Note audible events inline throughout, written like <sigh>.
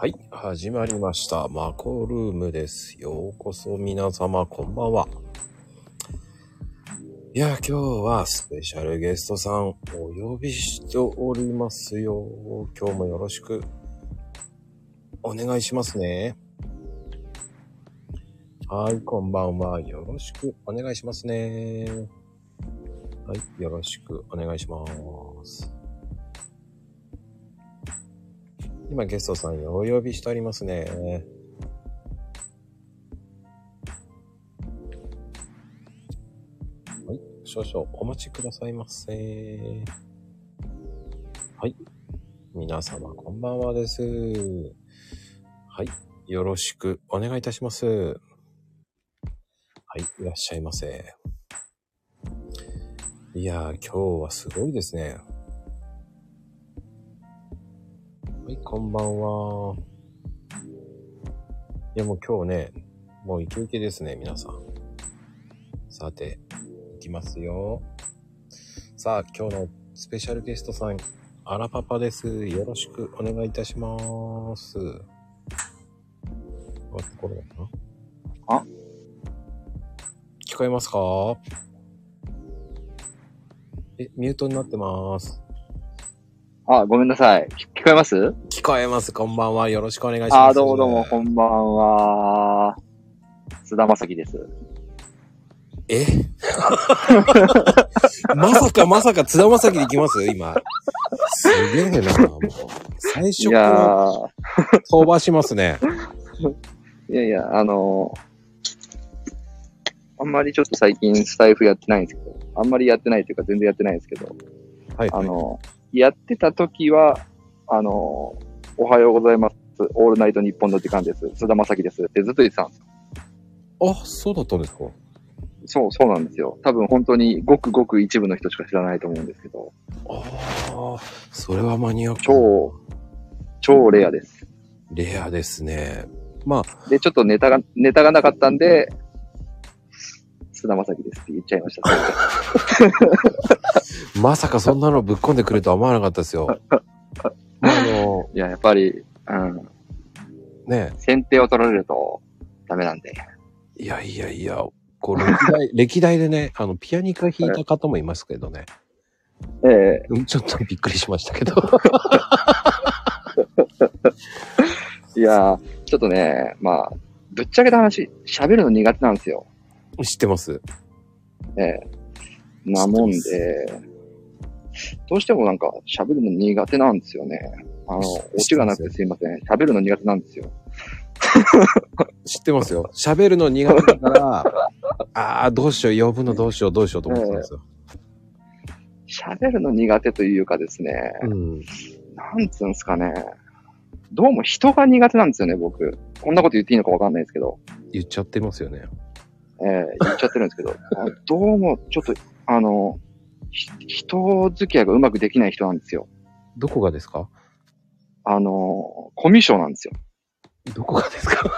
はい、始まりました。マコルームです。ようこそ皆様、こんばんは。いや、今日はスペシャルゲストさんお呼びしておりますよ。今日もよろしくお願いしますね。はい、こんばんは。よろしくお願いしますね。はい、よろしくお願いします。今ゲストさんお呼びしておりますね。はい、少々お待ちくださいませ。はい、皆様こんばんはです。はい、よろしくお願いいたします。はい、いらっしゃいませ。いやー、今日はすごいですね。はい、こんばんは。いや、もう今日ね、もうイケイケですね、皆さん。さて、いきますよ。さあ、今日のスペシャルゲストさん、アラパパです。よろしくお願いいたします。あ、これだな。あ聞こえますか？え、ミュートになってます。あ、ごめんなさい。聞聞こえます？聞こえます。こんばんは。よろしくお願いします。あ、どうもどうも、こんばんは。須田正樹です。え？<laughs> まさかまさか津田正樹で行きます？今。すげえな。もう最初からー、飛ばしますね。<laughs> いやいや、あのーあんまりちょっと最近スタイフやってないんですけど、あんまりやってないというか全然やってないんですけど、はい。あのーやってた時は、あのーおはようございます。オールナイトニッポンの時間です。須田正樹です。ってずっと言ってたんです。あ、そうだったんですか？そう、そうなんですよ。多分本当にごくごく一部の人しか知らないと思うんですけど、ああ、それはマニアック。超、超レアです。レアですね。まあ、で、ちょっとネタが、ネタがなかったんで、須田正樹ですって言っちゃいました。<laughs> まさかそんなのぶっ込んでくるとは思わなかったですよ。まあ、あの、<laughs> いや、やっぱり、うん、ね、先手を取られるとダメなんで。いやいやいや、こう歴代、<laughs> 歴代でね、あの、ピアニカ弾いた方もいますけどね。ええうんちょっとびっくりしましたけど。いや、ちょっとね、まあ、ぶっちゃけた話、喋るの苦手なんですよ。知ってます。ええなもんで、どうしてもなんか喋るの苦手なんですよね。あの、オチがなくてすいません。喋るの苦手なんですよ。<laughs> 知ってますよ。喋るの苦手だから、ああ、どうしよう、呼ぶのどうしよう、どうしようと思ってたんですよ。喋るの苦手というかですね、うん。なんつうんすかね。どうも人が苦手なんですよね、僕。こんなこと言っていいのかわかんないですけど。言っちゃってますよね。ええ言っちゃってるんですけど。あ <laughs> どうも、ちょっと、あの、ひ人付き合いがうまくできない人なんですよ。どこがですか？あの、コミュ障なんですよ。どこがですか？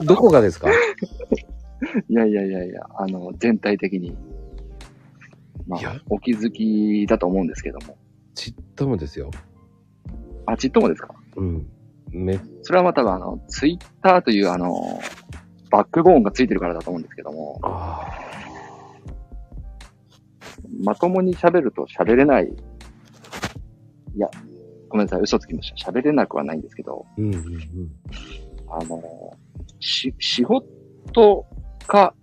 <laughs> どこがですか？いやいやいやいや、あの、全体的に。まあ、お気づきだと思うんですけども。ちっともですよ。あ、ちっともですか？うん。め、それはまあ多分あの、ツイッターというあの、バックボーンがついてるからだと思うんですけども、あまともに喋ると喋れない。いや、ごめんなさい、嘘つきました。喋れなくはないんですけど、ーうんうんうん。あの、し、仕事か、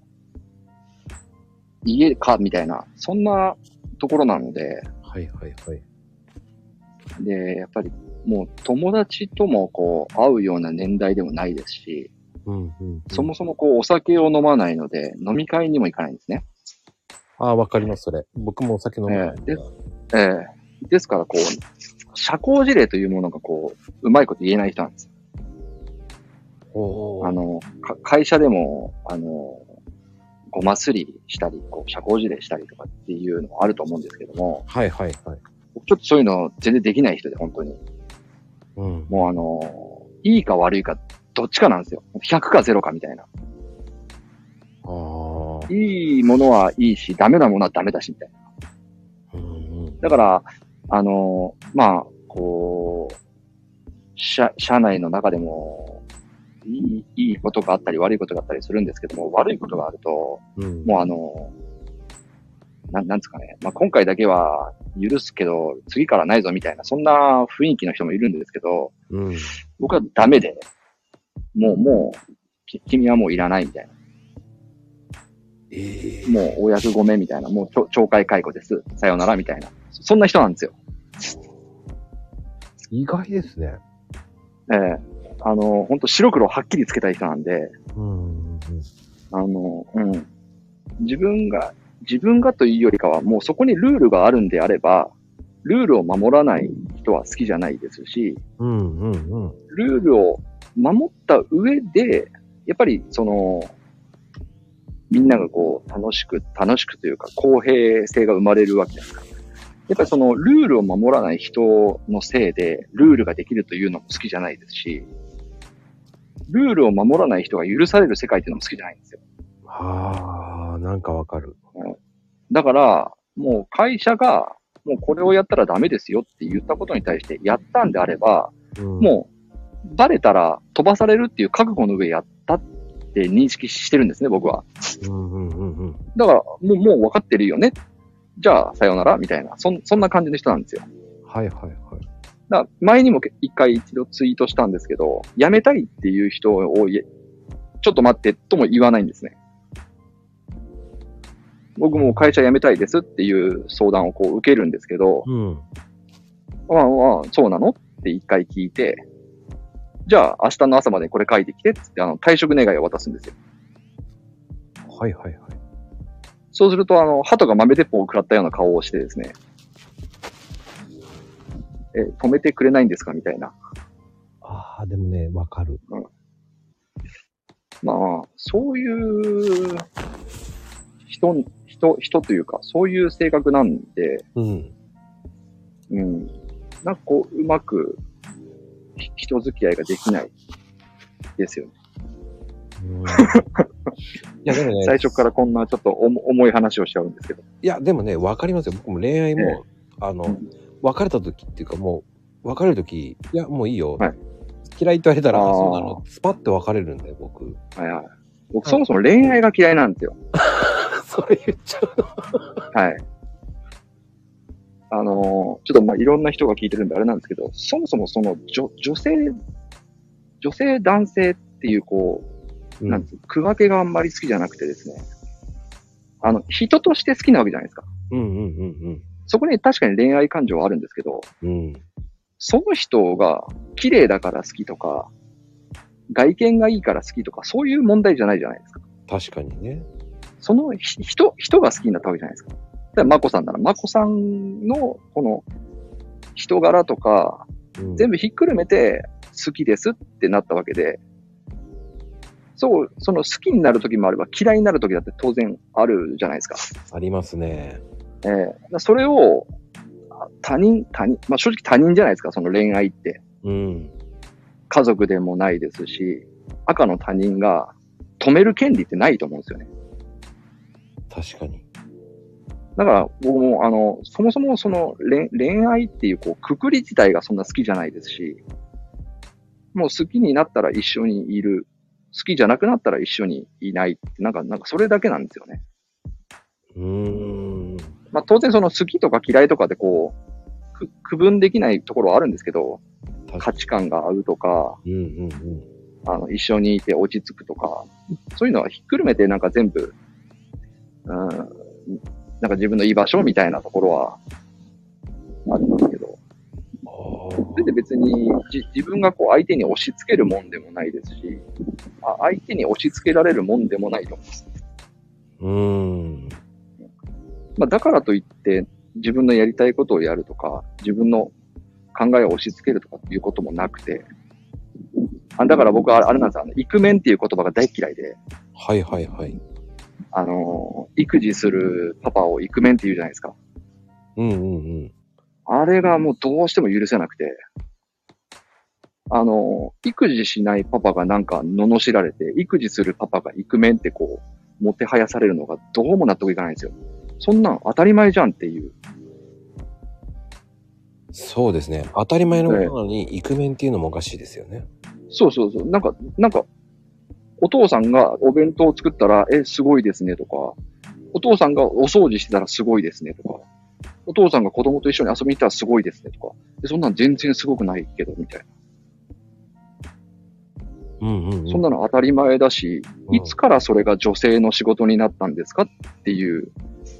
家かみたいな、そんなところなので、はいはいはい。で、やっぱりもう友達ともこう、会うような年代でもないですし、うんうん、うん。そもそもこう、お酒を飲まないので、飲み会にも行かないんですね。ああ、わかります、それ。僕もお酒飲まないんで。えええですから、こう、社交辞令というものがこう、うまいこと言えない人なんですよ。あの、か会社でも、あの、ごますりしたり、こう、社交辞令したりとかっていうのもあると思うんですけども、はいはいはい。僕ちょっとそういうの全然できない人で、本当に。うん。もうあの、いいか悪いか、どっちかなんですよ。100か0かみたいな。いいものはいいし、ダメなものはダメだし、みたいな。うんうん。だから、あの、まあ、こう、社、社内の中でも、いい、いいことがあったり悪いことがあったりするんですけども、悪いことがあると、うん。もうあの、なん、なんですかね。まあ、今回だけは許すけど、次からないぞみたいな、そんな雰囲気の人もいるんですけど、うん。僕はダメで、もう、もう、き君はもういらないみたいな。ええもうお役ごめんみたいな。もうちょ懲戒解雇です。さようならみたいな。そんな人なんですよ。意外ですね。ええあの、本当白黒はっきりつけたい人なんで、うん。うんあの、うん。自分が、自分がというよりかは、もうそこにルールがあるんであれば、ルールを守らない人は好きじゃないですし、うんうんうん。ルールを守った上で、やっぱりその、みんながこう、楽しく、楽しくというか、公平性が生まれるわけですから。やっぱりその、ルールを守らない人のせいで、ルールができるというのも好きじゃないですし、ルールを守らない人が許される世界っていうのも好きじゃないんですよ。ああ、なんかわかる。だから、もう会社が、もうこれをやったらダメですよって言ったことに対してやったんであれば、うん、もう、バレたら飛ばされるっていう覚悟の上やったって認識してるんですね、僕は。うんうんうんうん。だから、もう、もう分かってるよね。じゃあ、さようなら、みたいな。そん、そんな感じの人なんですよ。はいはいはい。だ前にも一回一度ツイートしたんですけど、辞めたいっていう人をちょっと待ってとも言わないんですね。僕も会社辞めたいですっていう相談をこう受けるんですけど、うん。まあまあ、そうなのって一回聞いて、じゃあ明日の朝までこれ書いてきてっつってあの退職願いを渡すんですよ。はいはいはい。そうするとあの、鳩が豆鉄砲を食らったような顔をしてですね、え、止めてくれないんですか？みたいな。ああ、でもね、わかる。まあ、そういう人、人、人というか、そういう性格なんで、うん。うん。なんかこう、うまく、ひ人付き合いができないですよね。うん、<laughs> いや、でもね、最初からこんなちょっと重重い話をしちゃうんですけど。いや、でもね、わかりますよ。僕も恋愛も、ええあの、うん別れた時っていうかもう、別れる時、いや、もういいよ。はい嫌いって言われたら、そうなの。スパッて別れるんだよ、僕。はいはい。僕、そもそも恋愛が嫌いなんですよ。<laughs> それ言っちゃうの？はい。あのーちょっとまあいろんな人が聞いてるんであれなんですけど、そもそもその女女性、女性男性っていうこう、なんつう区分けがあんまり好きじゃなくてですね。あの、人として好きなわけじゃないですか。うんうんうんそこに確かに恋愛感情はあるんですけど、うん。うん。その人が綺麗だから好きとか、外見がいいから好きとか、そういう問題じゃないじゃないですか。確かにね。そのひ人、人が好きになったわけじゃないですか。だから、まこさんなら、まこさんの、この、人柄とか、うん、全部ひっくるめて、好きですってなったわけで、そう、その好きになる時もあれば嫌いになる時だって当然あるじゃないですか。ありますね。ええだからそれを、あ他人、他人、まあ正直他人じゃないですか、その恋愛って。うん。家族でもないですし、赤の他人が止める権利ってないと思うんですよね。確かに。だから僕も、あの、そもそもその恋恋愛っていうこう、くくり自体がそんな好きじゃないですし、もう好きになったら一緒にいる。好きじゃなくなったら一緒にいないって、なんか、なんかそれだけなんですよね。うーん。まあ当然その好きとか嫌いとかでこう、く区分できないところはあるんですけど、価値観が合うとか、うんうんうん。あの、一緒にいて落ち着くとか、そういうのはひっくるめてなんか全部、うん、なんか自分の居場所みたいなところはありますけど、あそれで別にじ自分がこう相手に押し付けるもんでもないですし、あ相手に押し付けられるもんでもないと思います。ーうーん。まあ、だからといって自分のやりたいことをやるとか、自分の考えを押し付けるとかっていうこともなくて、あだから僕はあれなんですよ、あの、イクメンっていう言葉が大嫌いで、はいはいはい。あの、育児するパパをイクメンって言うじゃないですか。うんうんうん。あれがもうどうしても許せなくて、あの、育児しないパパがなんか罵られて、育児するパパがイクメンってこう、もてはやされるのがどうも納得いかないんですよ。そんなん当たり前じゃんっていう。そうですね。当たり前のことなのに、イクメンっていうのもおかしいですよね。そうそうそう。なんか、なんか、お父さんがお弁当を作ったら、え、すごいですねとか、お父さんがお掃除してたらすごいですねとか、お父さんが子供と一緒に遊びに行ったらすごいですねとか、でそんなん全然すごくないけど、みたいな。うんうん、うん。そんなの当たり前だし、うんいつからそれが女性の仕事になったんですかっていう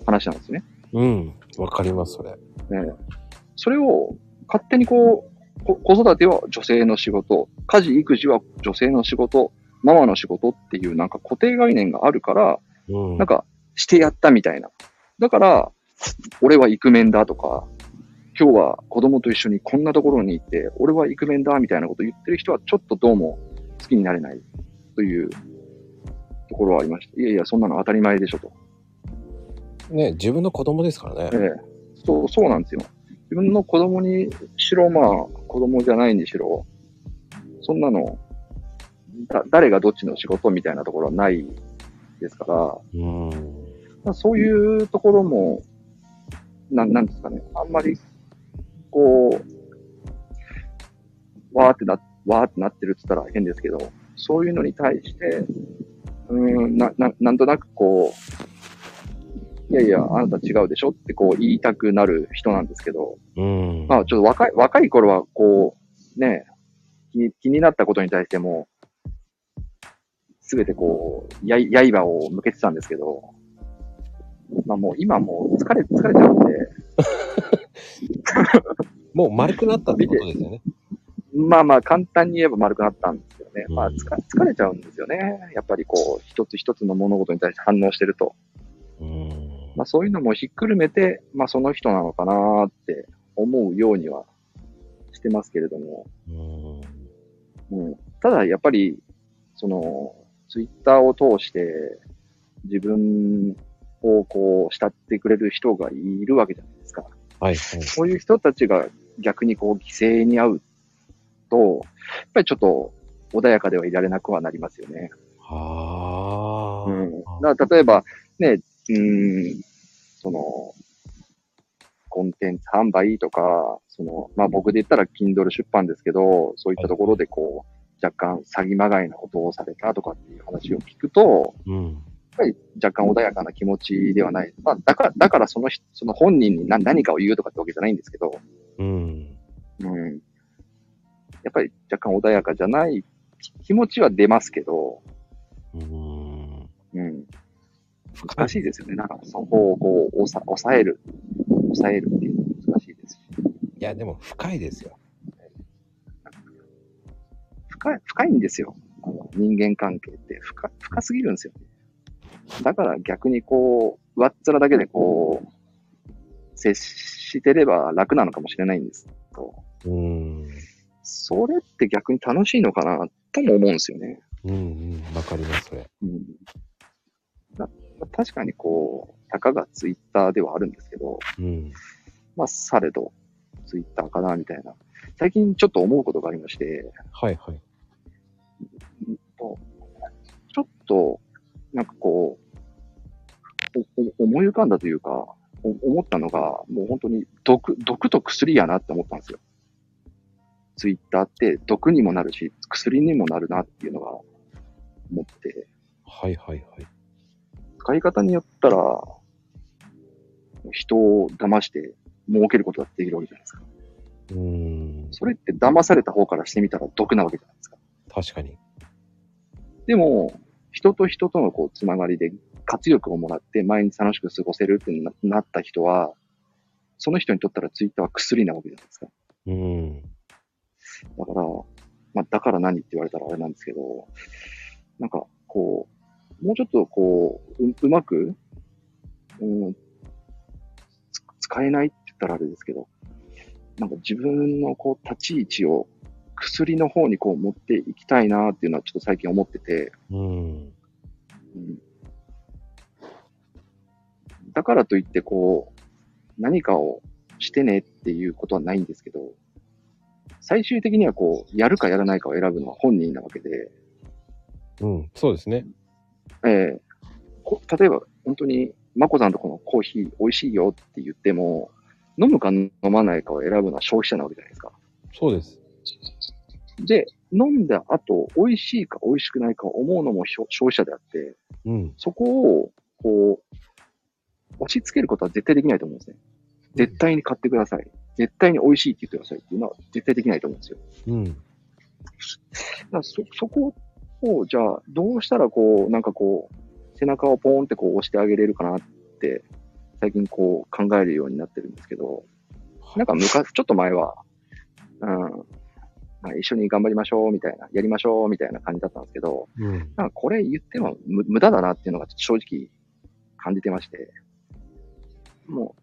話なんですね。うん。わかります、それ。ねえそれを勝手にこう、こ子育ては女性の仕事、家事、育児は女性の仕事、ママの仕事っていうなんか固定概念があるから、うん。なんかしてやったみたいな。だから、俺はイクメンだとか、今日は子供と一緒にこんなところに行って、俺はイクメンだみたいなこと言ってる人はちょっとどうも好きになれないというところはありました。いやいや、そんなの当たり前でしょと。ね、自分の子供ですからえね。え、そう、そうなんですよ。自分の子供にしろ、まあ、子供じゃないにしろ、そんなの、だ誰がどっちの仕事みたいなところはないですから、うん。まあそういうところも、なん、なんですかね、あんまり、こう、わーってな、わーってなってるって言ったら変ですけど、そういうのに対して、うーん、な、な、なんとなくこう、いやいや、あなた違うでしょってこう言いたくなる人なんですけど、うん。まあちょっと若い、若い頃はこう、ね、気に気になったことに対しても、すべてこう、やい、刃を向けてたんですけど、まあもう今もう疲れ、疲れちゃうんで、<laughs> もう丸くなったってことですよね。まあまあ簡単に言えば丸くなったんですよね。まあうん疲疲れちゃうんですよね。やっぱりこう、一つ一つの物事に対して反応してると。うん。まあそういうのもひっくるめて、まあその人なのかなって思うようにはしてますけれども、うん。うん、ただやっぱり、その、ツイッターを通して自分をこう慕ってくれる人がいるわけじゃないですか。はい、はい。そういう人たちが逆にこう犠牲に遭うと、やっぱりちょっと穏やかではいられなくはなりますよね。はあ。うん。だから例えば、ね、うーん、その、コンテンツ販売とか、その、まあ僕で言ったら Kindle 出版ですけど、そういったところでこう、若干詐欺まがいなことをされたとかっていう話を聞くと、うん。やっぱり若干穏やかな気持ちではない。まあだから、だからその人、その本人に何何かを言うとかってわけじゃないんですけど、うん。うん。やっぱり若干穏やかじゃない気気持ちは出ますけど、うん。うん。難しいですよね。なんかそこをこう、抑抑える。抑えるっていうのも難しいですし。いや、でも深いですよ。深い、深いんですよ。あの人間関係って深、深すぎるんですよ。だから逆にこう、上っ面だけでこう、接してれば楽なのかもしれないんですけど、うん。それって逆に楽しいのかなとも思うんですよね。うんうん。わかります、それ。うん。な確かにこう、たかがツイッターではあるんですけど、うん。まあ、されど、ツイッターかな、みたいな。最近ちょっと思うことがありまして、はい、はい。うんとちょっと、なんかこう、おお思い浮かんだというか、お思ったのが、もう本当に毒、毒と薬やなって思ったんですよ。ツイッターって毒にもなるし、薬にもなるなっていうのが思って、はい、はい、はい。使い方によったら、人を騙して儲けることだってできるわけじゃないですか。うん。それって騙された方からしてみたら毒なわけじゃないですか。確かに。でも、人と人とのこう、つながりで活力をもらって毎日楽しく過ごせるってななった人は、その人にとったらツイッターは薬なわけじゃないですか。うん。だから、まあ、だから何って言われたらあれなんですけど、なんか、こう、もうちょっとこう、ううまく、うん、つ使えないって言ったらあれですけど、なんか自分のこう、立ち位置を薬の方にこう持っていきたいなっていうのはちょっと最近思ってて、うん。うんだからといって、こう、何かをしてねっていうことはないんですけど、最終的にはこう、やるかやらないかを選ぶのは本人なわけで、うん。そうですね。ええこ例えば、本当に、まこさんとこのコーヒー美味しいよって言っても、飲むか飲まないかを選ぶのは消費者なわけじゃないですか。そうです。で、飲んだ後、美味しいか美味しくないか思うのも消消費者であって、うん。そこを、こう、押し付けることは絶対できないと思うんですね。絶対に買ってください。絶対に美味しいって言ってくださいっていうのは絶対できないと思うんですよ。うん。だからそ、そこを、じゃあ、どうしたらこう、なんかこう、背中をポーンってこう押してあげれるかなって、最近こう考えるようになってるんですけど、なんか昔、ちょっと前は、うん、まあ一緒に頑張りましょうみたいな、やりましょうみたいな感じだったんですけど、うん。なんかこれ言っても無無駄だなっていうのが正直感じてまして、も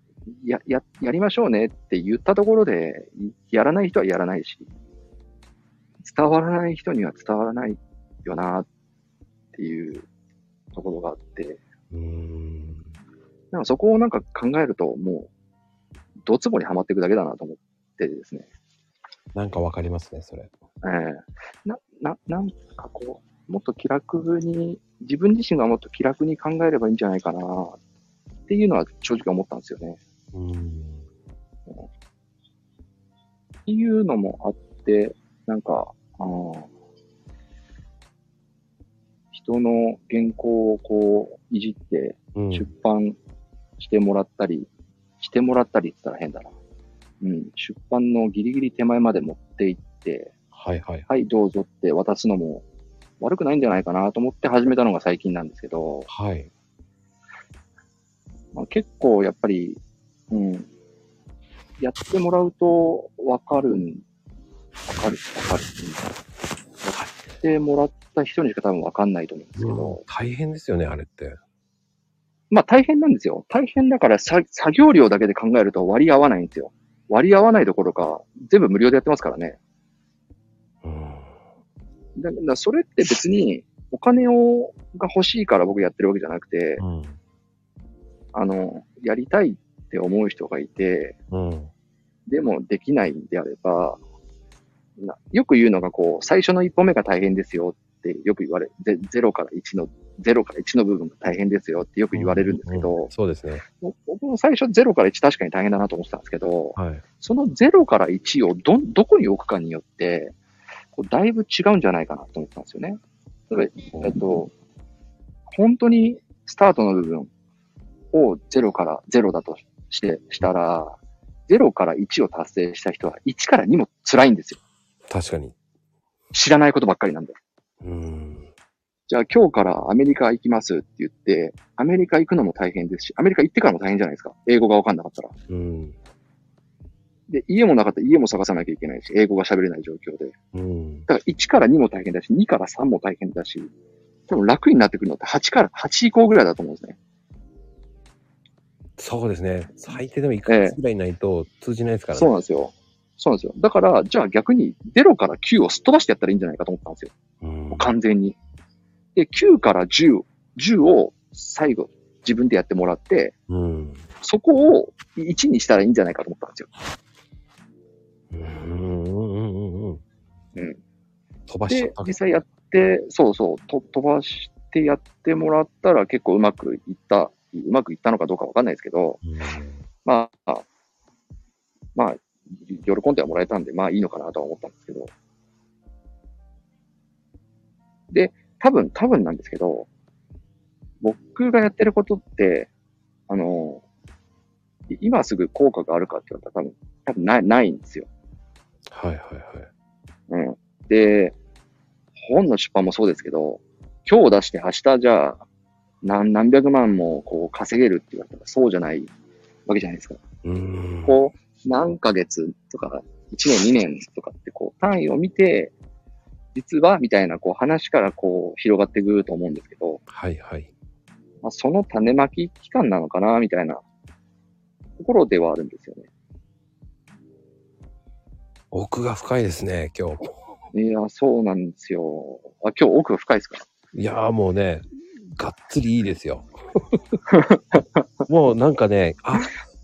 う、や、や、やりましょうねって言ったところで、いやらない人はやらないし、伝わらない人には伝わらないよなっていうところがあって、うん。なんかそこをなんか考えると、もう、ドツボにはまっていくだけだなと思ってですね。なんかわかりますね、それ。ええな、な、なんかこう、もっと気楽に、自分自身がもっと気楽に考えればいいんじゃないかなっていうのは正直思ったんですよね。うん。っていうのもあって、なんか、あー人の原稿をこう、いじってうん。出版してもらったり、してもらったりって言ったら変だな。うん、出版のギリギリ手前まで持って行って、はいはい。はい、どうぞって渡すのも悪くないんじゃないかなと思って始めたのが最近なんですけど、はい。まあ、結構やっぱり、うん、やってもらうとわかるん、わかる、わかる。うんやってもらった人にしか多分わかんないと思うんですけど、大変ですよね、あれって。まあ大変なんですよ。大変だからさ作業量だけで考えると割り合わないんですよ。割り合わないどころか、全部無料でやってますからね。うん。だからそれって別にお金をが欲しいから僕やってるわけじゃなくて、うん。あの、やりたいって思う人がいて、うん。でもできないんであれば、なよく言うのがこう、最初の一歩目が大変ですよってよく言われ、ゼ0から1の、0から1の部分が大変ですよってよく言われるんですけうどん、そうですね。僕も最初0から1確かに大変だなと思ってたんですけど、はい。その0から1をど、どこに置くかによって、こうだいぶ違うんじゃないかなと思ったんですよね。例えばえっと、本当にスタートの部分を0から0だとして、したら、0から1を達成した人は1から2も辛いんですよ。確かに。知らないことばっかりなんで。うん。じゃあ今日からアメリカ行きますって言って、アメリカ行くのも大変ですし、アメリカ行ってからも大変じゃないですか。英語がわかんなかったら。うん。で、家もなかったら家も探さなきゃいけないし、英語が喋れない状況で。うん。だから1から2も大変だし、2から3も大変だし、でも楽になってくるのって8から、8以降ぐらいだと思うんですね。そうですね。最低でも1ヶ月ぐらいないと通じないですからね。そうなんですよ。そうなんですよ。だから、じゃあ逆に0から9をすっ飛ばしてやったらいいんじゃないかと思ったんですよ。うん。完全に。で、9から10、10を最後自分でやってもらって、うん。そこを1にしたらいいんじゃないかと思ったんですよ。うん。うん。うん。うん。うん。飛ばし。で実際やって、そうそう、と飛ばしてやってもらったら結構うまくいった、うまくいったのかどうかわかんないですけど、うんまあ、まあ、喜んではもらえたんで、まあいいのかなとは思ったんですけど。で、多分、多分なんですけど、僕がやってることって、あの、い今すぐ効果があるかって言われたら多分、多分ない、ないんですよ。はいはいはい。うん。で、本の出版もそうですけど、今日出して明日じゃあ何何百万もこう稼げるって言われたらそうじゃないわけじゃないですか。うん。こう、何ヶ月とか、1年2年とかってこう単位を見て、実はみたいなこう話からこう広がってくると思うんですけど、はいはい。まあ、その種まき期間なのかなみたいなところではあるんですよね。奥が深いですね、今日。いや、そうなんですよ。あ、今日奥が深いですか？いやーもうね、がっつりいいですよ。もうなんかね、あ、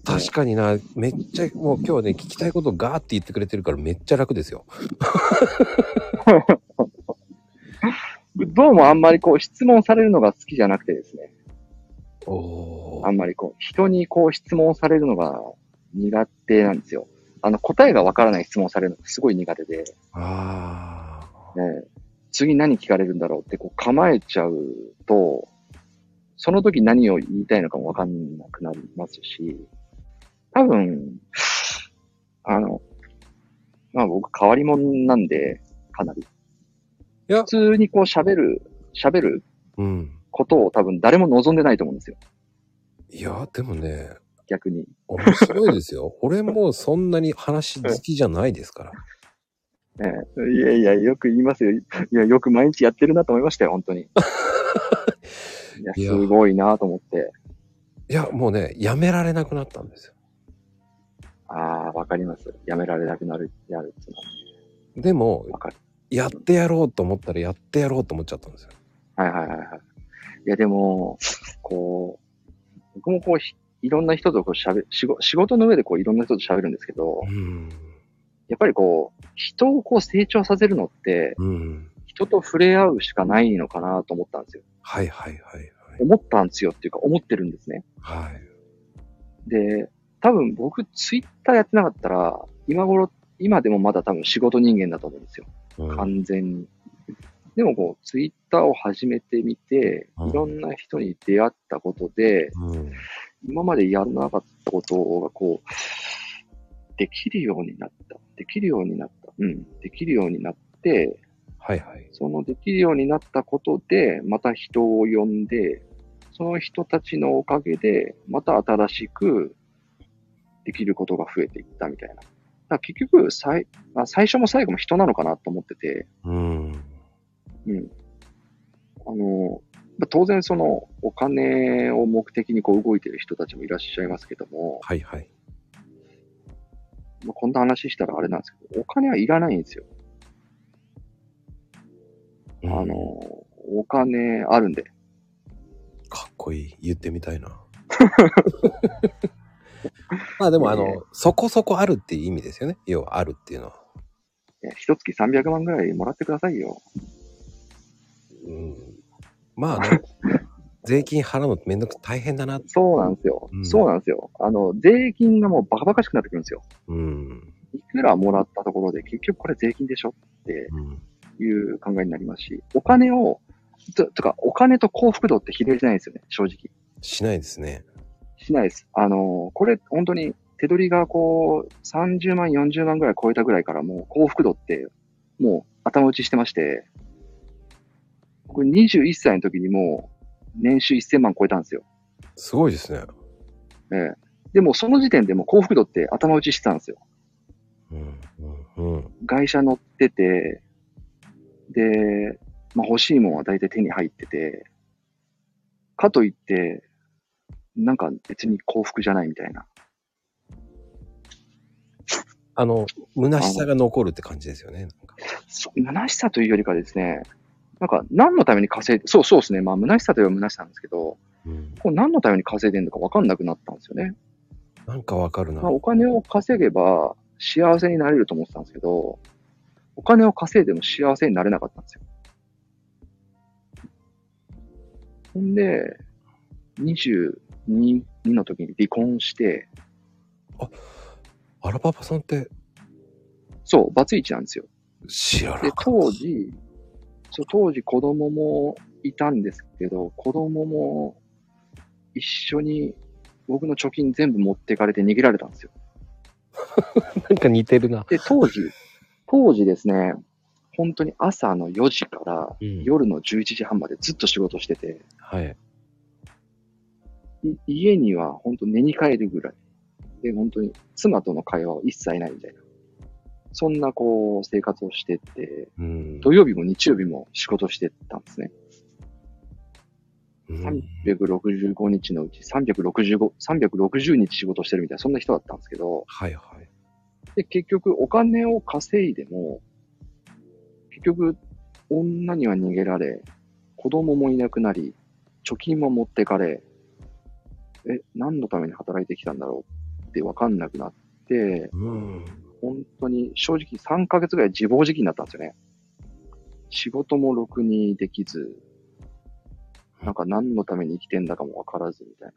確かにな、めっちゃ、もう今日ね、聞きたいことガーって言ってくれてるからめっちゃ楽ですよ。<laughs> どうもあんまりこう質問されるのが好きじゃなくてですね。あんまりこう、人にこう質問されるのが苦手なんですよ。あの、答えがわからない質問されるのがすごい苦手で、ああ。ね、次何聞かれるんだろうってこう構えちゃうと、その時何を言いたいのかもわかんなくなりますし、多分、あの、まあ僕変わり者なんで、かなり。いや普通にこう喋る、喋るうん。ことを多分誰も望んでないと思うんですよ。いや、でもね、逆に。面白いですよ。<laughs> 俺もそんなに話好きじゃないですから。ええいやいや、よく言いますよ。いや、よく毎日やってるなと思いましたよ、本当に。<laughs> いや、いやすごいなと思って。いや、もうね、やめられなくなったんですよ。ああ、わかります。やめられなくなる、やるっていうでもの、わかる。やってやろうと思ったらやってやろうと思っちゃったんですよ。はいはいはいはい。いや、でも、こう、僕もこう、ひいろんな人とこう喋、仕事仕事の上でこう、いろんな人と喋るんですけど、うん。やっぱりこう、人をこう成長させるのって、うん。人と触れ合うしかないのかなと思ったんですよ。はいはいはいはい。思ったんですよっていうか、思ってるんですね。はい。で、多分僕、ツイッターやってなかったら、今頃、今でもまだ多分仕事人間だと思うんですよ。うん完全に。でもこう、ツイッターを始めてみてうん、いろんな人に出会ったことで、うん。今までやらなかったことがこう、できるようになった。できるようになった。うん。できるようになって、はいはい。そのできるようになったことで、また人を呼んで、その人たちのおかげで、また新しくできることが増えていったみたいな。だ結局最、あ最初も最後も人なのかなと思ってて、うん。うん。あの、まあ当然そのお金を目的にこう動いてる人たちもいらっしゃいますけども、はいはい。まあ、こんな話したらあれなんですけど、お金はいらないんですよ。うんあの、お金あるんで。かっこいい。言ってみたいな。<laughs> <laughs> まあでもあの、そこそこあるっていう意味ですよね。要はあるっていうのは。一月300万ぐらいもらってくださいよ。うん。まあね、<laughs> 税金払うのめんどく大変だな。そうなんですよ。うんそうなんですよ。あの、税金がもうバカバカしくなってくるんですよ。うん。いくらもらったところで結局これ税金でしょってうん。いう考えになりますし、お金を、と、とか、お金と幸福度って比例しないんですよね、正直。しないですね。しないです。あの、これ本当に手取りがこう、30万、40万ぐらい超えたぐらいからもう幸福度って、もう頭打ちしてまして、これ21歳の時にもう年収1000万超えたんですよ。すごいですね。ええ。でもその時点でもう幸福度って頭打ちしてたんですよ。うん。うん。うん。外車乗ってて、で、まあ欲しいもんは大体手に入ってて、かといって、なんか別に幸福じゃないみたいな。<laughs> あの、虚しさが残るって感じですよね。虚しさというよりかですね、なんか何のために稼いで、そうそうですね、まあ虚しさといえば虚しさなんですけど、うん。こう何のために稼いでるのか分かんなくなったんですよね。なんかわかるなまあ、。お金を稼げば幸せになれると思ってたんですけど、お金を稼いでも幸せになれなかったんですよ。ほんで、22の時に離婚して、アラパパさんってそう、バツイチなんですよ。で知らなかっ、た。当時、そう、当時子供もいたんですけど、子供も一緒に僕の貯金全部持ってかれて逃げられたんですよ。<laughs> なんか似てるな。で、当時、当時ですね、本当に朝の4時からうん。夜の11時半までずっと仕事してて、はい。い家には本当寝に帰るぐらい。で、本当に妻との会話は一切ないみたいな。そんなこう生活をしてって、うん。土曜日も日曜日も仕事してたんですね。うん365日のうち365、360日仕事してるみたいな、そんな人だったんですけど、はいはい。で、結局お金を稼いでも、結局女には逃げられ、子供もいなくなり、貯金も持ってかれ、え、何のために働いてきたんだろうってわかんなくなって、うん。本当に正直3ヶ月ぐらい自暴自棄になったんですよね。仕事もろくにできず、なんか何のために生きてんだかもわからずみたいな。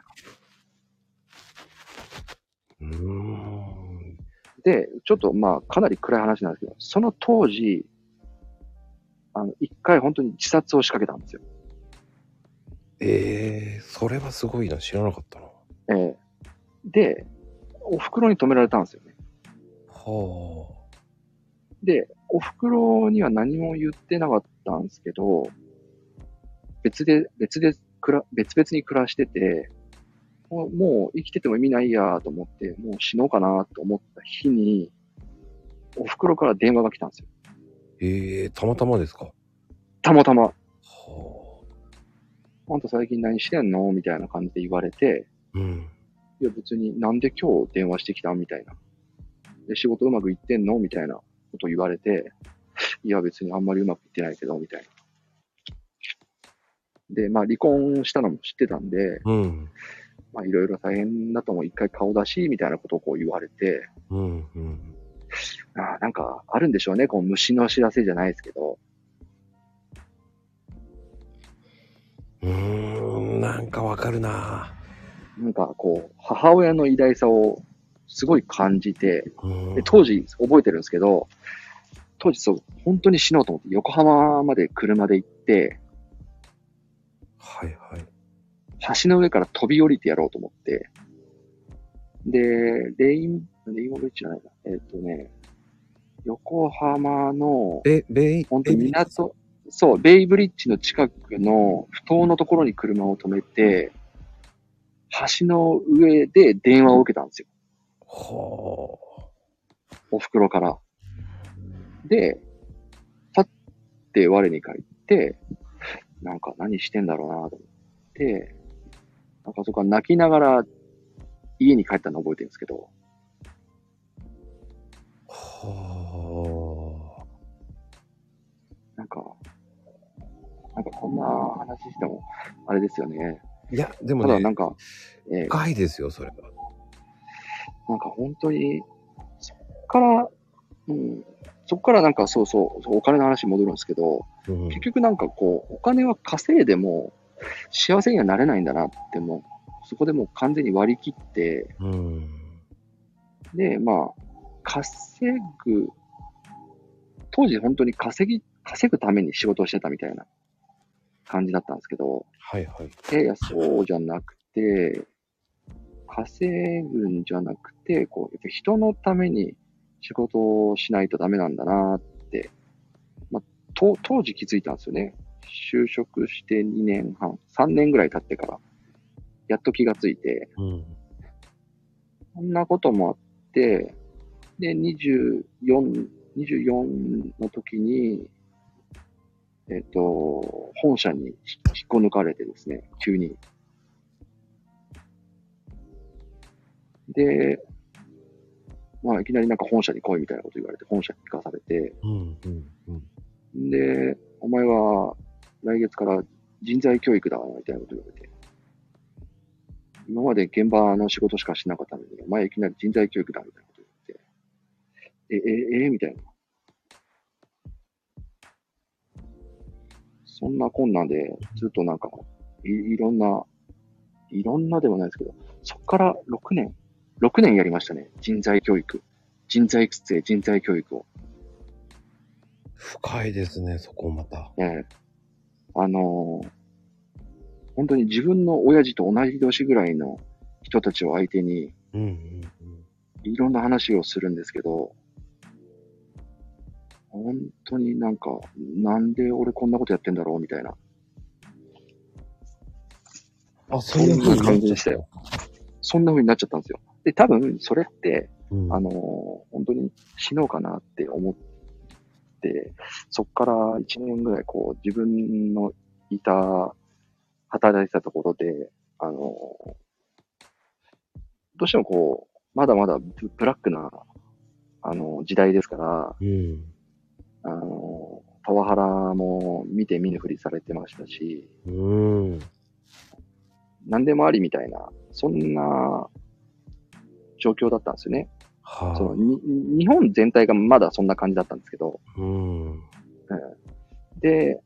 うん。で、ちょっとまあ、かなり暗い話なんですけど、その当時、あの、一回本当に自殺を仕掛けたんですよ。ええそれはすごいな。知らなかったな。ええで、お袋に止められたんですよね。はで、お袋には何も言ってなかったんですけど、別で、別で、くら別々に暮らしてて、もうもう生きてても意味ないやと思って、もう死のうかなと思った日に、お袋から電話が来たんですよ。あ。ええたまたまですか？たまたま、はあんた最近何してんの？みたいな感じで言われて、あ。うん。いや別になんで今日電話してきたみたいな。で、仕事うまくいってんの？みたいなこと言われて、いや別にあんまりうまくいってないけど、みたいな。で、まあ離婚したのも知ってたんで、うん。まあいろいろ大変だとも一回顔出し、みたいなことをこう言われて、うん。うん。ああ、なんかあるんでしょうね。こう虫の知らせじゃないですけど、うーん。なんかわかるな。なんかこう、母親の偉大さをすごい感じて、うんで、当時覚えてるんですけど、当時そう、本当に死のうと思って横浜まで車で行って、はいはい。橋の上から飛び降りてやろうと思って、で、レイン、レインボーブリッジじゃないな。えっ、とね、横浜の、え、ベイ、本当に港、そう、ベイブリッジの近くの不当のところに車を止めて、橋の上で電話を受けたんですよ。はお袋から。で、立って我に返って、なんか何してんだろうなと思って、なんかそこから泣きながら家に帰ったの覚えてるんですけど、あ。なんかこんな話しても、あれですよね。あ。いや、でもねただな、んか、えー深いですよ、それは。なんか本当に、そっから、うん、そっからなんかそうそう、そうお金の話に戻るんですけど、うん結局なんかこう、お金は稼いでも幸せにはなれないんだなってもう、そこでもう完全に割り切って、うん。で、まあ、稼ぐ、当時本当に稼ぎ、稼ぐために仕事をしてたみたいな感じだったんですけど、はいはい。いやいや、そうじゃなくて、稼ぐんじゃなくて、こう、やっぱ人のために仕事をしないとダメなんだなって、まあ、と当時気づいたんですよね。就職して2年半、3年ぐらい経ってから、やっと気がついて、うん。こんなこともあって、で、24、24の時に、えっ、と、本社に引っこ抜かれてですね、急に。で、まあ、いきなりなんか本社に来いみたいなこと言われて、本社に行かされて、うん。うん。うん。で、お前は来月から人材教育だ、みたいなこと言われて。今まで現場の仕事しかしなかったのに、お前いきなり人材教育だ、みたいなこと言って。え、え、え、みたいな。そんなこんなんで、ずっとなんか、いいろんな、いろんなでもないですけど、そっから6年、6年やりましたね。人材教育。人材育成、人材教育を。深いですね、そこまた。ええあのー本当に自分の親父と同じ年ぐらいの人たちを相手に、うん。うん。いろんな話をするんですけど、本当になんか、なんで俺こんなことやってんだろうみたいな。あ、そんな感じでしたよ。そんな風になっちゃったんですよ。で、多分それって、うん。あのー本当に死のうかなって思って、そっから1年ぐらいこう自分のいた、働いてたところで、あのーどうしてもこう、まだまだブブラックな、あのー時代ですから、うん。あのーパワハラも見て見ぬふりされてましたし、うん。何でもありみたいな、そんな状況だったんですよね。はそのに日本全体がまだそんな感じだったんですけど、あ。うん。で、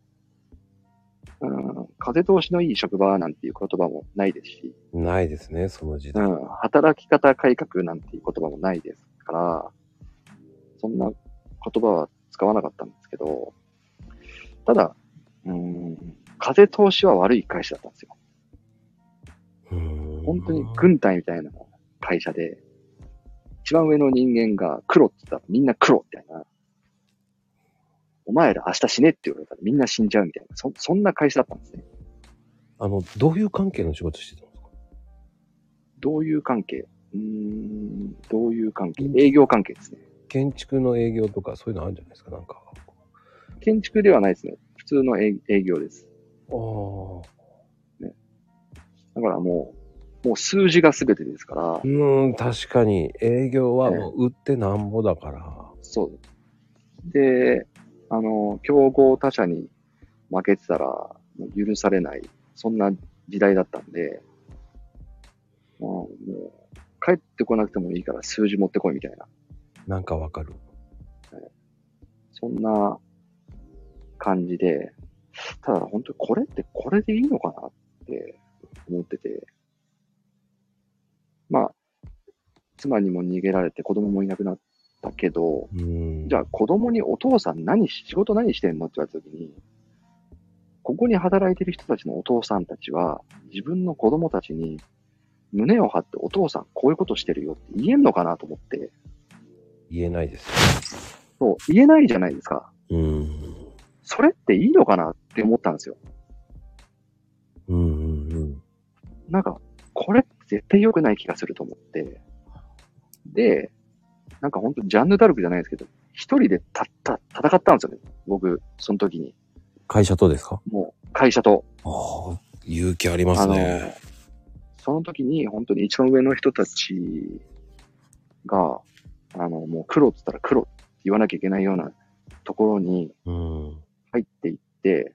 うん、風通しのいい職場なんていう言葉もないですし、ないですね、その時代。うん、働き方改革なんていう言葉もないですから、そんな言葉は使わなかったんですけど、ただ、うーん、風通しは悪い会社だったんですよ。うん。本当に軍隊みたいな会社で、一番上の人間が黒って言ったらみんな黒みたいな。お前ら明日死ねって言われたらみんな死んじゃうみたいな。そ、そんな会社だったんですね。あの、どういう関係の仕事してたんですか？どういう関係？うーん、どういう関係？営業関係ですね。建築の営業とかそういうのあるんじゃないですかなんか。建築ではないですね。普通の営営業です。ああ。だからもう、もう数字が全てですからう、ーん、確かに営業はもう売ってなんぼだから。そう。で、あの、競合他社に負けてたら許されない、そんな時代だったんで、まあ、もう、帰ってこなくてもいいから数字持ってこいみたいな、なんかわかる。そんな感じで、ただ本当にこれってこれでいいのかなって思ってて、まあ、妻にも逃げられて子供もいなくなったけど。じゃあ子供にお父さん何し、仕事何してんのって言われたときに、ここに働いてる人たちのお父さんたちは、自分の子供たちに胸を張ってお父さんこういうことしてるよって言えんのかなと思って、言えないですそう、言えないじゃないですか。よ。うーん。それっていいのかなって思ったんですよ。うんうんうん。なんか、これ絶対良くない気がすると思って。で、なんか本当ジャンヌ・ダルクじゃないですけど、一人でたった、戦ったんですよね。僕、その時に。会社とですか？もう、会社と。ああ、勇気ありますね。、その時に本当に一番上の人たちが、あの、もう黒って言ったら黒って言わなきゃいけないようなところにうん。入っていって、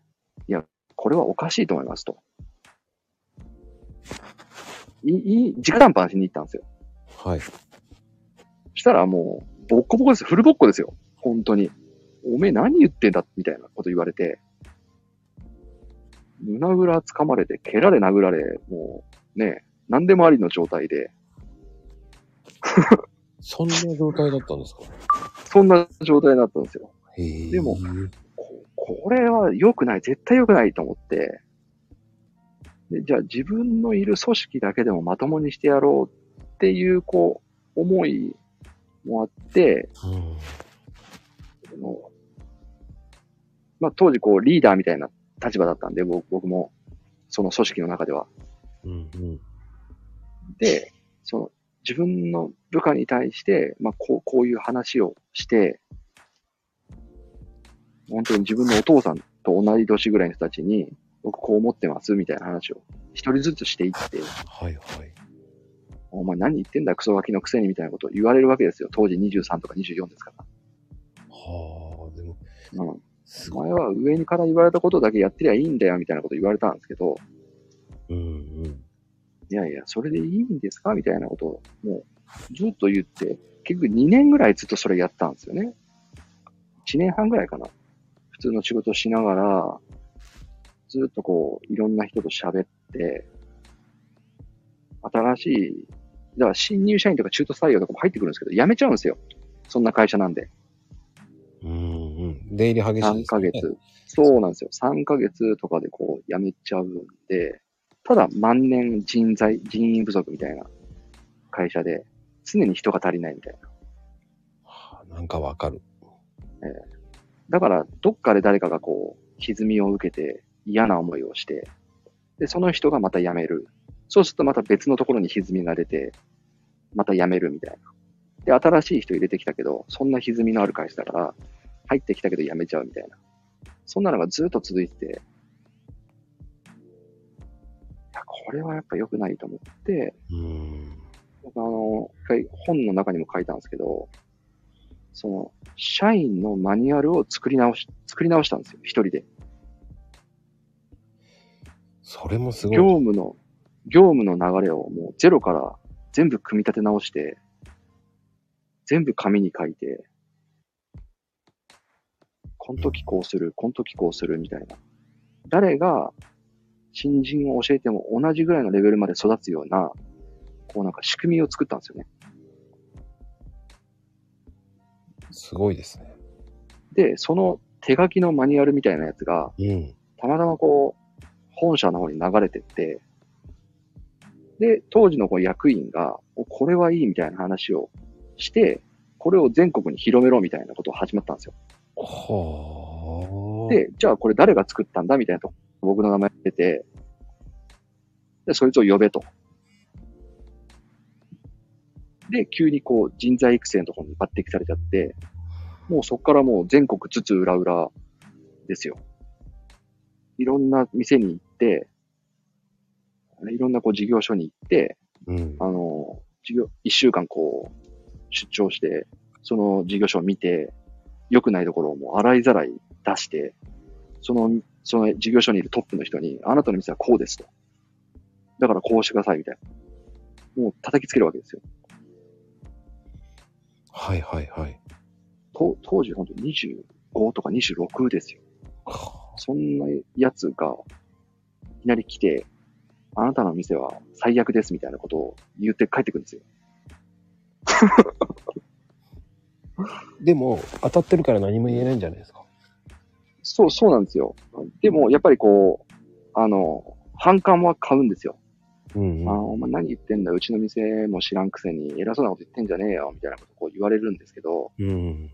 いや、これはおかしいと思いますと。いい、い直談判しに行ったんですよ。はい。そしたらもう、ボッコボコです。フルボッコですよ。本当に。おめえ何言ってんだみたいなこと言われて、胸ぐら掴まれて、蹴られ殴られ、もうね、何でもありの状態で、そんな状態だったんですか？そんな状態だったんですよ。でもここれは良くない、絶対良くないと思って、でじゃあ自分のいる組織だけでもまともにしてやろうっていう、こう、思いもあって、うん。まあ、当時こうリーダーみたいな立場だったんで、僕僕も、その組織の中では。うんうん。で、その自分の部下に対して、まあ、こう、こういう話をして、本当に自分のお父さんと同い年ぐらいの人たちに、僕こう思ってますみたいな話を一人ずつしていって、はいはい。お前何言ってんだクソガキのくせにみたいなことを言われるわけですよ。当時23とか24ですから。はあ、でも、うん。すごい。お前は上にから言われたことだけやってりゃいいんだよみたいなこと言われたんですけど、うんうん。いやいや、それでいいんですか？みたいなことを、もう、ずっと言って、結局2年ぐらいずっとそれやったんですよね。1年半ぐらいかな。普通の仕事しながら、ずっとこう、いろんな人と喋って、新しい、だから新入社員とか中途採用とかも入ってくるんですけど、辞めちゃうんですよ。そんな会社なんで。うんうん。出入り激しい3ね。ヶ月。そうなんですよ。3ヶ月とかでこう辞めちゃうんで、ただ万年人材、人員不足みたいな会社で、常に人が足りないみたいな。はあなんかわかる。だから、どっかで誰かがこう、歪みを受けて嫌な思いをして、で、その人がまた辞める。そうするとまた別のところに歪みが出て、また辞めるみたいな。で、新しい人入れてきたけど、そんな歪みのある会社だから、入ってきたけど辞めちゃうみたいな。そんなのがずっと続いてて、これはやっぱ良くないと思って、うん。僕あの、一回本の中にも書いたんですけど、その、社員のマニュアルを作り直し、作り直したんですよ、一人で。それもすごい。業務の、業務の流れをもうゼロから全部組み立て直して、全部紙に書いて、この時こうする、この時こうするみたいな。誰が新人を教えても同じぐらいのレベルまで育つような、こうなんか仕組みを作ったんですよね。すごいですね。で、その手書きのマニュアルみたいなやつが、うん。たまたまこう、本社の方に流れてって、で、当時のこう役員が、おこれはいいみたいな話をして、これを全国に広めろみたいなことが始まったんですよ。はあ。、で、じゃあこれ誰が作ったんだみたいなとこ僕の名前出て、で、そいつを呼べと。で、急にこう人材育成のところに抜擢されちゃって、もうそこからもう全国津々浦々ですよ。いろんな店に行って、いろんなこう事業所に行って、うん。あの、事業、一週間こう、出張して、その事業所を見て、良くないところをもう洗いざらい出して、その、その事業所にいるトップの人に、あなたの店はこうですと。だからこうしてくださいみたいな。もう叩きつけるわけですよ。はいはいはい。と当時本当に25とか26ですよ。はそんなやつが、いきなり来て、あなたの店は最悪ですみたいなことを言って帰ってくるんですよ。あ <laughs> でも、当たってるから何も言えないんじゃないですか。そう、そうなんですよ。でも、やっぱりこう、あの、反感は買うんですよ。うん、あうん。お前何言ってんだよ、うちの店も知らんくせに偉そうなこと言ってんじゃねえよ、みたいなことをこう言われるんですけど、うん。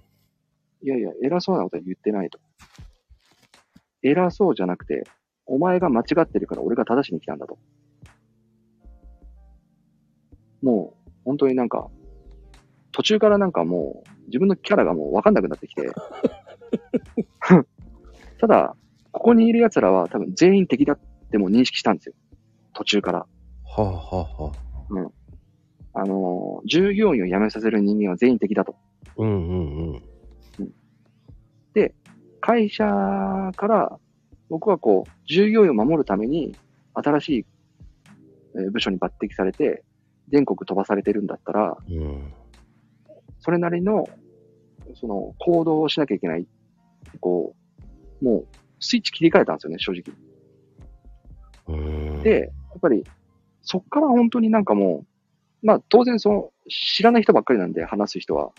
いやいや、偉そうなことは言ってないと。偉そうじゃなくて、お前が間違ってるから俺が正しに来たんだと。もう、本当になんか、途中からなんかもう、自分のキャラがもうわかんなくなってきて、<laughs> ただ、ここにいる奴らは多分全員敵だってもう認識したんですよ。途中から。はあ、はあはあ、あのー従業員を辞めさせる人間は全員敵だと。うんうんうん。会社から僕はこう、従業員を守るために新しいえー部署に抜擢されて、全国飛ばされてるんだったら、うん。それなりの、その、行動をしなきゃいけない。こう、もう、スイッチ切り替えたんですよね、正直。うん。で、やっぱり、そっから本当になんかもう、まあ当然その、知らない人ばっかりなんで話す人は、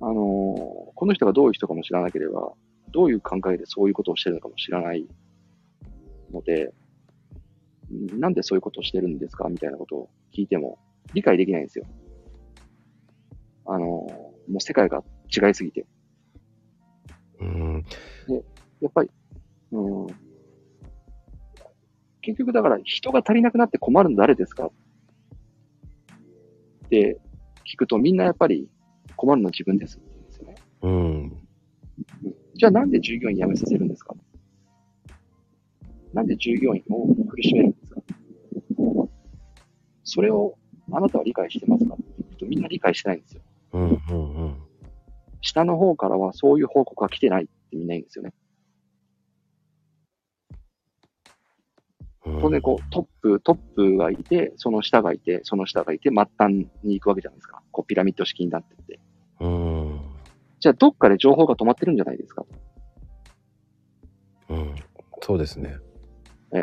あのーこの人がどういう人かも知らなければ、どういう考えでそういうことをしてるのかも知らないので、んなんでそういうことをしてるんですかみたいなことを聞いても理解できないんですよ。あのーもう世界が違いすぎて。うん。やっぱり、うん。結局だから人が足りなくなって困るの誰ですか？って聞くとみんなやっぱり困るの自分ですって言うんですよね。うん。じゃあなんで従業員辞めさせるんですか？なんで従業員を苦しめるんですか？それをあなたは理解してますか？って言うとみんな理解してないんですよ。うん。うん。うん。下の方からはそういう報告が来てないってみんな言うんですよね。当然こう、トップ、トップがいて、その下がいて、その下がいて、末端に行くわけじゃないですか。こう、ピラミッド式になってって。うん。じゃあ、どっかで情報が止まってるんじゃないですか。うん。そうですね。末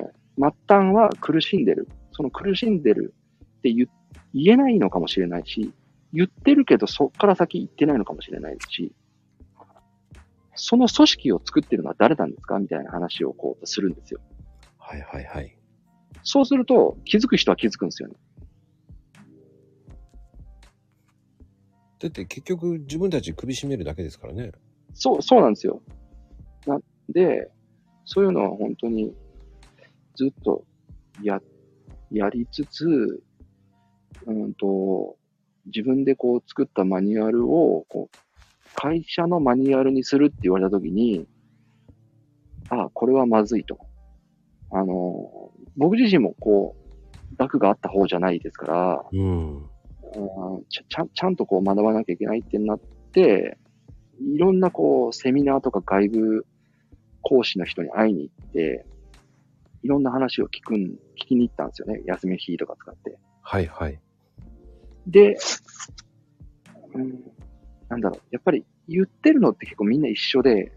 端は苦しんでる。その苦しんでるって言言えないのかもしれないし、言ってるけど、そっから先言ってないのかもしれないし、その組織を作ってるのは誰なんですか？みたいな話をこう、するんですよ。はいはいはい。そうすると、気づく人は気づくんですよね。だって結局自分たち首絞めるだけですからね。そう、そうなんですよ。なんで、そういうのは本当にずっとや、やりつつ、うんと、自分でこう作ったマニュアルを、こう、会社のマニュアルにするって言われたときに、あこれはまずいと。あの、僕自身もこう、学があった方じゃないですから、うん。うんちゃちゃんちゃんとこう学ばなきゃいけないってなって、いろんなこうセミナーとか外部講師の人に会いに行って、いろんな話を聞くん、聞きに行ったんですよね。休みの日とか使って。はいはい。で、うん、なんだろう、やっぱり言ってるのって結構みんな一緒で、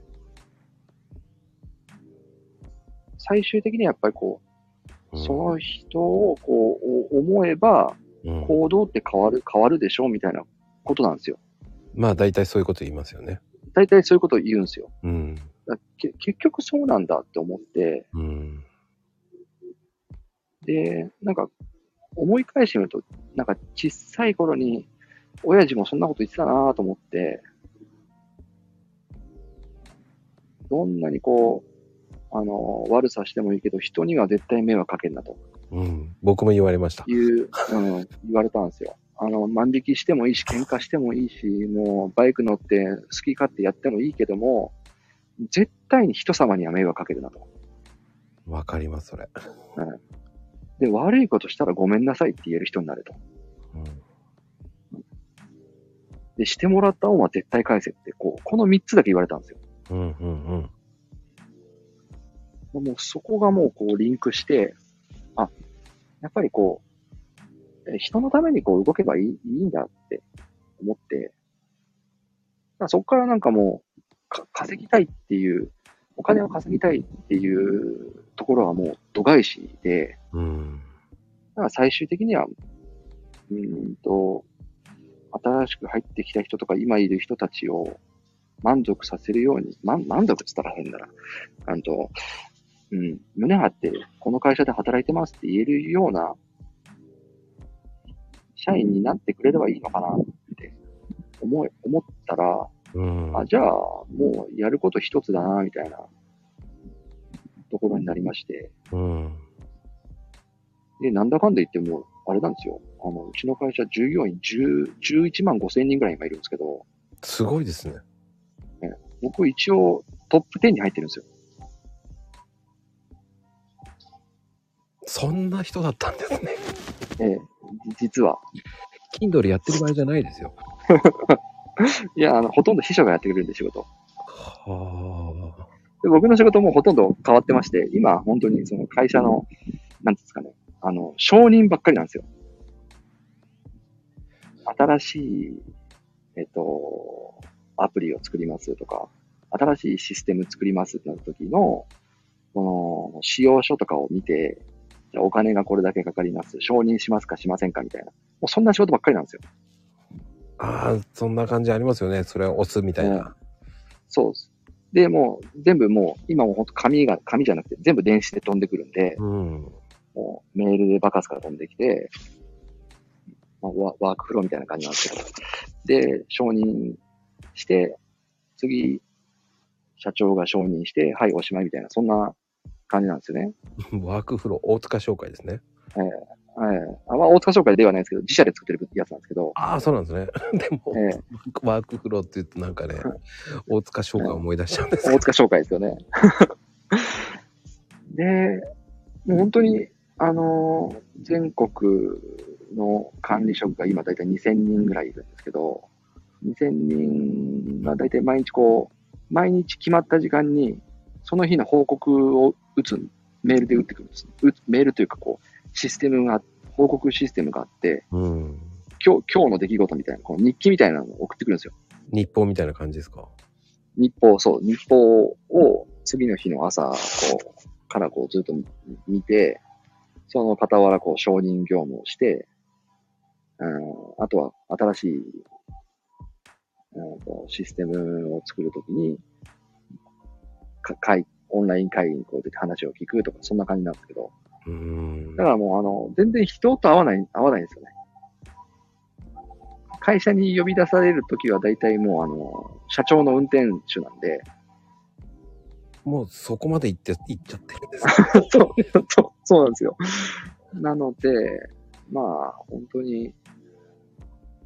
最終的にはやっぱりこう、その人をこうお思えば、うん、行動って変わる、変わるでしょみたいなことなんですよ。まあ大体そういうこと言いますよね。大体そういうことを言うんですよ。うん。結局そうなんだって思って、うん。で、なんか、思い返してみると、なんか小さい頃に、親父もそんなこと言ってたなと思って、どんなにこう、あの、悪さしてもいいけど、人には絶対迷惑かけんなとうん。僕も言われました。いう、うん、言われたんですよ。あの、万引きしてもいいし、喧嘩してもいいし、もうバイク乗って好き勝手やってもいいけども、絶対に人様には迷惑かけるなと。わかります、それ。で、悪いことしたらごめんなさいって言える人になると。うん。で、してもらった恩は絶対返せって、こう、この3つだけ言われたんですよ。うん、うん、うん。もうそこがもうこうリンクして、あ、やっぱりこう、え人のためにこう動けばいいいいんだって思って、そこからなんかもうか稼ぎたいっていう、お金を稼ぎたいっていうところはもう度外視で、うん。だから最終的には、うーんと、新しく入ってきた人とか今いる人たちを満足させるように、満満足って言ったら変だな。あんと、うん、胸張ってこの会社で働いてますって言えるような社員になってくれればいいのかなって思い、思ったら、うん。あ、じゃあもうやること一つだな、みたいなところになりまして、うん。で、なんだかんだ言っても、あれなんですよ。あの、うちの会社従業員10 11万5千人ぐらい今いるんですけど、すごいですね。僕一応トップ10に入ってるんですよ。そんな人だったんですね。ええ、実は。Kindle やってる場合じゃないですよ。<laughs> いや、あの、ほとんど秘書がやってくれるんで仕事。はあ。で僕の仕事もほとんど変わってまして、今本当にその会社の、なんですかね、あの、承認ばっかりなんですよ。新しい、えっと、アプリを作りますとか、新しいシステム作りますってなった時の、この、使用書とかを見て、お金がこれだけかかります。承認しますかしませんかみたいな。もうそんな仕事ばっかりなんですよ。ああ、そんな感じありますよね。それを押すみたいな。そうです。で、もう全部もう、今も本当紙が、紙じゃなくて全部電子で飛んでくるんで、うん。もうメールでバカスから飛んできて、まあ、ワワークフローみたいな感じなんですけど、で、承認して、次、社長が承認して、はい、おしまいみたいな、そんな感じなんですよね。<laughs> ワークフロー、大塚紹介ですね。はい。あまあ、大塚商会ではないですけど、自社で作ってるやつなんですけど、ああ、そうなんですね。<laughs> でも、ええワークフローって言うとなんかね、大塚紹介を思い出しちゃうんです大塚商会ですよね。<laughs> で、もう本当に、あのー全国の管理職が今大体2000人ぐらいいるんですけど、2000人が大体毎日こう、毎日決まった時間に、その日の報告を打つ、メールで打ってくるんです。打つメールというかこう、システムが、報告システムがあって、うん。今日、今日の出来事みたいな、この日記みたいなのを送ってくるんですよ。日報みたいな感じですか？日報、そう、日報を次の日の朝、こう、からこうずっと見て、その傍らこう承認業務をして、うん、あとは新しい、うん、とシステムを作るときに、か会、オンライン会議にこう出て話を聞くとか、そんな感じなんですけど、うーんだ。からもうあの、全然人と会わない、会わないんですよね。会社に呼び出されるときは大体もうあの、社長の運転手なんで、もうそこまで行って、行っちゃってるんです <laughs> そう、そう、そうなんですよ。なので、まあ、本当に、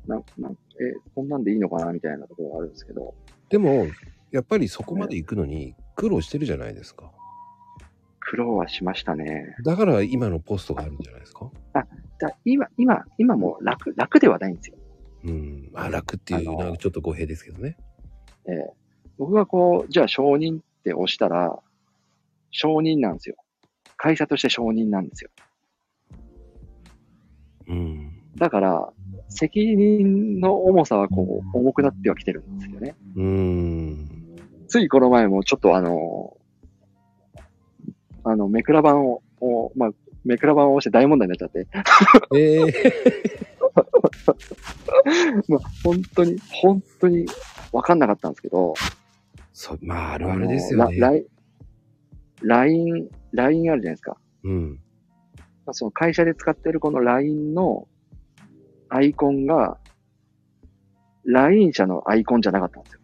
なん、なん、え、こんなんでいいのかなみたいなところがあるんですけど、でも、やっぱりそこまで行くのに苦労してるじゃないですか。苦労はしましたね。だから今のポストがあるんじゃないですか？だ今、今、今も楽、楽ではないんですよ。うん。まあ楽っていうのはちょっと語弊ですけどね。ええ僕がこう、じゃあ承認って押したら、承認なんですよ。会社として承認なんですよ。うん。だから、責任の重さはこう、重くなってはきてるんですよね。うーん。ついこの前もちょっとあの、あの、めくら版を、をまあ、メクラ版を押して大問題になっちゃって。ええ <laughs> まあ、本当に、本当に分かんなかったんですけど、そう、まあ、あるあるですよね。LINE、LINE あるじゃないですか。うん。まあその会社で使ってるこの LINE のアイコンが、LINE 社のアイコンじゃなかったんですよ。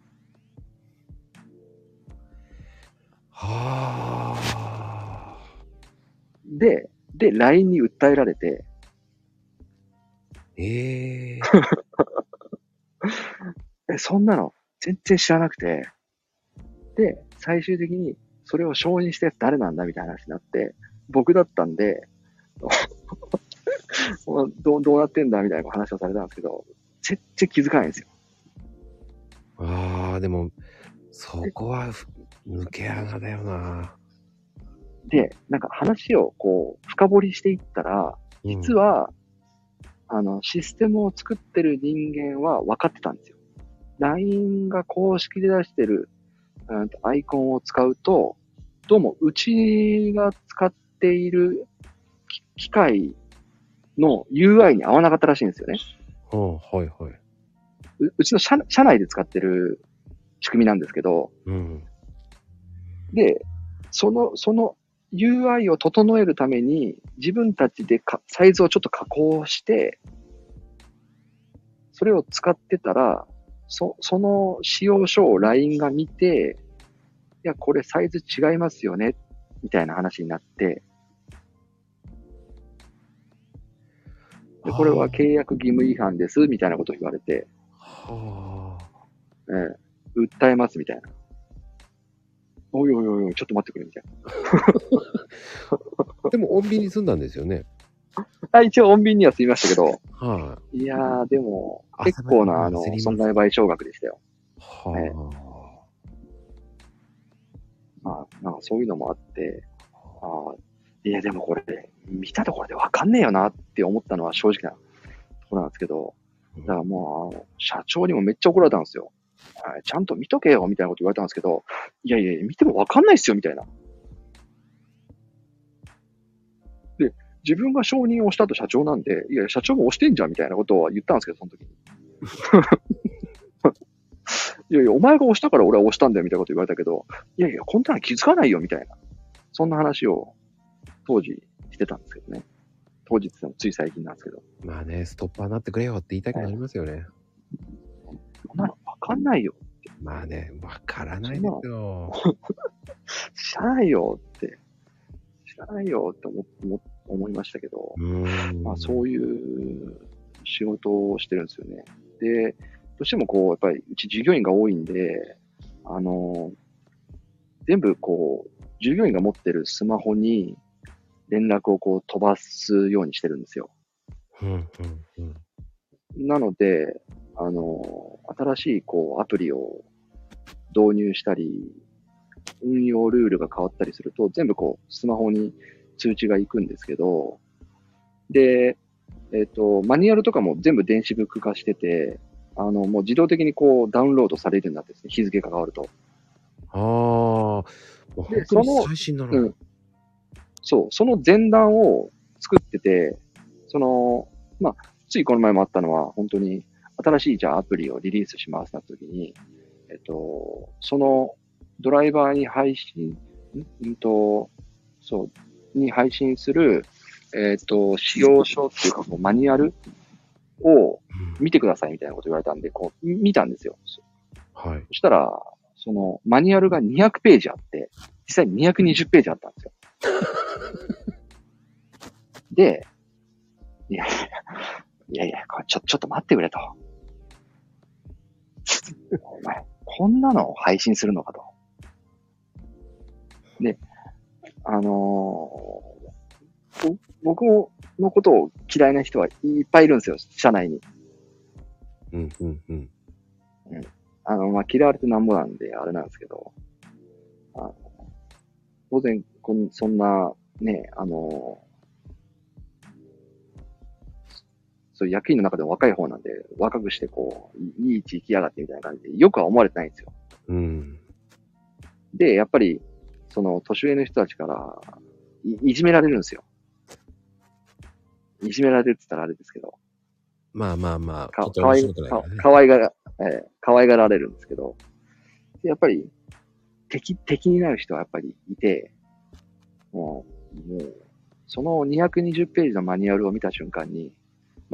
はあ。で、で、LINE に訴えられて、ええ <laughs> え、そんなの全然知らなくて、で、最終的にそれを承認したやつ誰なんだみたいな話になって、僕だったんで、<laughs> どうどうなってんだみたいな話をされたんですけど、全然気づかないんですよ。ああ、でも、そこはふ抜け穴だよな。で、なんか話をこう、深掘りしていったら、うん実、は、あの、システムを作ってる人間は分かってたんですよ。LINE が公式で出してる、うんとアイコンを使うと、どうもうちが使っているき機械の UI に合わなかったらしいんですよね。うん、はいはい。ううちの社社内で使ってる仕組みなんですけど、うん。で、その、その UI を整えるために自分たちでかサイズをちょっと加工して、それを使ってたら、そその使用書を LINE が見て、いや、これサイズ違いますよね、みたいな話になって、でこれは契約義務違反です、みたいなことを言われて、はええ、訴えます、みたいな。おいおいおいおい、ちょっと待ってくれ、みたいあ。<laughs> でも、穏便に済んだんですよね。な。あ一応、穏便には済みましたけど、はいやー、でも、あ結構な、あの損害賠償額でしたよ。い。はまあ、なんかそういうのもあって、あーいや、でもこれ、見たところでわかんねえよなって思ったのは正直なところなんですけど、だからもう、あの社長にもめっちゃ怒られたんですよ。はいちゃんと見とけよ、みたいなこと言われたんですけど、いやいや、見てもわかんないっすよ、みたいな。で、自分が承認をしたと社長なんで、いや、社長も押してんじゃん、みたいなことは言ったんですけど、その時に。<laughs> いやいや、お前が押したから俺は押したんだよ、みたいなこと言われたけど、いやいや、こんなの気づかないよ、みたいな。そんな話を当時してたんですけどね。当時って言ってもつい最近なんですけど。まあね、ストッパーになってくれよって言いたくなりますよね。そんなのわかんないよ。まあね、わからないですよ。知ら <laughs> ないよって。知らないよって思思思いましたけど。まあそういう仕事をしてるんですよね。で、どうしてもこう、やっぱりうち従業員が多いんで、あの、全部こう、従業員が持ってるスマホに連絡をこう飛ばすようにしてるんですよ。うん、うん、うん。なので、あの、新しいこうアプリを導入したり、運用ルールが変わったりすると、全部こうスマホに通知が行くんですけど、で、えっ、と、マニュアルとかも全部電子ブック化してて、あの、もう自動的にこうダウンロードされるようになってですね、日付が変わると。ああ、でその最新なの。うんそう、その前段を作ってて、その、まあ、ついこの前もあったのは、本当に新しいじゃあアプリをリリースしますなった時に、えっと、そのドライバーに配信、ん？んと、そう、に配信する、えっと、使用書っていうか、こうマニュアルをうん見てくださいみたいなこと言われたんで、こう、み見たんですよ。はい。そしたら、そのマニュアルが200ページあって、実際に220ページあったんですよ。で、いやいや、いやいや、ちょ、ちょっと待ってくれと。お前、こんなのを配信するのかと。で、あのーぼ僕ものことを嫌いな人はいっぱいいるんですよ、社内に。うん、うん、うん。あの、まあ、嫌われてなんぼなんで、あれなんですけど、あの当然、こんそんな、ね、あの、そういう役員の中でも若い方なんで、若くしてこう、いいい位置行きやがってみたいな感じで、よくは思われてないんですよ。うん。で、やっぱり、その、年上の人たちからい、いじめられるんですよ。いじめられるって言ったらあれですけど、まあまあまあ、かかわいかかわいがら、えー可愛がられるんですけど、でやっぱり敵、敵になる人はやっぱりいて、もう、もう、その220ページのマニュアルを見た瞬間に、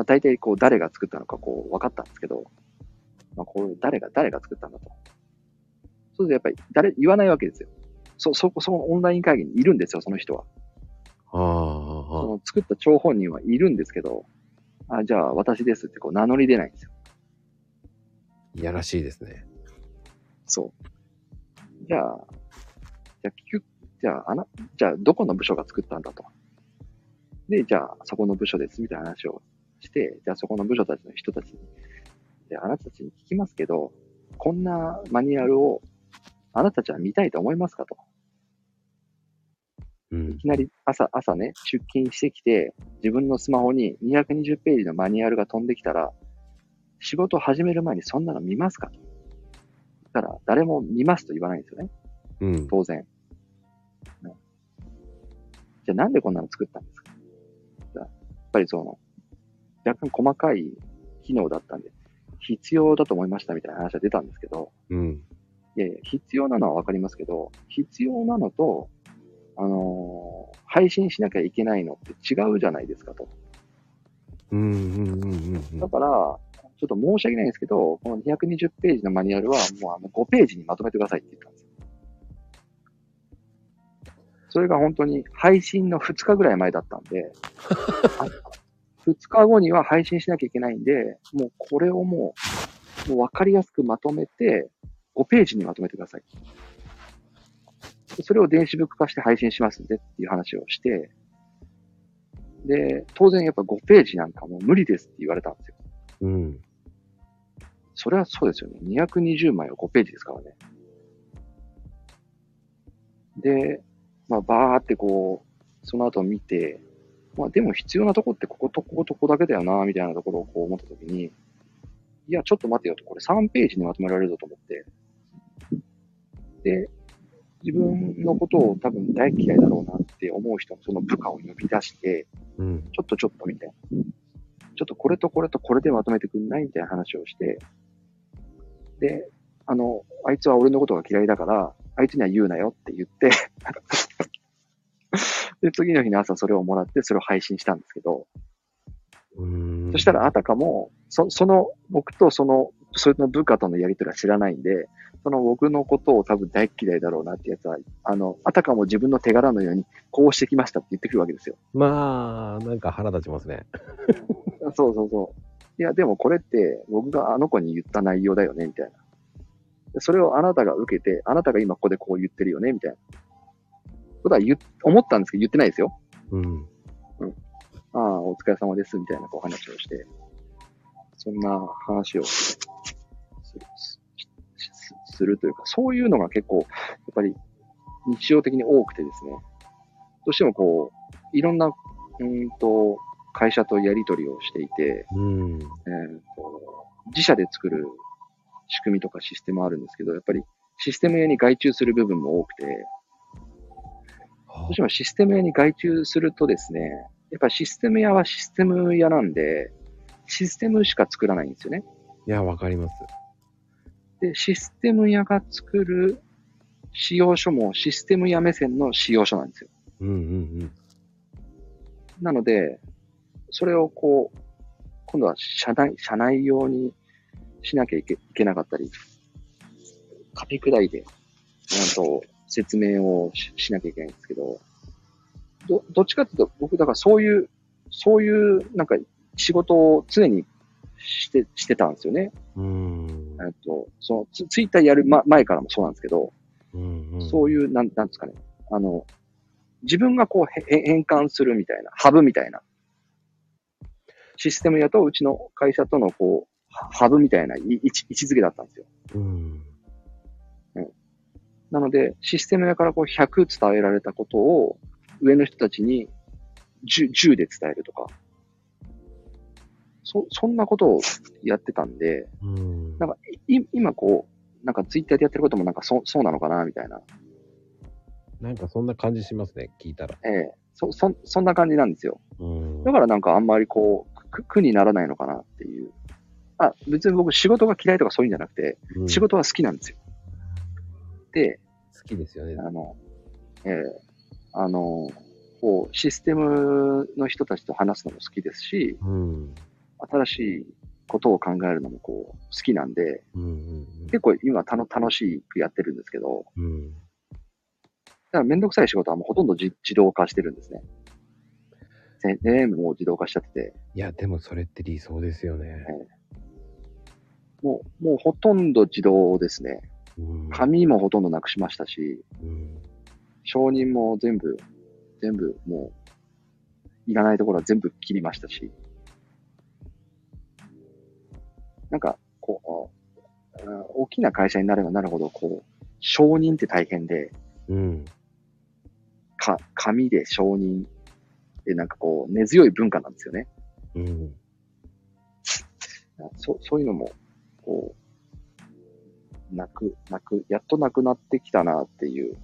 まあ大体こう誰が作ったのかこう分かったんですけど、まあこう誰が、誰が作ったんだと。そうするとやっぱり誰、言わないわけですよ。そ、そこ、そのオンライン会議にいるんですよ、その人は。ああ、その作った張本人はいるんですけど、あ、じゃあ私ですってこう名乗り出ないんですよ。いやらしいですね。そう。じゃあ、じゃあ、聞く、じゃあ、あな、じゃあ、どこの部署が作ったんだと。で、じゃあ、そこの部署です、みたいな話をして、じゃあ、そこの部署たちの人たちに、で、あなたたちに聞きますけど、こんなマニュアルを、あなたたちは見たいと思いますかと。うんい。きなり朝、朝ね、出勤してきて、自分のスマホに220ページのマニュアルが飛んできたら、仕事を始める前にそんなの見ますかと。だから、誰も見ますと言わないんですよね。うん。当然。ねじゃあなんでこんなの作ったんですか?やっぱりその、若干細かい機能だったんで、必要だと思いましたみたいな話が出たんですけど、うん。いやいや、必要なのはわかりますけど、必要なのと、あのー配信しなきゃいけないのって違うじゃないですかと。うん。うん。うん。うんだから、ちょっと申し訳ないんですけど、この220ページのマニュアルはもうあの5ページにまとめてくださいって言ったんですよ。それが本当に配信の2日ぐらい前だったんで、<laughs> 2日後には配信しなきゃいけないんで、もうこれをもう、もう分かりやすくまとめて、5ページにまとめてください。でそれを電子ブック化して配信しますんでっていう話をして、で、当然やっぱ5ページなんかもう無理ですって言われたんですよ。うん。それはそうですよね。220枚を5ページですからね。で、まあ、バーってこう、その後見て、まあ、でも必要なとこってこことこことここだけだよな、みたいなところをこう思ったときに、いや、ちょっと待てよと、これ3ページにまとめられるぞと思って、で、自分のことを多分大嫌いだろうなって思う人のその部下を呼び出して、うん。ちょっとちょっとみたいな。ちょっとこれとこれとこれでまとめてくんないみたいな話をして、で、あの、あいつは俺のことが嫌いだから、あいつには言うなよって言って、<laughs> で、次の日の朝それをもらって、それを配信したんですけど、うん。そしたらあたかも、そその、僕とその、それの部下とのやりとりは知らないんで、その僕のことを多分大嫌いだろうなってやつは、あの、あたかも自分の手柄のように、こうしてきましたって言ってくるわけですよ。まあ、なんか腹立ちますね。<laughs> そうそうそう。いや、でもこれって僕があの子に言った内容だよね、みたいな。でそれをあなたが受けて、あなたが今ここでこう言ってるよね、みたいな。ことは言っ思ったんですけど言ってないですよ。うん。ああ、お疲れ様です、みたいなこう話をして、そんな話をするすするというか、そういうのが結構、やっぱり日常的に多くてですね、どうしてもこう、いろんな、うーんと、会社とやり取りをしていて、うん。えーと自社で作る仕組みとかシステムあるんですけど、やっぱりシステム屋に外注する部分も多くて、どうしてもシステム屋に外注するとですね、やっぱりシステム屋はシステム屋なんで、システムしか作らないんですよね。いや、わかります。で、システム屋が作る仕様書もシステム屋目線の仕様書なんですよ。うんうんなので、それをこう、今度は社内、社内用にしなきゃいけいけなかったり、カピ砕いて、なんと説明をししなきゃいけないんですけど、ど、どっちかっていうと、僕、だからそういう、そういう、なんか、仕事を常にして、してたんですよね。うん。うん。えっと、そのツ、ツイッターやる、ま、前からもそうなんですけど、うんうん。そういう、なん、なんですかね。あの、自分がこうへへ変換するみたいな、ハブみたいな。システムやとうちの会社とのこう、ハハブみたいな位置位置づけだったんですよ。うん。なので、システムやからこう100伝えられたことを上の人たちに 10, 10で伝えるとか。そ、そんなことをやってたんで、うん。なんかい今こう、なんかツイッターでやってることもなんかそそうなのかなみたいな。なんかそんな感じしますね、聞いたら。ええそ、そ、そんな感じなんですよ。うん。だからなんかあんまりこう、苦苦にならないのかなっていう。あ、別に僕仕事が嫌いとかそういうんじゃなくて、うん仕事は好きなんですよ。で、好きですよね。あの、えーあの、こう、システムの人たちと話すのも好きですし、うん。新しいことを考えるのもこう、好きなんで、うんうん結構今たの楽しくやってるんですけど、うん。うん。だからめんどくさい仕事はもうほとんど自自動化してるんですね。ぜ全部もう自動化しちゃってて、いや、でもそれって理想ですよね。もう、もうほとんど自動ですね。うん。紙もほとんどなくしましたし、うん。承認も全部、全部もう、いらないところは全部切りましたし。なんか、こう、うん大きな会社になればなるほど、こう、承認って大変で、うん。か、紙で承認でなんかこう、根強い文化なんですよね。うん。<laughs> そそういうのも、こう、なく、なく、やっとなくなってきたなっていう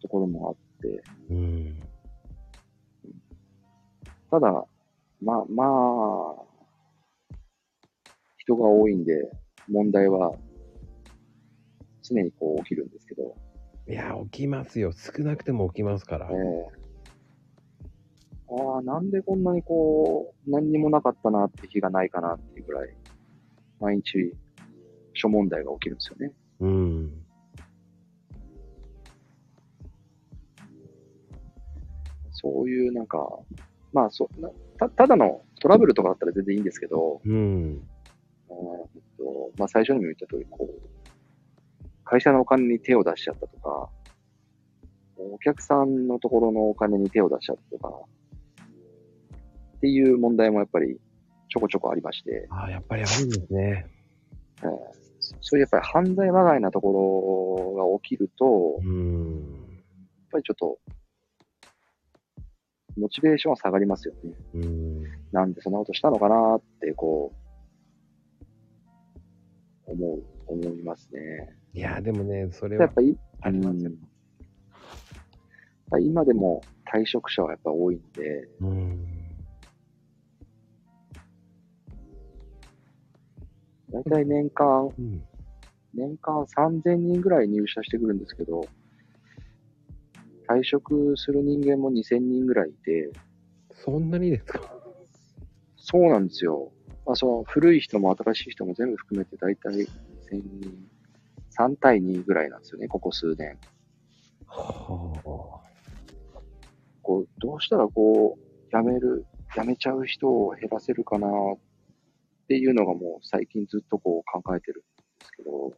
ところもあって、うん。ただ、まあ、まあ、人が多いんで、問題は常にこう起きるんですけど、いや、起きますよ。少なくても起きますからえ。えああ、なんでこんなにこう、何にもなかったなって日がないかなっていうぐらい、毎日、諸問題が起きるんですよね。うん。そういうなんか、まあそなた、ただのトラブルとかだったら全然いいんですけど、うん。うんえっとまあ、最初にも言った通り、こう、会社のお金に手を出しちゃったとか、お客さんのところのお金に手を出しちゃったとか、っていう問題もやっぱりちょこちょこありまして、ああ、やっぱりあるんですね。えーそういうやっぱり犯罪まがいなところが起きると、やっうん。ぱりちょっと、モチベーションは下がりますよね。うん。なんでそんなことしたのかなって、こう、思う、思いますね。いや、でもね、それはやっぱり、ありますよぱり今でも退職者はやっぱ多いんで、うん。だいたい年間、うん。年間3000人ぐらい入社してくるんですけど、退職する人間も2000人ぐらいいて、そんなにですか？そうなんですよ。まあ、その古い人も新しい人も全部含めてだいたい2000人、3対2ぐらいなんですよね、ここ数年。はこう、どうしたらこう、辞める、辞めちゃう人を減らせるかなっていうのがもう最近ずっとこう考えてるんですけど、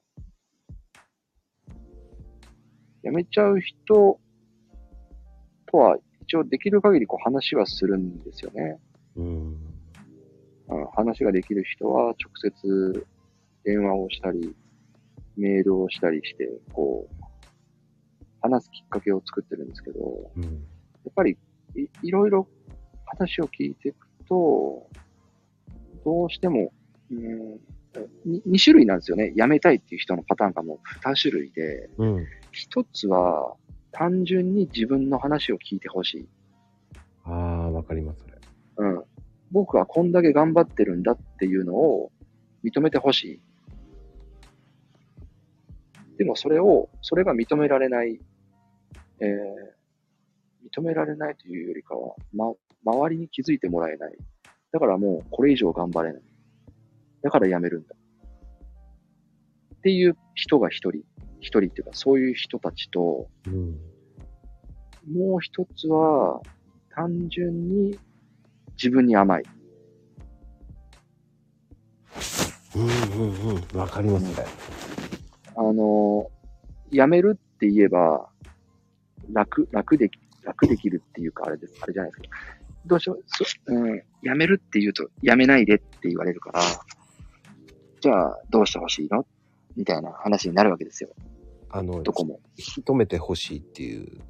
辞めちゃう人とは一応できる限りこう話はするんですよね。あ。うん。うん話ができる人は直接電話をしたり、メールをしたりして、こう、話すきっかけを作ってるんですけど、うん。やっぱりいいろいろ話を聞いていくと、どうしても、うん、に2種類なんですよね。辞めたいっていう人のパターンがもう2種類で、うん。一つは単純に自分の話を聞いてほしい。ああ、わかります、それ。うん。僕はこんだけ頑張ってるんだっていうのを認めてほしい。でもそれを、それが認められない、えー、認められないというよりかは、ま、周りに気づいてもらえない。だからもうこれ以上頑張れない。だから辞めるんだ。っていう人が一人。一人っていうか、そういう人たちと、うん。もう一つは、単純に自分に甘い。うんうんうん。わかります、それ。あの、辞めるって言えば、楽、楽でき、楽できるっていうか、あれです、あれじゃないですか。どうしよう、そうん、辞めるって言うと、辞めないでって言われるから、じゃあ、どうしてほしいの？みたいな話になるわけですよ。あの、どこも。引き止めてほしいっていう。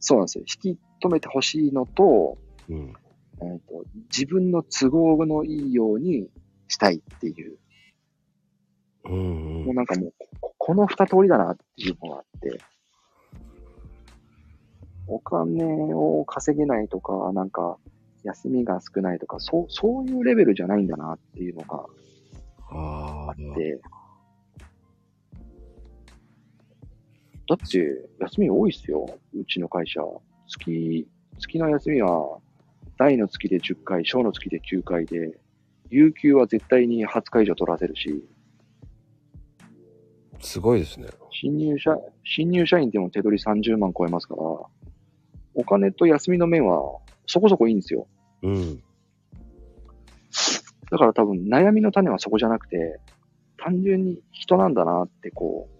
そうなんですよ。引き止めてほしいのと、うん。えーと、自分の都合のいいようにしたいっていう。うんうん。もうなんかもう、ここの二通りだなっていうのがあって、お金を稼げないとか、なんか、休みが少ないとか、そう、そういうレベルじゃないんだなっていうのがあって、だって、休み多いっすよ。うちの会社。月、月の休みは、大の月で10回、小の月で9回で、有給は絶対に20日以上取らせるし、すごいですね。新入社、新入社員でも手取り30万超えますから、お金と休みの面はそこそこいいんですよ。うん。だから多分悩みの種はそこじゃなくて、単純に人なんだなってこう、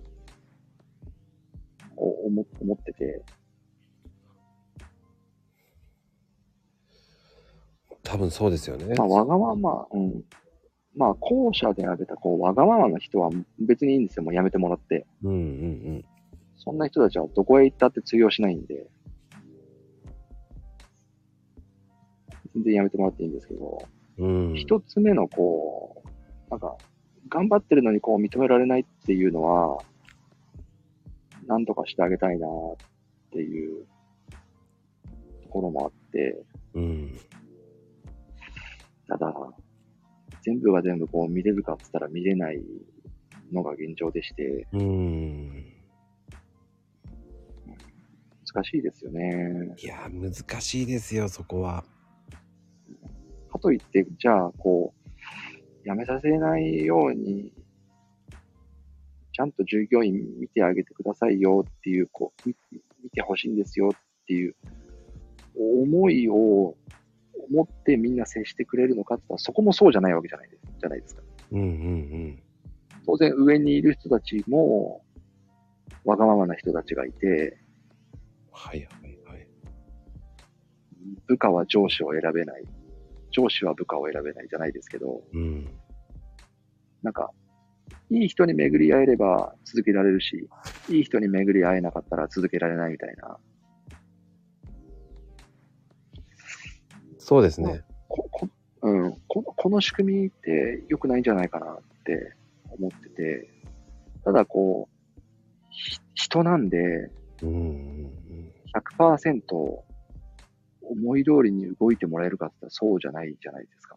お思思ってて、多分そうですよね。まあ、わがまま、うん。まあ、後者であげた、こう、わがままな人は別にいいんですよ。もうやめてもらって。うんうんそんな人たちはどこへ行ったって通用しないんで、全然やめてもらっていいんですけど、うん。うん。一つ目のこう、なんか、頑張ってるのにこう認められないっていうのは、なんとかしてあげたいなっていうところもあって、うん。ただ、全部が全部こう見れるかって言ったら見れないのが現状でして、うん。難しいですよね。いや、難しいですよ、そこは。かといって、じゃあ、こう、辞めさせないように、ちゃんと従業員見てあげてくださいよっていう、こう、み見てほしいんですよっていう思いを持ってみんな接してくれるのかって言ったら、そこもそうじゃないわけじゃないですじゃないですか。うんうん当然上にいる人たちも、わがままな人たちがいて、はいはいはい。部下は上司を選べない。上司は部下を選べないじゃないですけど、うん。なんか、いい人に巡り会えれば続けられるし、いい人に巡り会えなかったら続けられないみたいな。そうですね。ここ,、うん、このこの仕組みって良くないんじゃないかなって思ってて、ただこう、ひ人なんでうんうん100%思い通りに動いてもらえるかって言ったらそうじゃないじゃないですか。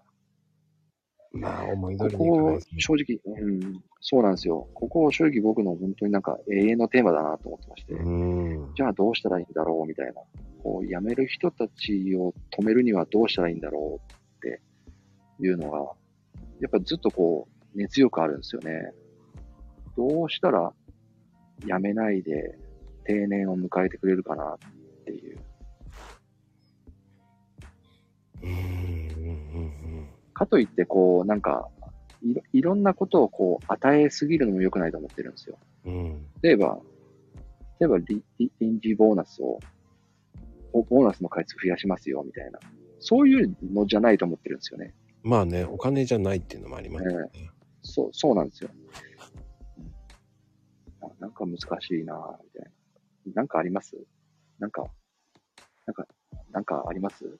うん。まあ、思い通こりにいかないこですね。正直、うん、そうなんですよ。ここ正直僕の本当になんか永遠のテーマだなと思ってまして。うん。じゃあどうしたらいいんだろうみたいな。こう、辞める人たちを止めるにはどうしたらいいんだろうっていうのが、やっぱずっとこう、熱よくあるんですよね。どうしたら辞めないで定年を迎えてくれるかなっかといって、こう、なんか、いろいろんなことをこう、与えすぎるのも良くないと思ってるんですよ。うん。うん。例えば、例えば臨、時ボーナスを、ボボーナスの回数増やしますよ、みたいな。そういうのじゃないと思ってるんですよね。まあね、お金じゃないっていうのもありますよね。そう、そうなんですよ。あなんか難しいなぁみたいな。なんかあります？なんか、なんか、なんかあります？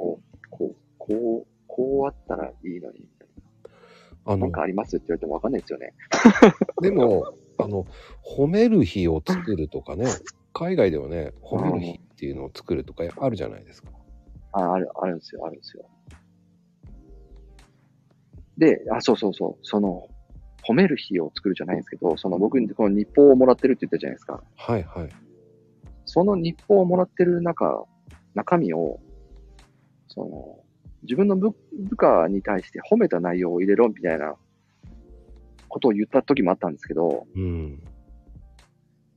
こう、こう、こう、こうあったらいいのに、みたいな。なあのん、かありますって言われてもわかんないですよね。<laughs> でも、あの、褒める日を作るとかね、海外ではね、褒める日っていうのを作るとかあるじゃないですか。あ、ある、あるんですよ、あるんですよ。で、あ、そうそうそう、その、褒める日を作るじゃないんですけど、その僕にこの日報をもらってるって言ったじゃないですか。はいはい。その日報をもらってる中、中身を、その、自分の部部下に対して褒めた内容を入れろみたいなことを言った時もあったんですけど、うん。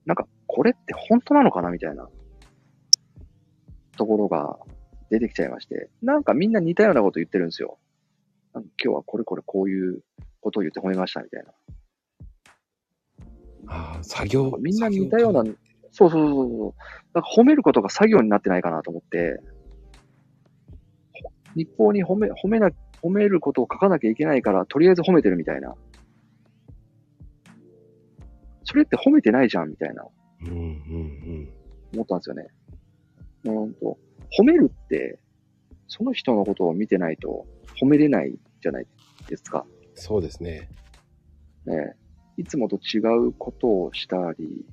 なんか、これって本当なのかなみたいなところが出てきちゃいまして、なんかみんな似たようなこと言ってるんですよ。今日はこれこれこういうことを言って褒めましたみたいな。ああ、作業。みんな似たようなそうそうそうそう。なんか褒めることが作業になってないかなと思って、日報に褒め、褒めな、褒めることを書かなきゃいけないから、とりあえず褒めてるみたいな。それって褒めてないじゃんみたいな。うんうん思ったんですよね。うんと、褒めるって、その人のことを見てないと褒めれないじゃないですか。うん。そうですね。ね、いつもと違うことをしたり、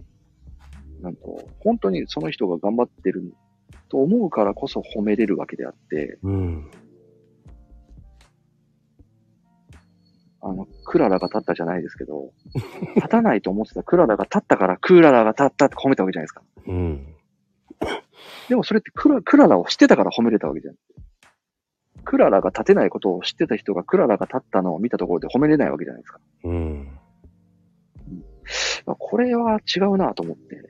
なんと、本当にその人が頑張ってると思うからこそ褒めれるわけであって、うん。あの、クララが立ったじゃないですけど、立たないと思ってたクララが立ったからクララが立ったって褒めたわけじゃないですか。うん。でもそれってクラクララを知ってたから褒めれたわけじゃん。クララが立てないことを知ってた人がクララが立ったのを見たところで褒めれないわけじゃないですか。うん。これは違うなと思って、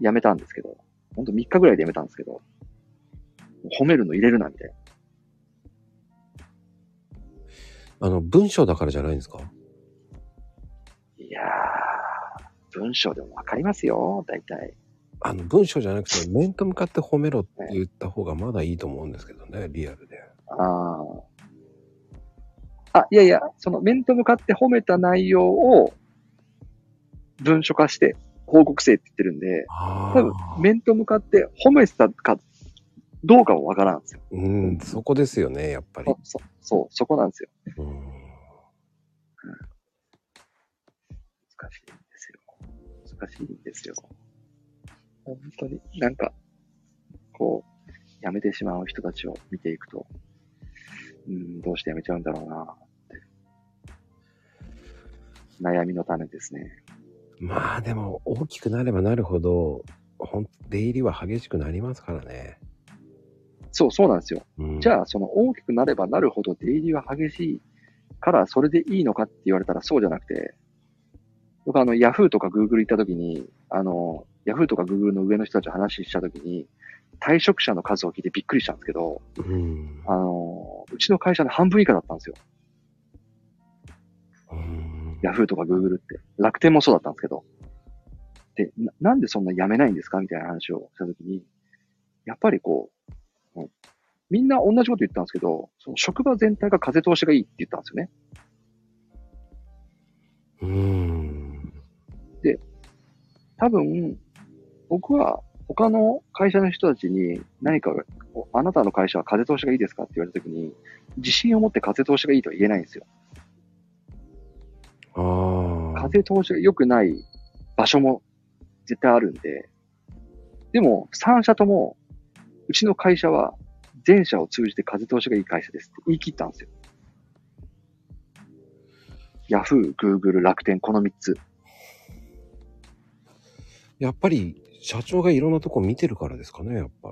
やめたんですけど、ほんと3日ぐらいでやめたんですけど、褒めるの入れるな、みたいな。あの、文章だからじゃないんですか？いやー、文章でもわかりますよ、大体。あの、文章じゃなくて、<laughs> 面と向かって褒めろって言った方がまだいいと思うんですけどね、リアルで。あー。あ、いやいや、その面と向かって褒めた内容を文書化して報告せえって言ってるんで、あ多分面と向かって褒めてたかどうかはわからんですよ。うん、そこですよね、やっぱりそ。そそう、そこなんですよ。うん。難しいんですよ。難しいんですよ。本当に、なんか、こう、辞めてしまう人たちを見ていくと、うん、どうして辞めちゃうんだろうなって。悩みの種ですね。まあでも、大きくなればなるほど、ほん、出入りは激しくなりますからね。そう、そうなんですよ。うん、じゃあ、その大きくなればなるほど出入りは激しいから、それでいいのかって言われたらそうじゃなくて、僕あの、ヤフーとかグーグル行った時に、あの、ヤフーとかグーグルの上の人たちと話した時に、退職者の数を聞いてびっくりしたんですけど、うん。あの、うちの会社の半分以下だったんですよ。うん。ヤフーとかグーグルって。楽天もそうだったんですけど。で、ななんでそんな辞めないんですかみたいな話をした時に、やっぱりこう、うんみんな同じこと言ったんですけど、その職場全体が風通しがいいって言ったんですよね。うん。多分、僕は他の会社の人たちに何か、あなたの会社は風通しがいいですかって言われたときに、自信を持って風通しがいいとは言えないんですよ。風通しが良くない場所も絶対あるんで、でも3社とも、うちの会社は全社を通じて風通しがいい会社ですって言い切ったんですよ。ヤフー、グーグル、楽天、この3つ。やっぱり、社長がいろんなとこ見てるからですかね、やっぱ。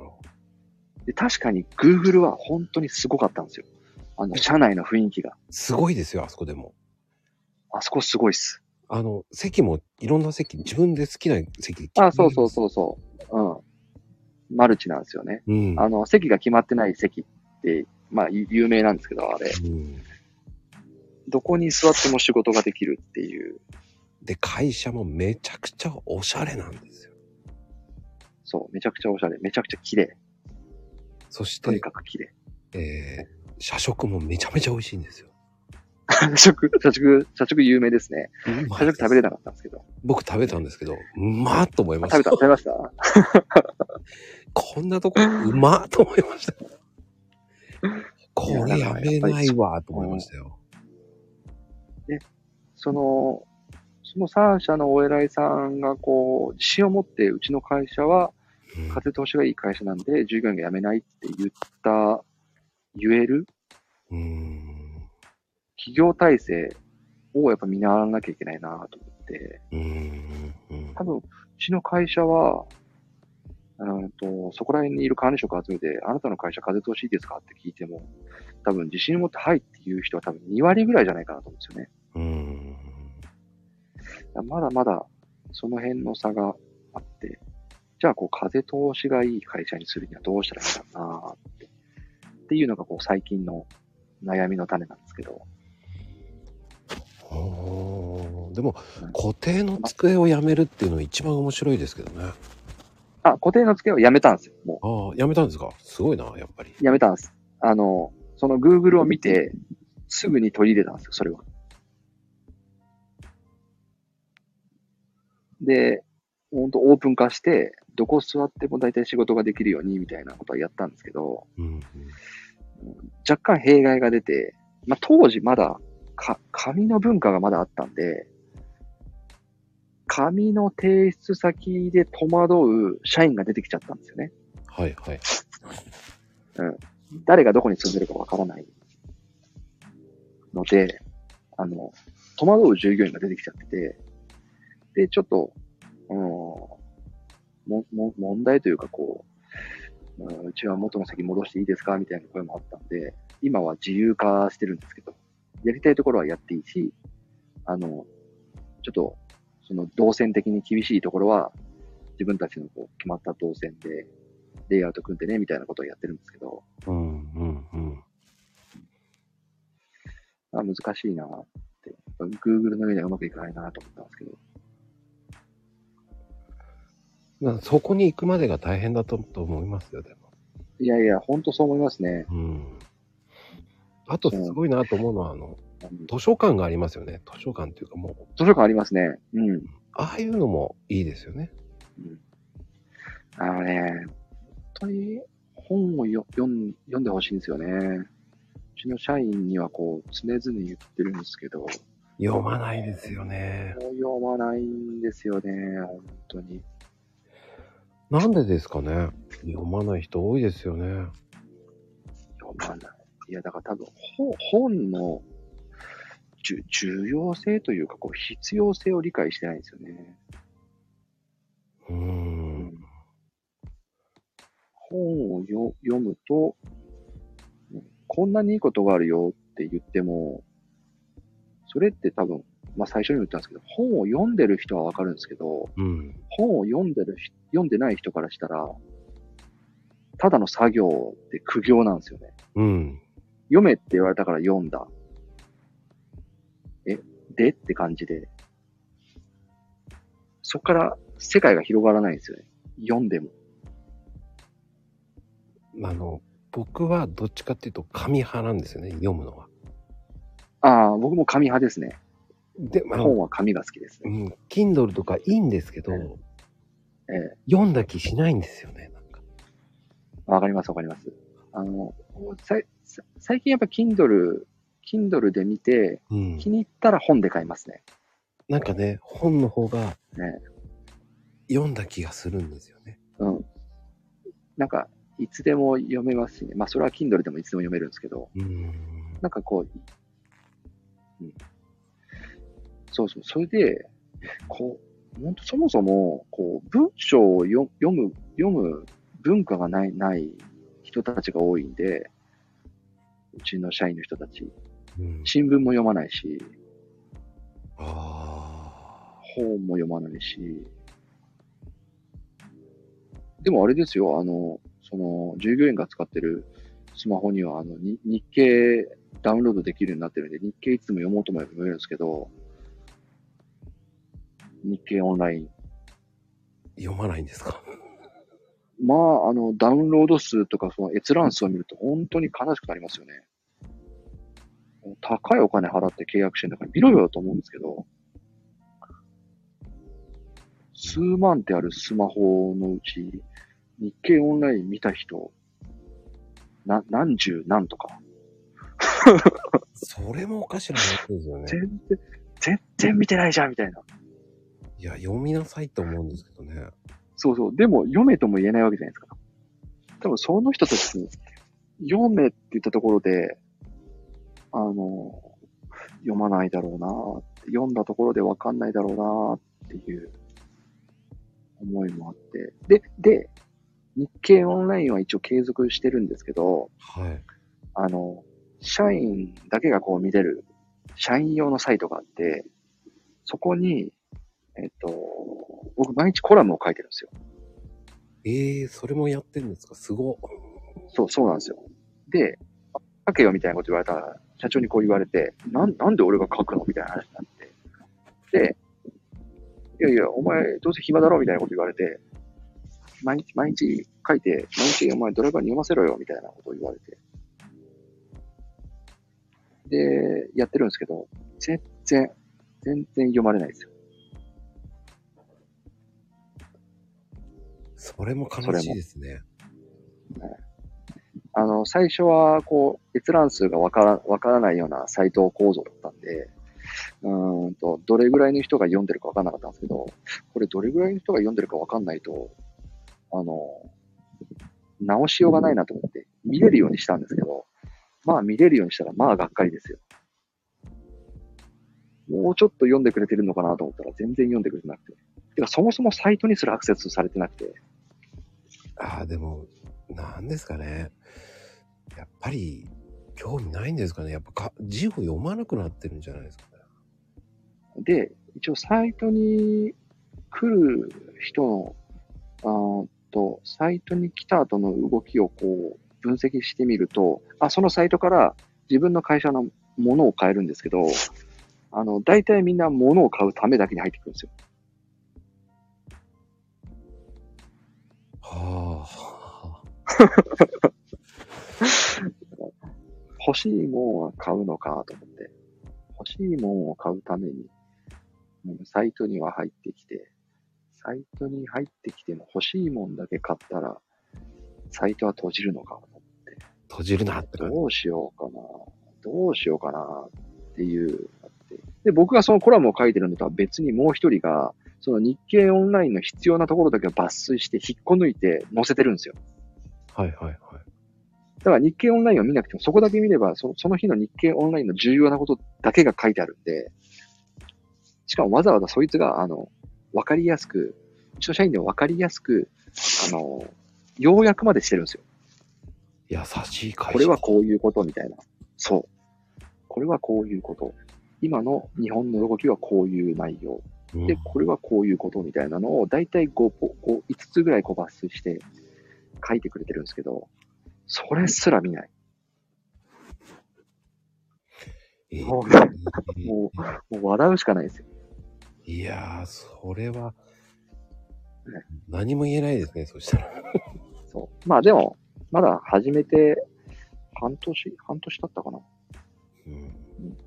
で確かに Google は本当にすごかったんですよ。あの、社内の雰囲気が。すごいですよ、あそこでも。あそこすごいっす。あの、席もいろんな席、自分で好きな席。あ、そうそうそうそう。うん。マルチなんですよね。う。うん。あの、席が決まってない席って、まあ、ゆ有名なんですけど、あれ。うん、どこに座っても仕事ができるっていう。で、会社もめちゃくちゃおしゃれなんですよ。そう、めちゃくちゃおしゃれ。めちゃくちゃ綺麗。そしとにて、かく綺麗。えー、社食もめちゃめちゃ美味しいんですよ。<laughs> 社食、社食、社食有名ですね。社食食べれなかったんですけど。僕食べたんですけど、うまっと思いました。食べた、食べました？<laughs> こんなとこ、うまっと思いました。これやめないわ、と思いましたよ。その、その3社のお偉いさんがこう、自信を持ってうちの会社はうん風通しがいい会社なんで、従業員が辞めないって言った、言える？うーん。企業体制をやっぱ見習わなきゃいけないなと思って、多分、うちの会社は、うんと、そこら辺にいる管理職を集めて、あなたの会社風通しいいですか？って聞いても、多分自信を持ってはいっていう人は多分2割ぐらいじゃないかなと思うんですよね。うーん。まだまだその辺の差があって、じゃあこう風通しがいい会社にするにはどうしたらいいんだろうなって。っていうのがこう最近の悩みの種なんですけど。でも、固定の机をやめるっていうのは一番面白いですけどね。あ、固定の付けをやめたんですよ。もああ、やめたんですか？すごいな、やっぱり。うやめたんです。あの、その Google を見て、すぐに取り入れたんですよ、それは。で、本当オープン化して、どこ座っても大体仕事ができるようにみたいなことはやったんですけど、うん。若干弊害が出て、まあ、当時まだか紙の文化がまだあったんで、紙の提出先で戸惑う社員が出てきちゃったんですよね。はいはい。誰がどこに住んでるかわからないので、あの、戸惑う従業員が出てきちゃってて、で、ちょっと、うん、も、も、問題というかこう、うん、うちは元の席戻していいですかみたいな声もあったんで、今は自由化してるんですけど、やりたいところはやっていいし、あの、ちょっと、その動線的に厳しいところは、自分たちのこう決まった動線で、レイアウト組んでね、みたいなことをやってるんですけど、うんうんうん。あ難しいなって。やっぱ Google の上ではうまくいかないなと思ったんですけど。なそこに行くまでが大変だとと思いますよ、でも。いやいや、ほんとそう思いますね。うん。あとすごいなと思うのは、あの、うん図書館がありますよね。図書館っていうかもう、図書館ありますね。うん。ああいうのもいいですよね。うんあのね、本当に本をよ読ん読んでほしいんですよね。うちの社員にはこう、常々言ってるんですけど、も読まないですよね。う読まないんですよね、本当に。なんでですかね。読まない人多いですよね。読まない。いや、だから多分、本本の重重要性というか、こう、必要性を理解してないんですよね。うーん。本をよ読むと、うんこんなにいいことがあるよって言っても、それって多分、まあ最初にも言ったんですけど、本を読んでる人はわかるんですけど、うん。本を読んでる人、読んでない人からしたら、ただの作業って苦行なんですよね。うん。読めって言われたから読んだ。え、でって感じで。そこから世界が広がらないんですよね。読んでも。あの、僕はどっちかっていうと紙派なんですよね、読むのは。ああ、僕も紙派ですね。で、あの本は紙が好きですね。うん、Kindle とかいいんですけど、ええ読んだ気しないんですよね、なんか。わかります、わかります。あの、ささ最近やっぱ Kindle、Kindle で見て、うん。気に入ったら本で買いますね。なんかね、本の方がね。読んだ気がするんですよね。うん。なんか、いつでも読めますしね。まあ、それは Kindle でもいつでも読めるんですけど、うん。なんかこう、うん。そうそう。それで、こう、本当そもそも、こう、文章をよ読む、読む文化がない、ない人たちが多いんで、うちの社員の人たち、うん、新聞も読まないし、あ本も読まないし、でもあれですよ、あの、その、従業員が使ってるスマホには、あの、に日経ダウンロードできるようになってるんで、日経いつも読もうと思えば読めるんですけど、日経オンライン。あ、読まないんですか？まあ、あの、ダウンロード数とか、その閲覧数を見ると本当に悲しくなりますよね。高いお金払って契約してんだから見ろよと思うんですけど、数万ってあるスマホのうち、日経オンライン見た人、な、何十何とか。それもおかしな話ですよね。全然、全然見てないじゃんみたいな。いや、読みなさいと思うんですけどね。そうそう。でも、読めとも言えないわけじゃないですか。多分、その人たちに、読めって言ったところで、あの、読まないだろうな読んだところでわかんないだろうなっていう思いもあって。で、で、日経オンラインは一応継続してるんですけど、はい。あの、社員だけがこう見れる、社員用のサイトがあって、そこに、えっと、僕毎日コラムを書いてるんですよ。ええー、それもやってんですか？すごっ。そう、そうなんですよ。で、書けよみたいなこと言われたら、社長にこう言われて、なん、なんで俺が書くの？みたいな話になって。で、いやいや、お前どうせ暇だろ？みたいなこと言われて、毎日、毎日書いて、毎日お前ドライバーに読ませろよ？みたいなことを言われて。で、やってるんですけど、全然、全然読まれないですよ。それも悲しいですね。あの、最初は、こう、閲覧数がわから、わからないようなサイト構造だったんで、うんと、どれぐらいの人が読んでるかわかんなかったんですけど、これどれぐらいの人が読んでるかわかんないと、あの、直しようがないなと思って、見れるようにしたんですけど、まあ見れるようにしたら、まあがっかりですよ。もうちょっと読んでくれてるのかなと思ったら、全然読んでくれてなくて。てか、そもそもサイトにすらアクセスされてなくて、ああ、でも、なんですかね。やっぱり、興味ないんですかね。やっぱか字を読まなくなってるんじゃないですかね。で、一応サイトに来る人の、あーと、サイトに来た後の動きをこう分析してみると、あ、そのサイトから自分の会社のものを買えるんですけど、あの、大体みんな物を買うためだけに入ってくるんですよ。はあ。<laughs> 欲しいもんは買うのかと思って、欲しいもんを買うために、うんサイトには入ってきて、サイトに入ってきても欲しいもんだけ買ったら、サイトは閉じるのかと思って、閉じるなって。どうしようかな、どうしようかなっていう、あってで、僕がそのコラムを書いてるのとは別にもう一人が、その日経オンラインの必要なところだけを抜粋して引っこ抜いて載せてるんですよ。はいはいはい。だから日経オンラインを見なくても、そこだけ見れば、そその日の日経オンラインの重要なことだけが書いてあるんで、しかもわざわざそいつが、あの、わかりやすく、うちの社員でもわかりやすく、あの、要約までしてるんですよ。優しい会社。これはこういうことみたいな。そう。これはこういうこと。今の日本の動きはこういう内容。うん、で、これはこういうことみたいなのを、だいたい 5, ポ5、5つぐらいこう抜粋して書いてくれてるんですけど、それすら見ない。えーもうえーももう笑うしかないですよ。いやー、それはね、何も言えないですね、そしたら。そう。まあでも、まだ始めて半年、半年経ったかな。うんうん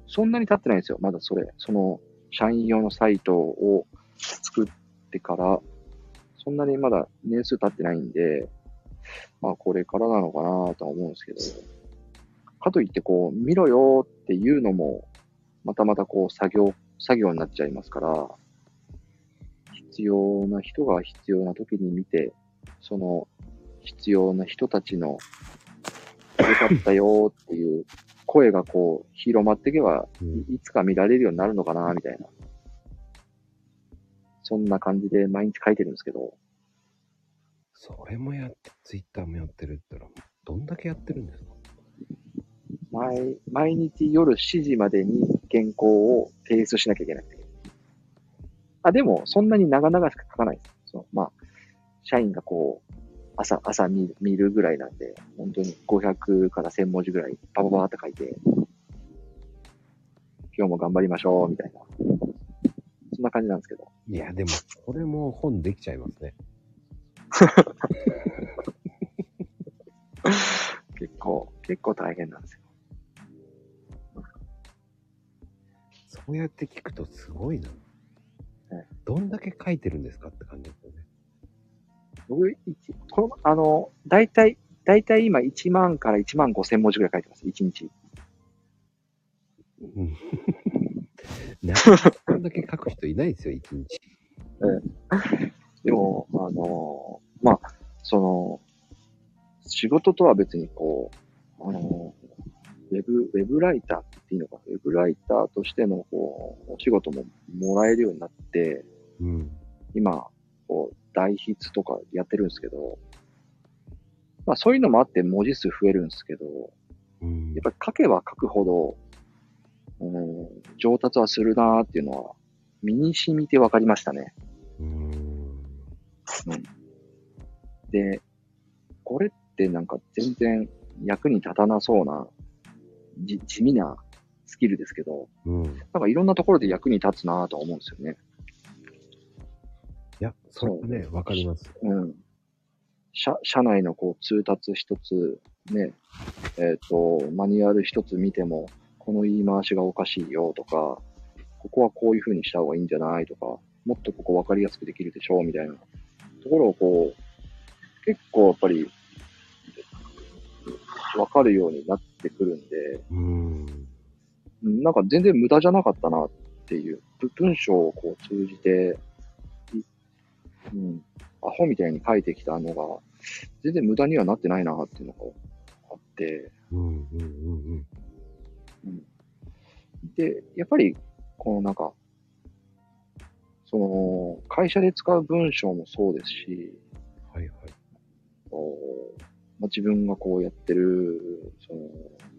そんなに経ってないんですよ。まだそれ。その、社員用のサイトを作ってから、そんなにまだ年数経ってないんで、まあこれからなのかなとは思うんですけど、かといってこう、見ろよっていうのも、またまたこう、作業、作業になっちゃいますから、必要な人が必要な時に見て、その必要な人たちの、よかったよっていう声がこう、広まっていけば、うんいつか見られるようになるのかな、みたいな。そんな感じで毎日書いてるんですけど、それもやって、ツイッターもやってるったら、どんだけやってるんですか？毎毎日夜7時までに原稿を提出しなきゃいけない。あ、でも、そんなに長々しか書かないです。そうまあ、社員がこう、朝、朝見見るぐらいなんで、本当に500から1000文字ぐらい、パパパーって書いて、今日も頑張りましょう、みたいな。そんな感じなんですけど。いや、でも、それも本できちゃいますね。<laughs> 結構、結構大変なんですよ。そうやって聞くとすごいなはい。どんだけ書いてるんですかって感じですよね。僕、一この、あの、大体、大体今1万から1万5千文字ぐらい書いてます。1日。うん。な <laughs> こんだけ書く人いないですよ、一日。でも、あの、まあ、その、仕事とは別にこう、あの、ウェブ、ウェブライターっていいのか、ウェブライターとしての、こう、お仕事ももらえるようになって、うん。今、こう、代筆とかやってるんですけど、まあそういうのもあって文字数増えるんですけど、うんやっぱり書けば書くほど、うん、上達はするなーっていうのは、身に染みて分かりましたね。うん。で、これってなんか全然役に立たなそうな、じ地味なスキルですけど、うん。いなんかいろんなところで役に立つなとは思うんですよね。や、それはね、わかります。うん。社、社内のこう通達一つ、ね、えっ、と、マニュアル一つ見ても、この言い回しがおかしいよとか、ここはこういう風にした方がいいんじゃないとか、もっとここ分かりやすくできるでしょうみたいなところをこう、結構やっぱり、分かるようになってくるんで、うん。うんなんか全然無駄じゃなかったなっっていう、ぶ文章をこう通じて、いうん、アホみたいに書いてきたのが、全然無駄にはなってないなっていうのがあって、うんうんうんうん。で、やっぱり、このなんか、その、会社で使う文章もそうですし、はいはい。こうまあ、自分がこうやってる、その、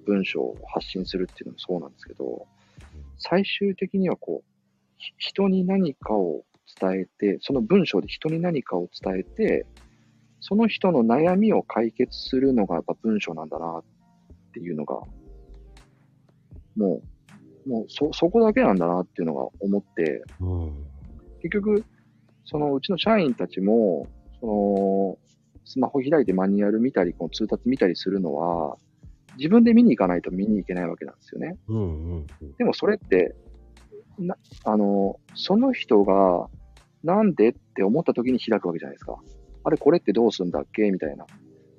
文章を発信するっていうのもそうなんですけど、最終的にはこう、ひ人に何かを伝えて、その文章で人に何かを伝えて、その人の悩みを解決するのがやっぱ文章なんだなっていうのが、もう、もうそ、そこだけなんだなっていうのが思って、うん。結局、そのうちの社員たちも、その、スマホ開いてマニュアル見たり、この通達見たりするのは、自分で見に行かないと見に行けないわけなんですよね。うんうんうん。でもそれって、な、あの、その人が、なんでって思った時に開くわけじゃないですか。あれ、これってどうすんだっけ？みたいな。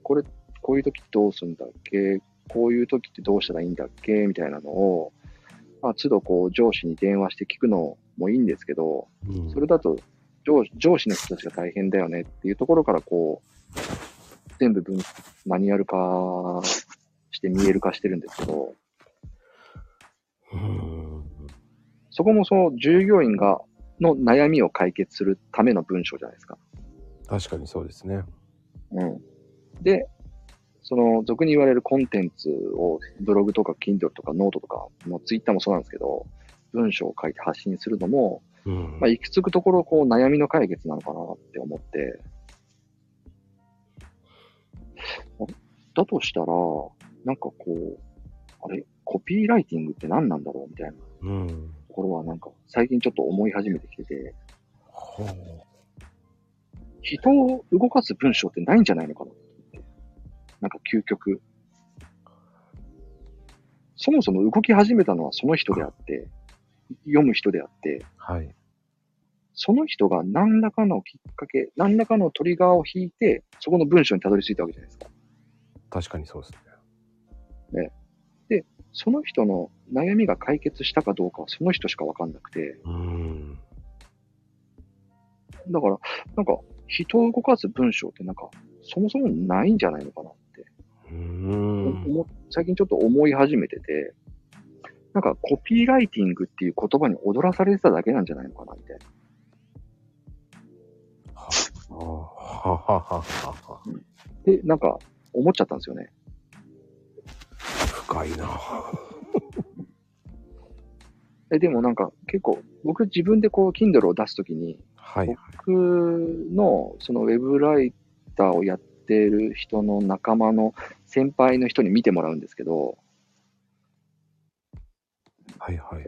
これ、こういう時どうすんだっけ？こういう時ってどうしたらいいんだっけ？みたいなのを、まあ、都度こう上司に電話して聞くのもいいんですけど、うん。それだと上上司の人たちが大変だよねっていうところからこう、全部分マニュアル化して見える化してるんですけど、うん。そこもその従業員がの悩みを解決するための文章じゃないですか。確かにそうですね。うん。で、その俗に言われるコンテンツをブログとか Kindle とかノートとか、まあ、Twitter もそうなんですけど、文章を書いて発信するのも、うんまあ、行き着くところ、こう、悩みの解決なのかなって思って、あだとしたら、なんかこう、あれ、コピーライティングって何なんだろうみたいなうん。ところは、なんか、最近ちょっと思い始めてきてて、ほう。人を動かす文章ってないんじゃないのかなって。なんか究極。そもそも動き始めたのはその人であって、読む人であって、はい。その人が何らかのきっかけ、何らかのトリガーを引いて、そこの文章にたどり着いたわけじゃないですか。確かにそうですね。その人の悩みが解決したかどうかはその人しかわかんなくて、うん。だから、なんか、人を動かす文章ってなんか、そもそもないんじゃないのかなって、うん。思最近ちょっと思い始めてて、なんか、コピーライティングっていう言葉に踊らされてただけなんじゃないのかな、みたいな。はあはははは。で、なんか、思っちゃったんですよね。深いな。<laughs> え、でもなんか、結構、僕自分でこう、Kindle を出すときに、はい。僕のそのウェブライターをやってる人の仲間の先輩の人に見てもらうんですけど、はいはい。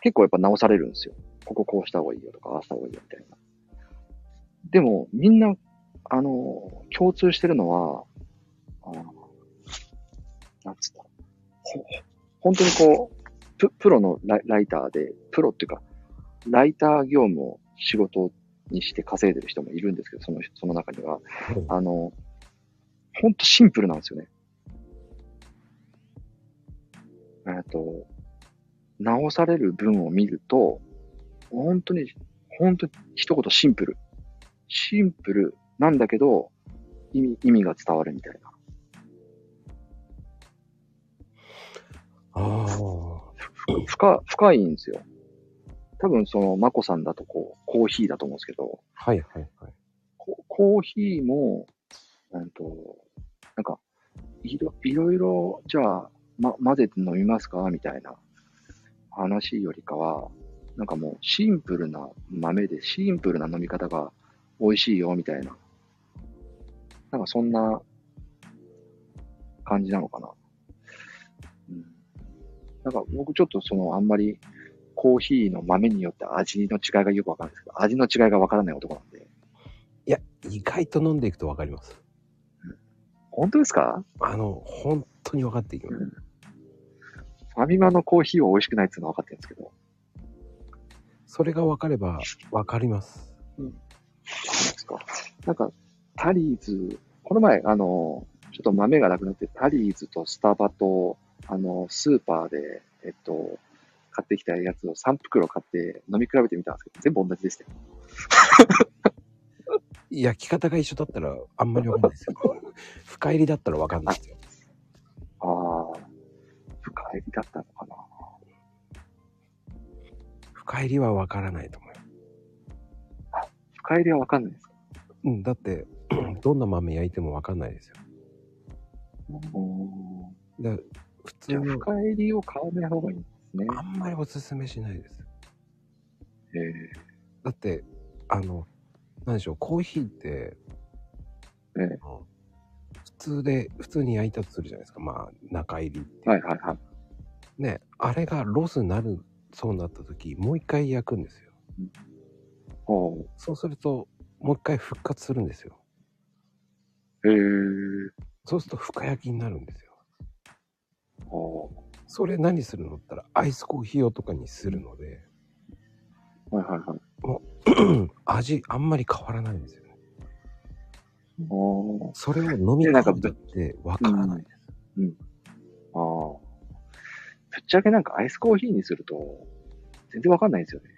結構やっぱ直されるんですよ。こここうした方がいいよとか、ああした方がいいよみたいな。でも、みんな、あの、共通してるのは、あのなんつったほ本当にこう、ププロのライライターで、プロっていうか、ライター業務を仕事にして稼いでる人もいるんですけど、そのその中には。あの、ほんとシンプルなんですよね。えっと、直される文を見ると、本当に、本当に一言シンプル。シンプルなんだけど、意味、意味が伝わるみたいな。あ深、深いんですよ。多分その、マコさんだとこう、コーヒーだと思うんですけど、はいはいはい。ココーヒーも、うんと、なんか、いろいろいろ、じゃあ、ま、混ぜて飲みますか？みたいな話よりかは、なんかもうシンプルな豆でシンプルな飲み方が美味しいよみたいな。なんかそんな感じなのかな。うん。なんか僕ちょっとそのあんまりコーヒーの豆によって味の違いがよくわかんないですけど、味の違いがわからない男なんで。いや、意外と飲んでいくとわかります。本当ですか？あの、本当に分かっていきます。ファミマのコーヒーは美味しくないっていうのは分かってるんですけど。それが分かれば分かります。そうなんですか。なんか、タリーズ、この前、あの、ちょっと豆がなくなって、タリーズとスタバと、あの、スーパーで、えっと、買ってきたやつを3袋買って飲み比べてみたんですけど、全部同じでしたよ。<laughs> 焼き方が一緒だったらあんまりわかんないですよ。<laughs> 深入りだったらわかんないですよ。ああ、深入りだったのかな。深入りはわからないと思うよ。深入りはわかんないですか？うん、だって、<laughs> どんな豆焼いてもわかんないですよ。うん。だ普通じゃあ、の、深入りを買わない方がいいんですね。あんまりおすすめしないです。ええだって、あの、何でしょう、コーヒーって、ええ普通で、普通に焼いたとするじゃないですか。まあ、中入りって。はいはいはい。ね、あれがロスになる、そうなった時、もう一回焼くんですよ。おうそうすると、もう一回復活するんですよ。へえそうすると深焼きになるんですよ。それ何するのったら、アイスコーヒー用とかにするので、はいはいはい。味あんまり変わらないんですよね。それを飲み込んだってわからないです。ああ。ぶっちゃけなんかアイスコーヒーにすると、全然わかんないんですよね。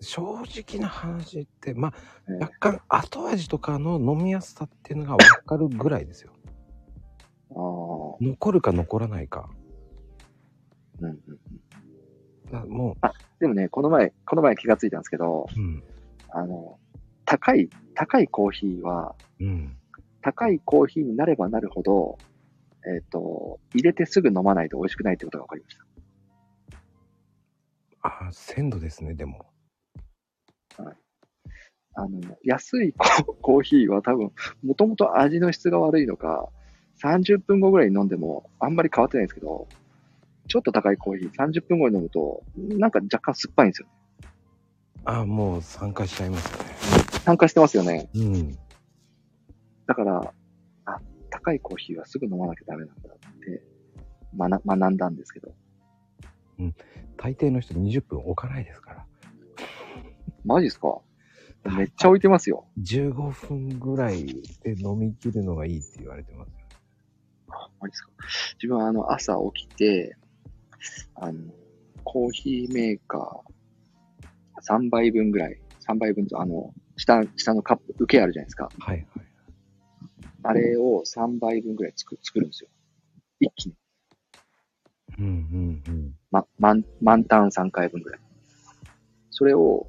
正直な話って、まあ、ええ若干後味とかの飲みやすさっていうのが分かるぐらいですよ。ああ。残るか残らないか。うんうん。だもでもね、この前、この前気がついたんですけど、う、うん、あの、高い、高いコーヒーは、うん。高いコーヒーになればなるほど、えっ、と、入れてすぐ飲まないと美味しくないってことが分かりました。あ、鮮度ですね、でも。あの、安いコ <laughs> コーヒーは多分、もともと味の質が悪いのか、30分後ぐらいに飲んでもあんまり変わってないんですけど、ちょっと高いコーヒー30分後に飲むと、なんか若干酸っぱいんですよ。あ、もう参加しちゃいますね。酸化してますよね。うん。だから、あ、高いコーヒーはすぐ飲まなきゃダメなんだって学学んだんですけど。大抵の人20分置かないですから。マジっすか？めっちゃ置いてますよ。15分ぐらいで飲み切るのがいいって言われてますよ。あマジっすか？自分はあの朝起きて、あの、コーヒーメーカー3杯分ぐらい、3杯分と、あの、下、下のカップ、受けあるじゃないですか。はいはい。あれを3杯分ぐらい作作るんですよ。一気に。うんうんうん。ま、満、満タン3回分ぐらい。それを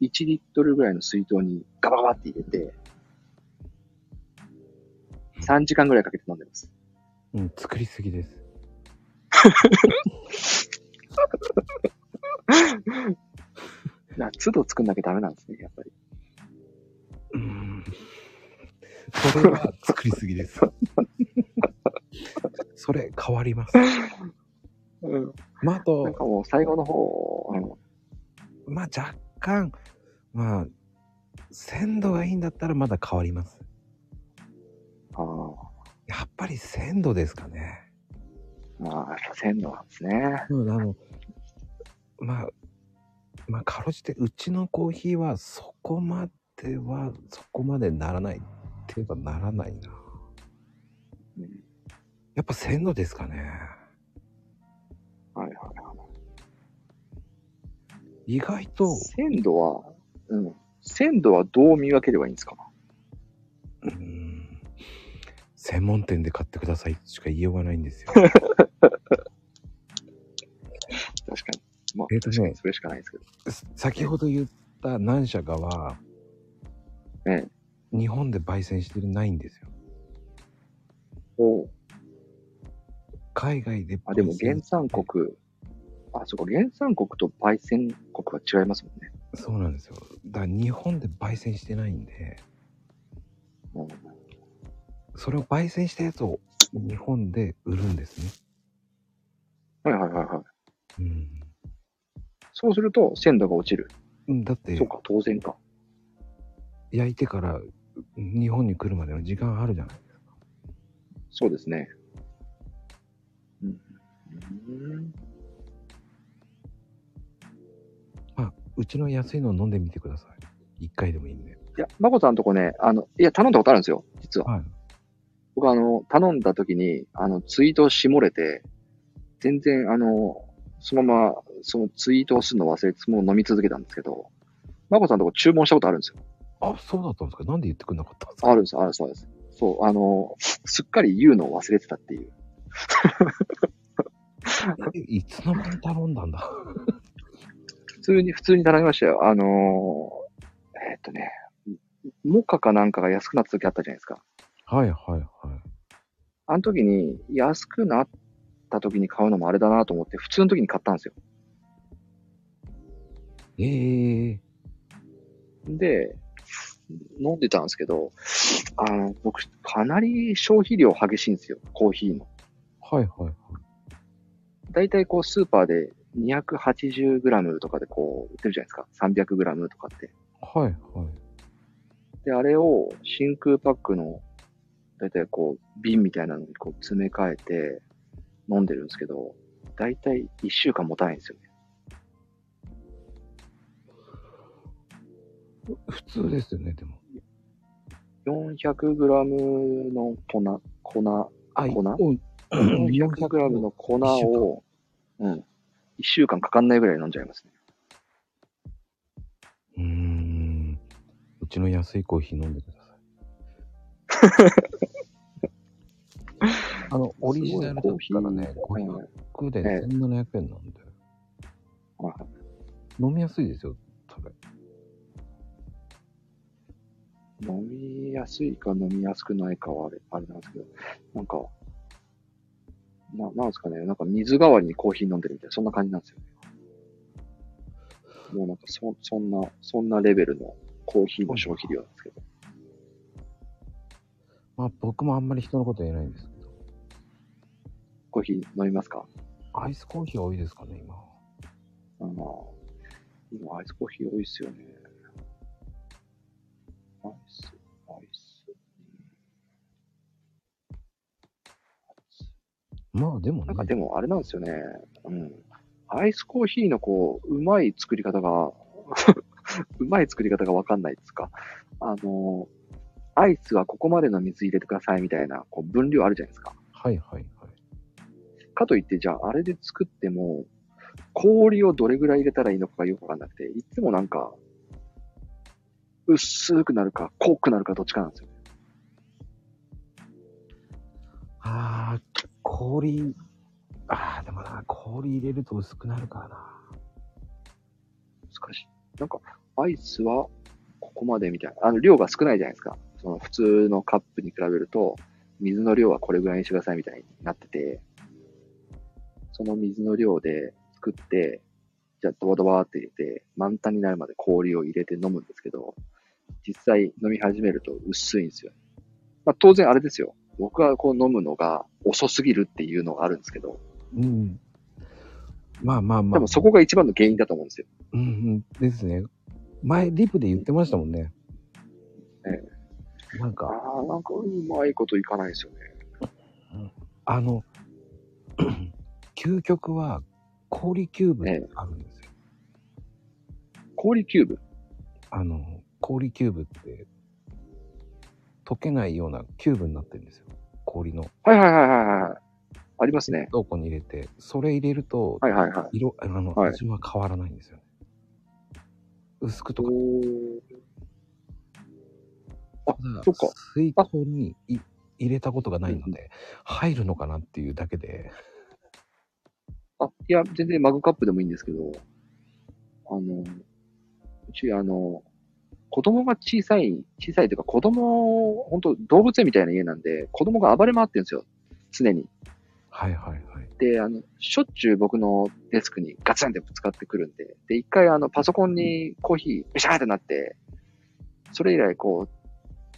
1リットルぐらいの水筒にガバガバって入れて、3時間ぐらいかけて飲んでます。うん、作りすぎです。な都度作んなきゃダメなんですね、やっぱり。うん。それは作りすぎです。それ変わります。うん。まあ、あなんと、かもう最後の方、うん、まあ若干、まあ、鮮度がいいんだったらまだ変わります。あーやっぱり鮮度ですかね。まあ、鮮度なんですね。うん、あの、まあ、まあ、かろうじて、うちのコーヒーはそこまでは、そこまでならないって言えばならないな。うん、やっぱ鮮度ですかね。はいはいは意外とい。、鮮度は、うん。鮮度はどう見分ければいいんですか？うん、専門店で買ってくださいしか言いようがないんですよ。<laughs> 確かに。まあ、えー確かにそれしかないですけど。先ほど言った何社かは、え日本で焙煎してるないんですよ。おう海外であ、でも原産国、あ、そこ原産国と焙煎国は違いますもんね。そうなんですよ。だから日本で焙煎してないんで、うん、それを焙煎したやつを日本で売るんですね。はいはいはいはい。うんそうすると鮮度が落ちる。うん。だってそう、か、当然か。焼いてから日本に来るまでの時間あるじゃないですか。そうですね。うん。うんまあ、うちの安いのを飲んでみてください。一回でもいいんで。いや、まこさんとこね、あの、いや、頼んだことあるんですよ、実は。はい。僕あの、頼んだ時に、あの、ツイート絞れて、全然、あの、そのままそのツイートをするの忘れて、もう飲み続けたんですけど、まこさんのとこ注文したことあるんですよ。あ、そうだったんですか？なんで言ってくれなかったんですか？あるんです、あるそうです。そう、あの、すっかり言うのを忘れてたっていう。えいつの間に頼んだんだ？普通に、普通に頼みましたよ。あのーえーっとね、モカかなんかが安くなった時あったじゃないですか。はいはいはい。あの時に安くなった時に買うのもあれだなと思って、普通の時に買ったんですよ。ええで、飲んでたんですけど、あの、僕、かなり消費量激しいんですよ、コーヒーの。はいはいはい。だいたいこう、スーパーで 280g とかでこう、売ってるじゃないですか。300g とかって。はいはい。で、あれを真空パックの、だいたいこう、瓶みたいなのにこう、詰め替えて飲んでるんですけど、だいたい1週間持たないんですよね。普通ですよね、でも。400g の粉、粉、あ粉？うん400グラムの粉を、うん、一週間かかんないぐらい飲んじゃいますね。うーん。うちの安いコーヒー飲んでください。<laughs> あの、オリジナルだったらね、コーヒー500でええ1700円なんで、はい飲みやすいですよ、それ。飲みやすいか飲みやすくないかはあれ、あれなんですけど、なんか、な、なんですかね、なんか水代わりにコーヒー飲んでるみたいな、そんな感じなんですよね。もうなんかそ、そんな、そんなレベルのコーヒーの消費量なんですけど。まあ僕もあんまり人のこと言えないんですコーヒー飲みますか？アイスコーヒー多いですかね、今。あの、今アイスコーヒー多いっすよね。アイス、アイス。まあでもねなんか、でもあれなんですよね。うん。アイスコーヒーのこう、うまい作り方が、<laughs> うまい作り方がわかんないですか。あの、アイスはここまでの水入れてくださいみたいな、こう、分量あるじゃないですか。はいはいはい。かといって、じゃあ、あれで作っても、氷をどれぐらい入れたらいいのかがよくわかんなくて、いつもなんか、薄くなるか、濃くなるかどっちかなんですよ。ああ、氷、ああ、でもな、氷入れると薄くなるからな。難しい。なんか、アイスはここまでみたいな。あの、量が少ないじゃないですか。その普通のカップに比べると、水の量はこれぐらいにしてくださいみたいになってて、その水の量で作って、じゃあドバドバーって入れて、満タンになるまで氷を入れて飲むんですけど、実際飲み始めると薄いんですよ。まあ当然あれですよ。僕はこう飲むのが遅すぎるっていうのがあるんですけど、うん。まあまあまあ。でもそこが一番の原因だと思うんですよ。うんうん。ですね。前、リプで言ってましたもんね。えなんか、ああ、なんかうまいこといかないですよね。あの、究極は氷キューブってあるんですよ。氷キューブ？あの、氷キューブって、溶けないようなキューブになってるんですよ。氷のはいはいはいはいはい。ありますね。どこに入れて、それ入れると、はいはいはい。色、あの、はい味は変わらないんですよね。薄くとか、あそっか水筒にい入れたことがないので、入るのかなっていうだけで、あ、いや、全然マグカップでもいいんですけど、あの、うち、あの、子供が小さい、小さいというか子供、本当動物園みたいな家なんで、子供が暴れ回ってるんですよ。常に。はいはいはい。で、あの、しょっちゅう僕のデスクにガツンってぶつかってくるんで、で、一回あの、パソコンにコーヒー、ビシャーってなって、それ以来こう、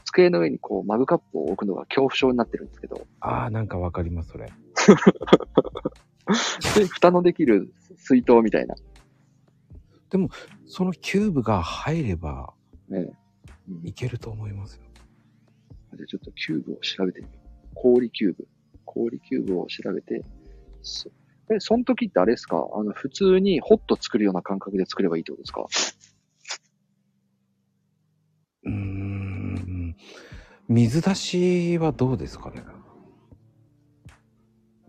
机の上にこう、マグカップを置くのが恐怖症になってるんですけど、ああ、なんかわかります、それ。<laughs> で、<laughs> 蓋のできる水筒みたいな。そのキューブが入ればね、うんいけると思いますよ。じゃあちょっとキューブを調べてみよう。氷キューブ。氷キューブを調べて、そえ、その時ってあれですか？あの、普通にホット作るような感覚で作ればいいってことですか？うーん。水出しはどうですかね？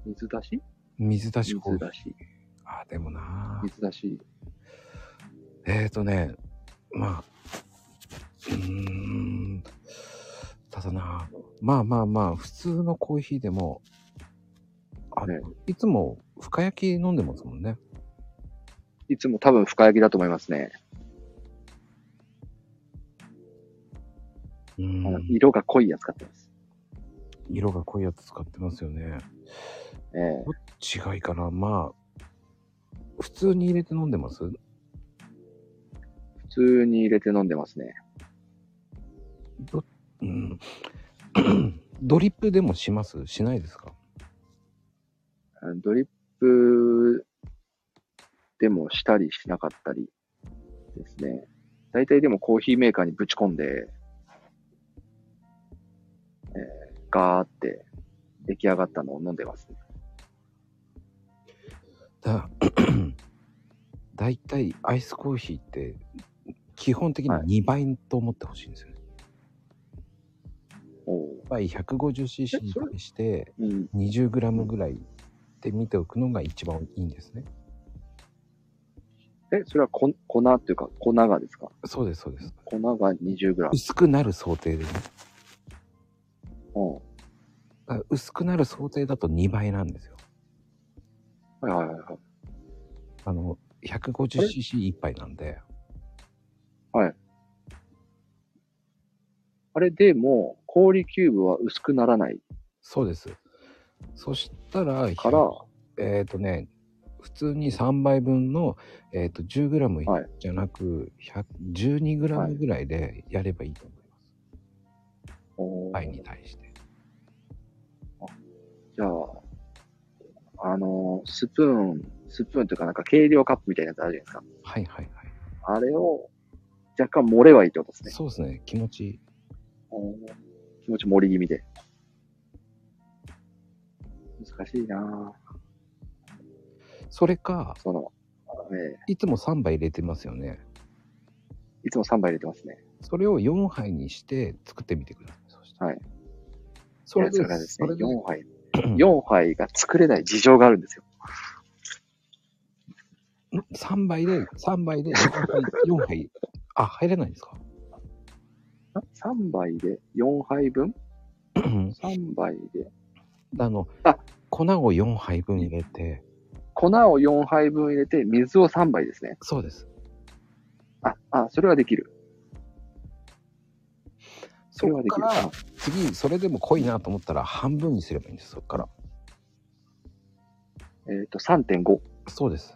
水出し？水出し水出し。あー、でもな水出し。えーとね、まあ、うーん、ただな、まあまあまあ、普通のコーヒーでも、あねいつも深焼き飲んでますもんね。いつも多分深焼きだと思いますね。うん、色が濃いやつ使ってます。色が濃いやつ使ってますよね。ええ違いかな？まあ、普通に入れて飲んでます？普通に入れて飲んでますね。うん。<coughs> ドリップでもします？しないですか？ドリップでもしたりしなかったりですね。大体でもコーヒーメーカーにぶち込んで、えーガーって出来上がったのを飲んでますね。だ <clears throat> だいたいアイスコーヒーって基本的にはい2倍と思ってほしいんですよね。おう1杯 150cc に対してうん。20g ぐらいで見ておくのが一番いいんですね。え、それはこ粉っていうか粉がですか？そうです、そうです。粉が 20g。薄くなる想定でね。うん。薄くなる想定だと2倍なんですよ。はいはいはいはい。あの、150cc1 杯なんで。あれでも、氷キューブは薄くならないそうです。そしたら、から、えっ、とね、普通に3倍分の、えっ、と、10g はいじゃなく、100 12g ぐらいでやればいいと思います。おー杯に対して。じゃあ、あのースプーン、スプーンというかなんか計量カップみたいなやつあるじゃないですか。はいはいはい。あれを若干盛ればいいってことですね。そうですね。気持ちいい。気持ち盛り気味で。難しいなぁ。それか、その、えいつも3杯入れてますよね。えいつも3杯入れてますね。それを4杯にして作ってみてください。そしたらはい。それでそれで4杯。<clears throat> 4杯が作れない事情があるんですよ。3杯で、3杯で4杯、4杯。あ、入れないんですか？3杯で4杯分？あ ?3 杯で。の、あ粉を4杯分入れて、粉を4杯分入れて、水を3杯ですね。そうです。あ、あ、それはできる。そそれはできる。こから、次、それでも濃いなと思ったら半分にすればいいんです、そこから。えっ、と、3.5。そうです。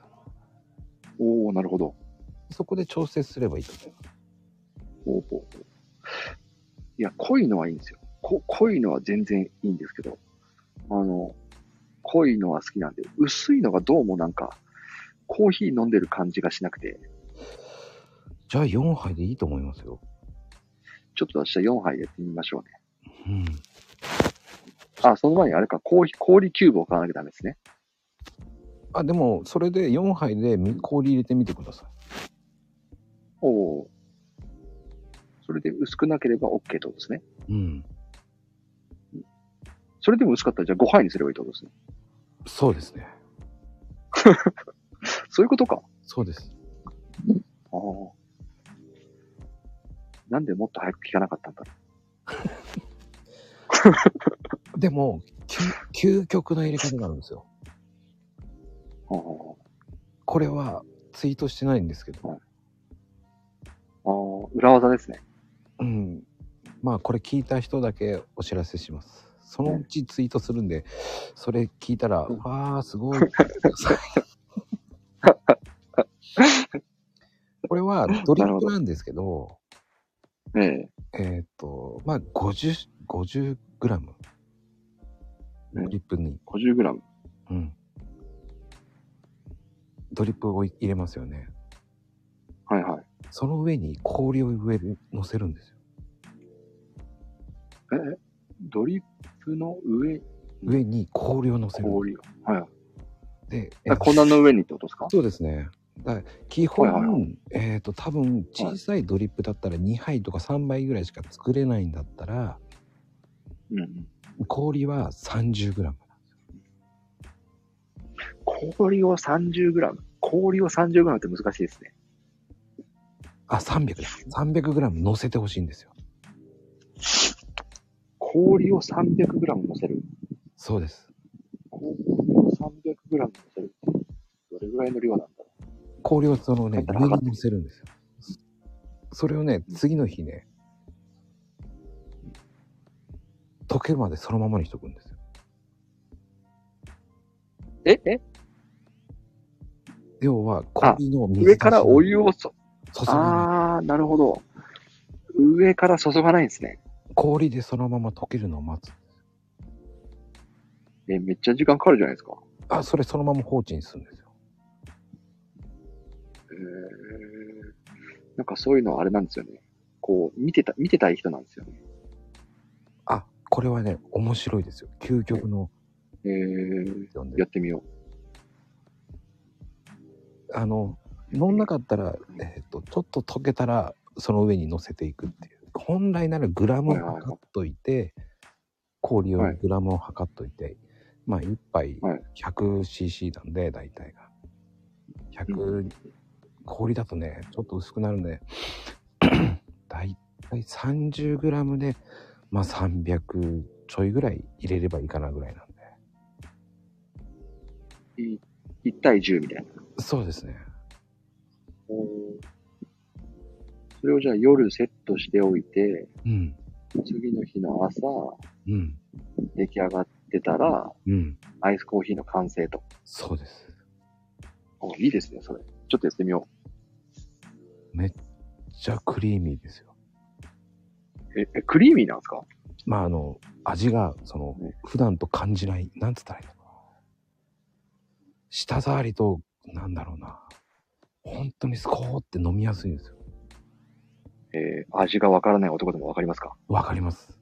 おー、なるほど。そこで調節すればいいと思います。ほうほうほういや、濃いのはいいんですよ。こ濃いのは全然いいんですけど、あの、濃いのは好きなんで、薄いのがどうもなんか、コーヒー飲んでる感じがしなくて、じゃあ4杯でいいと思いますよ。ちょっと明日4杯やってみましょうね。うん。あ、その前にあれか、コーヒー、氷キューブを買わなきゃダメですね。あ、でも、それで4杯でみ氷入れてみてください。おお。それで薄くなければ OK ってことですね。うん。それでも薄かったらじゃあ5杯にすればいいってことですね。そうですね。<laughs> そういうことか。そうです。ああ。なんでもっと早く聞かなかったんだろ <laughs> でも、究究極の入れ方があるんですよ。う。あこれはツイートしてないんですけど、あああ、裏技ですね。うん。まあ、これ聞いた人だけお知らせします。そのうちツイートするんで、それ聞いたら、うんわー、すごい。<laughs> これはドリップなんですけど、ええ。えっ、と、まあ、50、50グラム。ドリップに、50g。うん。ドリップを入れますよね。はいはい。その上に氷を上に乗せるんですよ。え、えドリップの上、上に氷を乗せる。氷を。はいはい。で、え粉の上にってことですか？そうですね。だから基本、はいはいはえっ、と、多分小さいドリップだったら2杯とか3杯ぐらいしか作れないんだったら、うんうん。氷は 30g。氷を 30g。氷を 30g って難しいですね。あ、300です。300グラム乗せてほしいんですよ。氷を 300g 乗せる？そうです。氷を 300g 乗せるって、どれぐらいの量なんだろ氷をそのね、上に乗せるんですよ。それをね、次の日ね、溶けるまでそのままにしとくんですよ。う。え？え？要は、氷の水上からお湯湯をそ、注がない。あー、なるほど。上から注がないんですね。氷でそのまま溶けるのを待つ。え、めっちゃ時間かかるじゃないですか。あ、それそのまま放置にするんですよ。えー、なんかそういうのあれなんですよね。こう、見てた、見てたい人なんですよね。あ、これはね、面白いですよ。究極の、えー、やってみよあの、飲んなかったら、えっ、と、ちょっと溶けたら、その上に乗せていくっていう。本来ならグラムを測っといて、氷をはいグラムを測っといて、まあ、1杯はい 100cc なんで、大体が。100、氷だとね、ちょっと薄くなるんで、大体 30g で、まあ300ちょいぐらい入れればいいかなぐらいなんで。う。い1対10みたいな。そうですね。それをじゃあ夜セットしておいて、うん。次の日の朝、うん。出来上がってたら、うん。アイスコーヒーの完成と。そうです。おいいですね、それ。ちょっとやってみよめっちゃクリーミーですよ。う。え、えクリーミーなんですか？まあ、あの、味が、そのね、普段と感じない、なんつったらいいのかな。舌触りと、なんだろうな。本当にスコーって飲みやすいんですよ。えー味がわからない男でもわかりますか？わかります。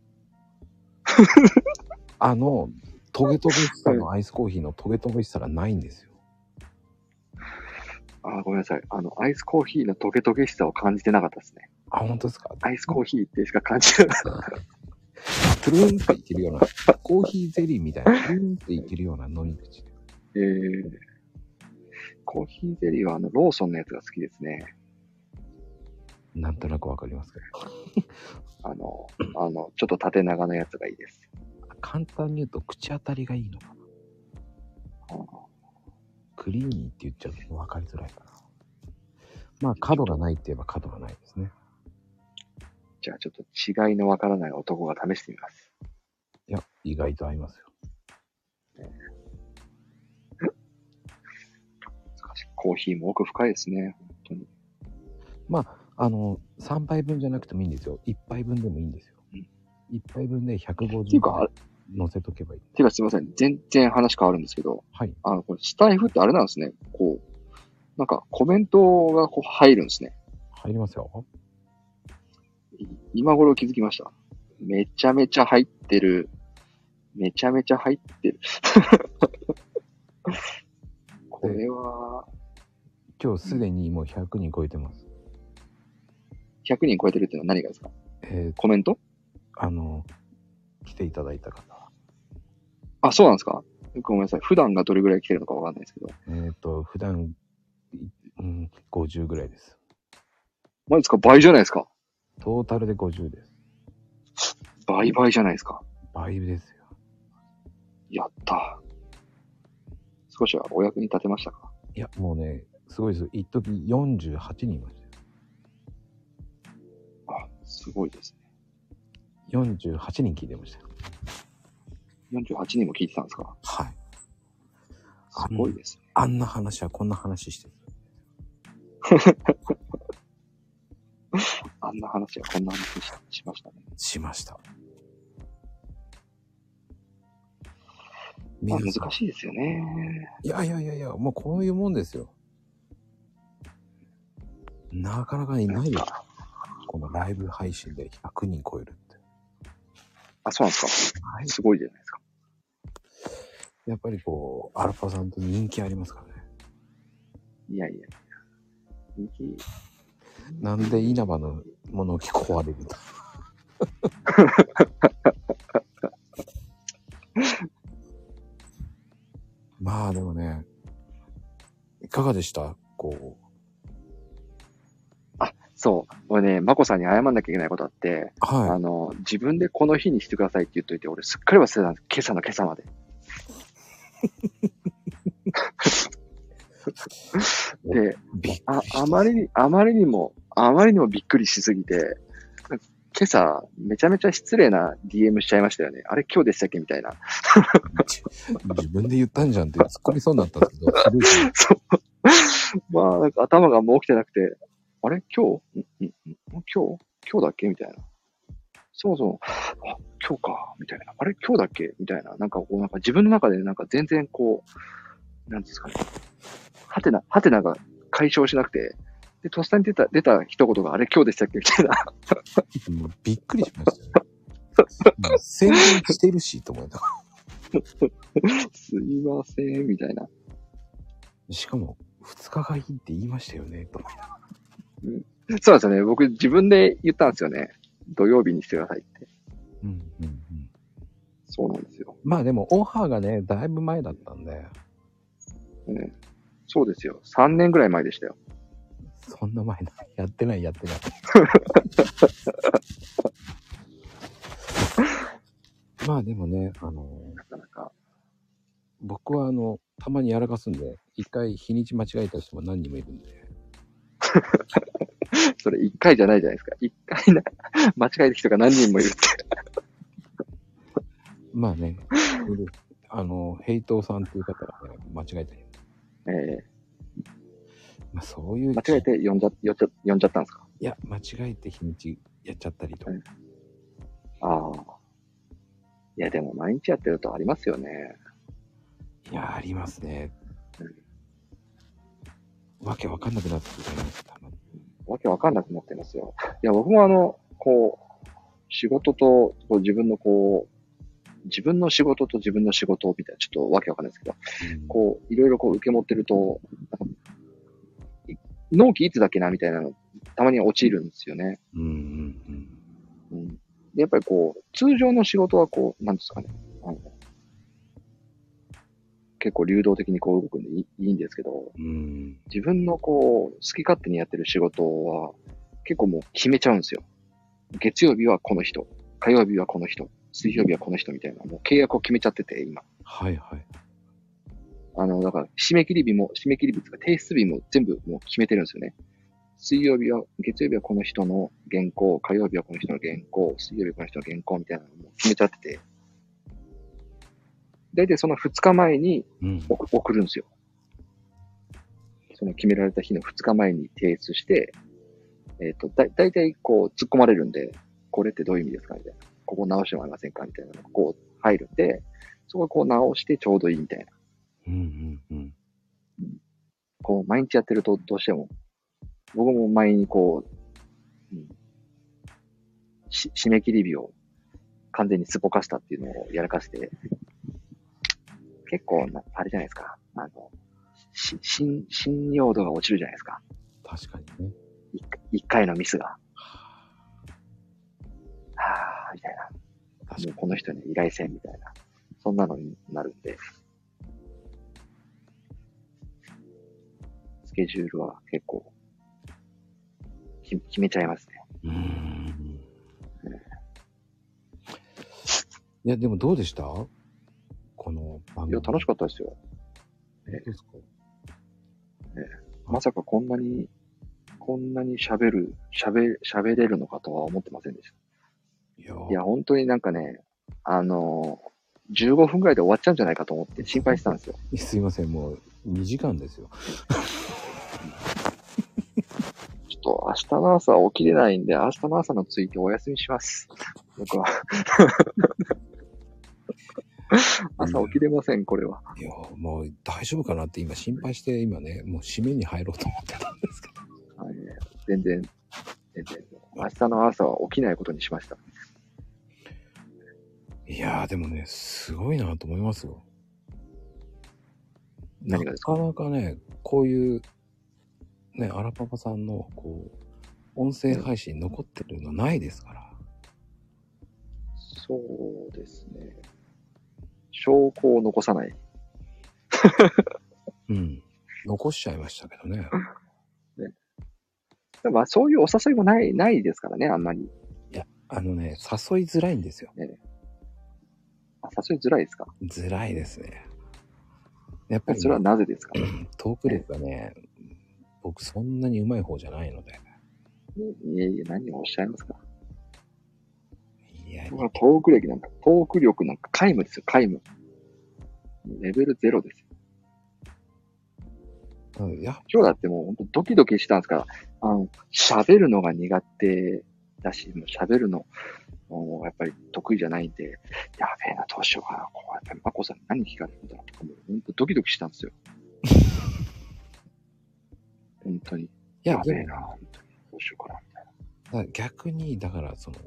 <laughs> あの、トゲトゲしさのアイスコーヒーのトゲトゲしさがないんですよ。あー、ごめんなさい。あの、アイスコーヒーのトゲトゲしさを感じてなかったですね。あ、本当ですか？アイスコーヒーってしか感じてなかった。プルーンっていけるような、コーヒーゼリーみたいな、<laughs> プルーンっていけるような飲み口。えー、コーヒーゼリーはあの、ローソンのやつが好きですね。なんとなくわかりますけど。<laughs> あの、あの、ちょっと縦長のやつがいいです。簡単に言うと口当たりがいいのかな。あークリーミーって言っちゃうと分かりづらいかな。まあ、角がないって言えば角がないですね。じゃあちょっと違いのわからない男が試してみます。いや、意外と合いますよ。難しいコーヒーも奥深いですね。本当に。まあ、あの、3杯分じゃなくてもいいんですよ。1杯分でもいいんですよ。うん1杯分でっていう150か、あ乗せとけばいい。てかすいません。全然話変わるんですけど、はい。あの、これスタイフってあれなんですね。こう、なんかコメントがこう入るんですね。入りますよ。い今頃気づきました。めちゃめちゃ入ってる。めちゃめちゃ入ってる。<laughs> これは、今日すでにもう100人超えてます。100人超えてるっていうのは何がですか？えー、コメント？あの、来ていただいた方。あ、そうなんですか？ごめんなさい。普段がどれぐらい来てるのかわかんないですけど。えっ、と、普段、いうん、50ぐらいです。マジですか？倍じゃないですか？トータルで50です。倍々じゃないですか？倍ですよ。やった。少しはお役に立てましたか？いや、もうね、すごいです。一時48人いましたよ。あ、すごいですね。48人聞いてましたよ。48人も聞いてたんですか？はい。すごいですね。あんな話はこんな話してる。<laughs> あんな話はこんな話ししましたね。しました。まあ、難しいですよね。いやいやいやいや、もうこういうもんですよ。なかなかいないよ。このライブ配信で100人超えるって。あ、そうなんですかはい。すごいじゃないですか。やっぱりこう、アルファさんと人気ありますからね。いやいや。人気、なんで稲葉の物置壊れると。<laughs> まあでもね、かがでした？こそう。俺ね、マコさんに謝んなきゃいけないことあって、う。はあの、自分でこの日にしてくださいって言っといて、俺すっかり忘れたんです。今朝の今朝まで。<laughs> で、あ。あまりに、あまりにも、あまりにもびっくりしすぎて、今朝、めちゃめちゃ失礼な DM しちゃいましたよね。あれ今日でしたっけみたいな。<laughs> 自分で言ったんじゃんって突っ込みそうになったんですけど。まあ、なんか頭がもう起きてなくて、あれ今日？んんん今日？今日だっけ？みたいな。そもそも、あ、今日か、みたいな。あれ？今日だっけ？みたいな。なんかこう、なんか自分の中でなんか全然こう、なんですかね。はてな、はてなが解消しなくて、で、とっさに出た、出た一言があれ？今日でしたっけ？みたいな。もうびっくりしましたよ。もう宣伝してるし、と思った。すいません、みたいな。しかも、二日がいいって言いましたよね、と思いながらそうなんですよね。僕自分で言ったんですよね。土曜日にしてくださいって。うんうんうん。そうなんですよ。まあでも、オファーがね、だいぶ前だったんで、ね、そうですよ。3年ぐらい前でしたよ。そんな前な、<laughs> やってない、やってない。<laughs> まあでもね、あの、なかなか。僕はあの、たまにやらかすんで、一回日にち間違えた人も何人もいるんで、<laughs> <laughs> それ1回じゃないじゃないですか。1回な、<laughs> 間違えた人が何人もいるって。<laughs> まあね、あの、ヘイトーさんっていう方がね、間違えたり、えまあそういう、ー、間違えて呼んじゃ、呼んじゃ、呼んじゃったんですか？いや、間違えて日にちやっちゃったりとか、うんああ。いや、でも毎日やってるとありますよね。いや、ありますね。わけわかんなくなってくるます、たまに。わけわかんなくなってますよ。いや、僕もあの、こう、仕事と、こう自分のこう、自分の仕事と自分の仕事みたいな、ちょっとわけわかんないですけど、うんこう、いろいろこう受け持ってると、なんかい納期いつだっけなみたいなの、たまに陥るんですよね。うんうんうん。うん。で、やっぱりこう、通常の仕事はこう、なんですかね。結構流動的にこう動くんでいいいいんですけど、うん。自分のこう、好き勝手にやってる仕事は、結構もう決めちゃうんですよ。月曜日はこの人、火曜日はこの人、水曜日はこの人みたいな、もう契約を決めちゃってて、今。はいはい。あの、だから、締め切り日も、締め切り日とか提出日も全部もう決めてるんですよね。水曜日は、月曜日はこの人の原稿、火曜日はこの人の原稿、水曜日はこの人の原稿みたいなのも決めちゃってて、大体その2日前にうん。送送るんですよ。その決められた日の2日前に提出して、えっ、と、だ、だいたいこう突っ込まれるんで、これってどういう意味ですかみたいな。ここ直してもらえませんかみたいなのがこう入るんで、そこをこう直してちょうどいいみたいな。うんうんうん。こう毎日やってるとどうしても、僕も前にこう、うん、し締め切り日を完全にすっぽかしたっていうのをやらかして、結構な、あれじゃないですか。あの、し、信、信用度が落ちるじゃないですか。確かにね。一一回のミスが。はぁ、みたいな。もうこの人に依頼せんみたいな。そんなのになるんで。スケジュールは結構、き決めちゃいますね。に。うーん。いや、でもどうでした？この番組。いや、楽しかったですよ。本当ですか？まさかこんなに、こんなに喋る、喋、喋れるのかとは思ってませんでしいやた。いや、本当になんかね、あのー、15分くらいで終わっちゃうんじゃないかと思って心配してたんですよ。<laughs> すいません、もう2時間ですよ。<laughs> ちょっと明日の朝起きれないんで、明日の朝のツイートお休みします。僕は。<laughs> 朝起きれません、これは。いや、もう大丈夫かなって今心配して、今ね、もう締めに入ろうと思ってたんですけど。はい、全然、全然、明日の朝は起きないことにしました。いやー、でもね、すごいなと思いますよ。な何がですか？かなかね、こういう、ね、アラパパさんの、こう、音声配信残ってるのないですから。そうですね。証拠を残さない。<laughs> うん。残しちゃいましたけどね。<laughs> まあそういうお誘いもない、ないですからね、あんまり。いや、あのね、誘いづらいんですよ。あ誘いづらいですか？づらいですね。やっぱり、それはなぜですか？トーク力がね、僕そんなに上手い方じゃないので。いえいえ、何をおっしゃいますか？いや、僕はトーク力なんか、トーク力なんか皆無ですよ、皆無。レベルゼロですよ。うんいや、今日だってもう本当ドキドキしたんですから、あの、喋るのが苦手だし、もう喋るの、もうやっぱり得意じゃないんで、やべえな、どうしようかな、こうやって、まこさんに何聞かれるんだろうとか、もう本当ドキドキしたんですよ。本当に。いやや、べえな、本当に。どうしようかな、みたいな。逆に、だからその、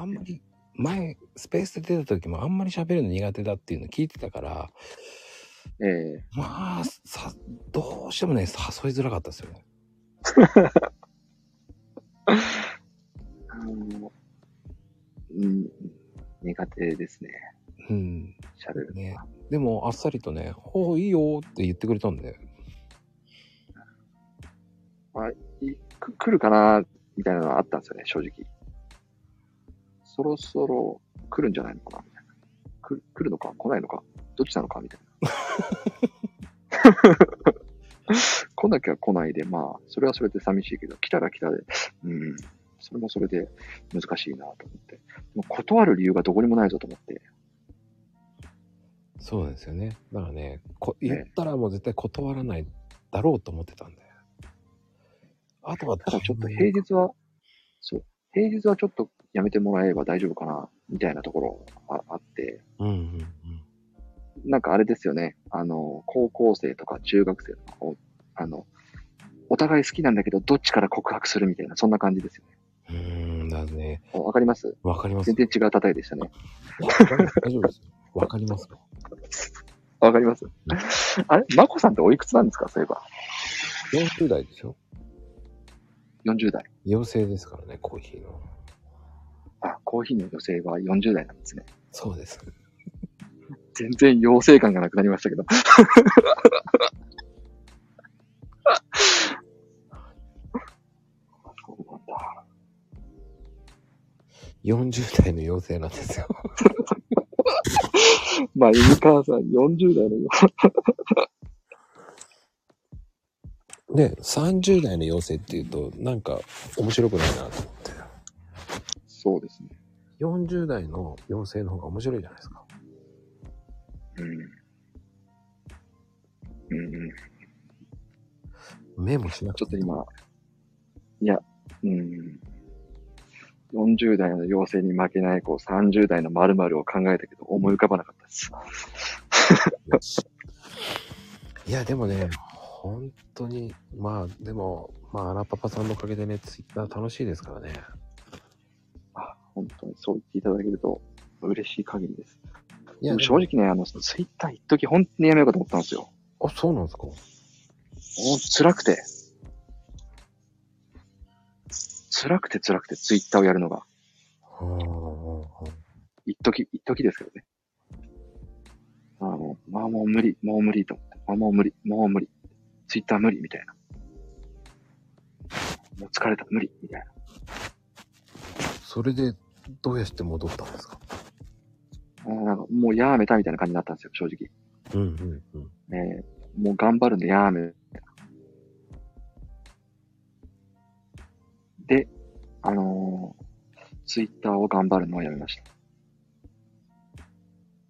あんまり、前、スペースで出た時もあんまり喋るの苦手だっていうの聞いてたから、ええまあ、さ、どうしてもね、誘いづらかったですよね。あのうん、苦手ですね、うん。喋るのねは。でも、あっさりとね、ほう、いいよって言ってくれたんで、いく来るかな、みたいなのはあったんですよね、正直。そろそろ来るんじゃないのかな、みたいな。来るのか？来ないのか？どっちなのか？みたいな。<laughs> 来なきゃ来ないで、まあ、それはそれで寂しいけど、来たら来たで、うん、それもそれで難しいなと思って。もう断る理由がどこにもないぞと思って。そうなんですよね。だからね、こ言ったらもう絶対断らないだろうと思ってたんで。あとは、ただちょっと平日は、そう、平日はちょっとやめてもらえれば大丈夫かな、みたいなところああって、うんうんうん。なんかあれですよね。あの、高校生とか中学生とかを、あの、お互い好きなんだけど、どっちから告白するみたいな、そんな感じですよね。うーん、だね。おわかります？わかります全。然違う例えでしたね。大丈夫ですよ。<laughs> わかりますよ。わかります？あれ？マコさんっておいくつなんですか？そういえば。40代ですよ。40代。妖精ですからね、コーヒーの。あ、コーヒーの女性は40代なんですね。そうです。全然妖精感がなくなりましたけど。そうなんだ。40代の妖精なんですよ。<laughs> まあ、犬川さん40代のよ。ね、30代の妖精っていうと、なんか面白くないなと思って。そうですね。40代の妖精の方が面白いじゃないですか。うん。うんうん。目もしなくちょっと今、いや、うん。40代の妖精に負けない、こう、30代の〇〇を考えたけど、思い浮かばなかったです。<laughs> いや、でもね、本当に、まあ、でも、まあ、アラパパさんのおかげでね、ツイッター楽しいですからね。あ、本当にそう言っていただけると、嬉しい限りです。いや、正直ね、あの、ツイッター一時本当にやめようかと思ったんですよ。あ、そうなんですか？もう辛くて。辛くて辛くてツイッターをやるのが。はあ一時、一時ですけどね。あの、まあもう無理、もう無理と思って。まあもう無理、もう無理。ツイッター無理みたいな。もう疲れた、無理、みたいな。あそれで、どうやって戻ったんですか？なんかもうやめたみたいな感じになったんですよ、正直。うんうんうん。えーもう頑張るのやめ。で、あのーツイッターを頑張るのをやめました。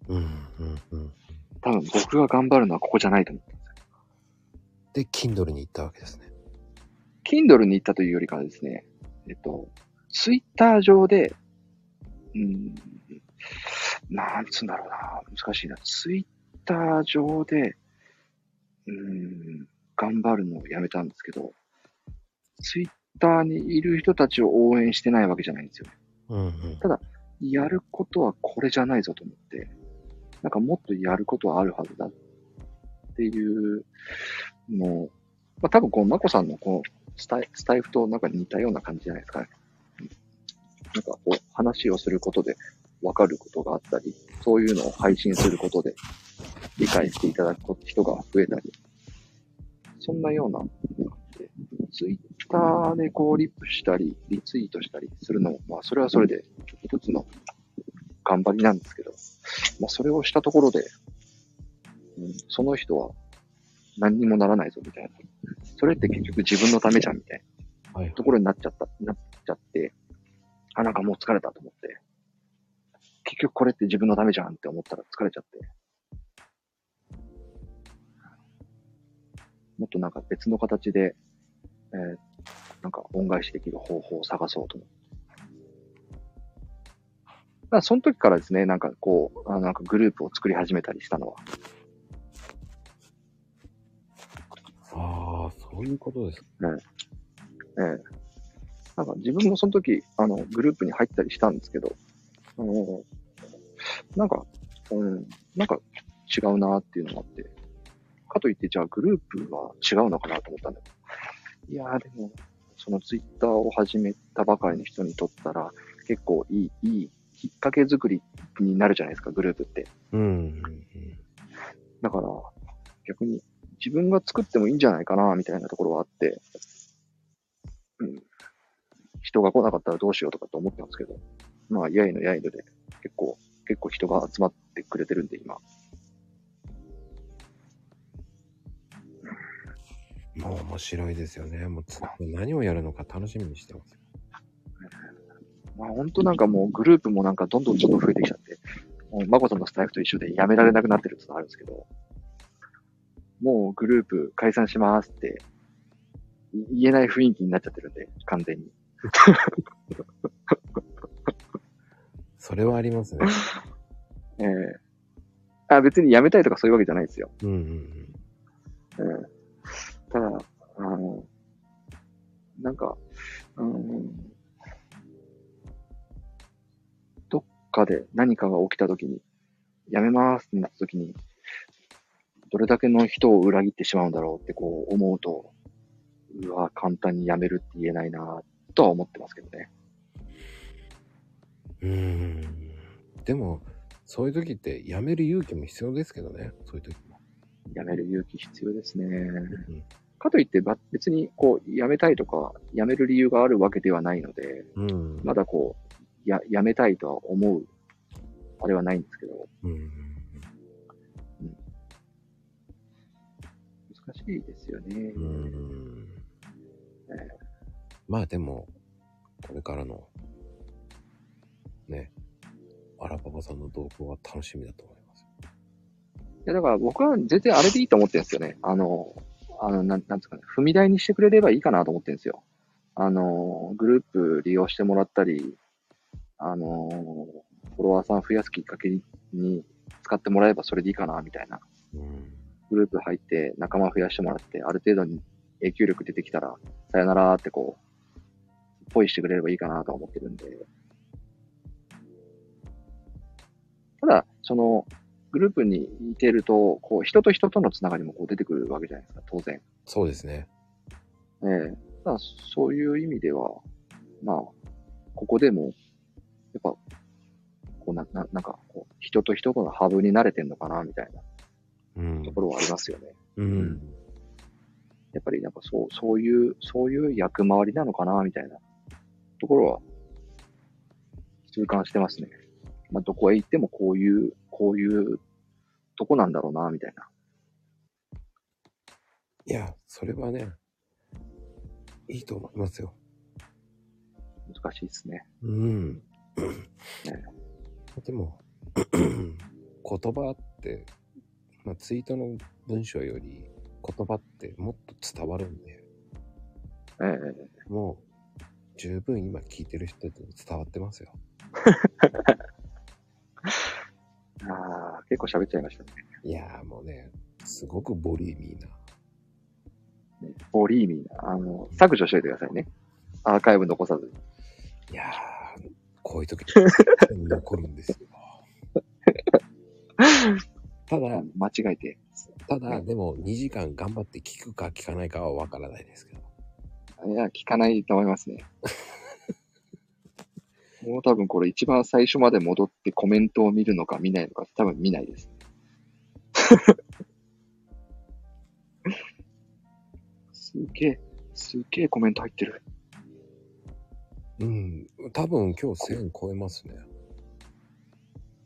うんうんうん。多分僕が頑張るのはここじゃないと思ったんですよ。で、Kindle に行ったわけですね。Kindle に行ったというよりかはですね、えっと、ツイッター上で、うん、なんつうんだろうな、難しいな。ツイッター上で、うん、頑張るのをやめたんですけど、ツイッターにいる人たちを応援してないわけじゃないんですよ。うんうん。やることはこれじゃないぞと思って、なんかもっとやることはあるはずだっていうのを、まあ多分こう、まこさんのこうスタイ、スタイフとなんか似たような感じじゃないですかね。なんかこう、話をすることで分かることがあったり、そういうのを配信することで理解していただく人が増えたり、そんなような、ツイッターでこうリップしたり、リツイートしたりするのも、まあそれはそれで一つの頑張りなんですけど、まあそれをしたところで、うん、その人は何にもならないぞみたいな。それって結局自分のためじゃんみたいな。ところになっちゃった、なっちゃって、あ、なんかもう疲れたと思って、結局これって自分のためじゃんって思ったら疲れちゃって、もっとなんか別の形で、えーなんか恩返しできる方法を探そうと思って。だからその時からですね、なんかこう、あなんかグループを作り始めたりしたのは。ああ、そういうことですか。ええ。なんか自分もその時、あの、グループに入ったりしたんですけど、あの、なんか、うん、なんか違うなっていうのがあって、かといって、じゃあグループは違うのかなと思ったんだけど、いやーでも、そのツイッターを始めたばかりの人にとったら、結構いい、いいきっかけ作りになるじゃないですか、グループって。うん。だから、逆に自分が作ってもいいんじゃないかな、みたいなところはあって、うん。人が来なかったらどうしようとかって思ってますけど、まあ、やいのやいので、結構、結構人が集まってくれてるんで、今。もう面白いですよね。もうつ何をやるのか楽しみにしてます。まあ、本当なんかもうグループもなんかどんどんちょっと増えてきちゃって、もう、まこさんのスタイフと一緒でやめられなくなってるってのがあるんですけど、もうグループ解散しますってい言えない雰囲気になっちゃってるんで、完全に。<laughs> それはありますね。<laughs> ええあ、別に辞めたいとかそういうわけじゃないですよ。うんうんうん。ええただ、あの、なんか、うん、どっかで何かが起きたときに、辞めますってなったときに、どれだけの人を裏切ってしまうんだろうってこう思うと、うわ、簡単に辞めるって言えないなとは思ってますけどね。うーん。でも、そういう時って辞める勇気も必要ですけどね。そういう時も。辞める勇気必要ですね。うんかといって、ば別にこう、辞めたいとか、辞める理由があるわけではないので、うん。まだこう、や、やめたいとは思う、あれはないんですけど、うん。難しいですよね。うんえまあでも、これからの、ね、アラパパさんの動向は楽しみだと思います。いや、だから僕は全然あれでいいと思ってるんですよね。あの、あの、なん、なんですかね、踏み台にしてくれればいいかなと思ってるんですよ。あの、グループ利用してもらったり、あの、フォロワーさん増やすきっかけに使ってもらえばそれでいいかな、みたいな。うん。グループ入って仲間増やしてもらって、ある程度に影響力出てきたら、さよならってこう、ポイしてくれればいいかなとは思ってるんで。ただ、その、グループにいてると、こう、人と人とのつながりもこう出てくるわけじゃないですか、当然。そうですね。ええただそういう意味では、まあ、ここでも、やっぱ、こうな、ななんか、こう、人と人とのハブに慣れてんのかな、みたいなうんと。ころはありますよね。うん。やっぱりなんかそう、そういう、そういう役回りなのかな、みたいなところは、痛感してますね。まあ、どこへ行ってもこういう、こういうとこなんだろうな、みたいな。いや、それはね、いいと思いますよ。難しいですね。うん。でも、<clears throat> 言葉って、まあ、ツイートの文章より言葉ってもっと伝わるんで、ええもう十分今聞いてる人に伝わってますよ。<laughs> ああ、結構喋っちゃいましたね。いやーもうね、すごくボリーミーな。ねボリーミーな。あの、削除しといてくださいね。アーカイブ残さず。いやー、こういう時に残るんですよ。<laughs> ただ、間違えて。ただ、でも2時間頑張って聞くか聞かないかはわからないですけど。いや、聞かないと思いますね。<laughs> もう多分これ一番最初まで戻ってコメントを見るのか見ないのか多分見ないです。<laughs> すげえ、すげえコメント入ってる。うん。多分今日1000超えますね。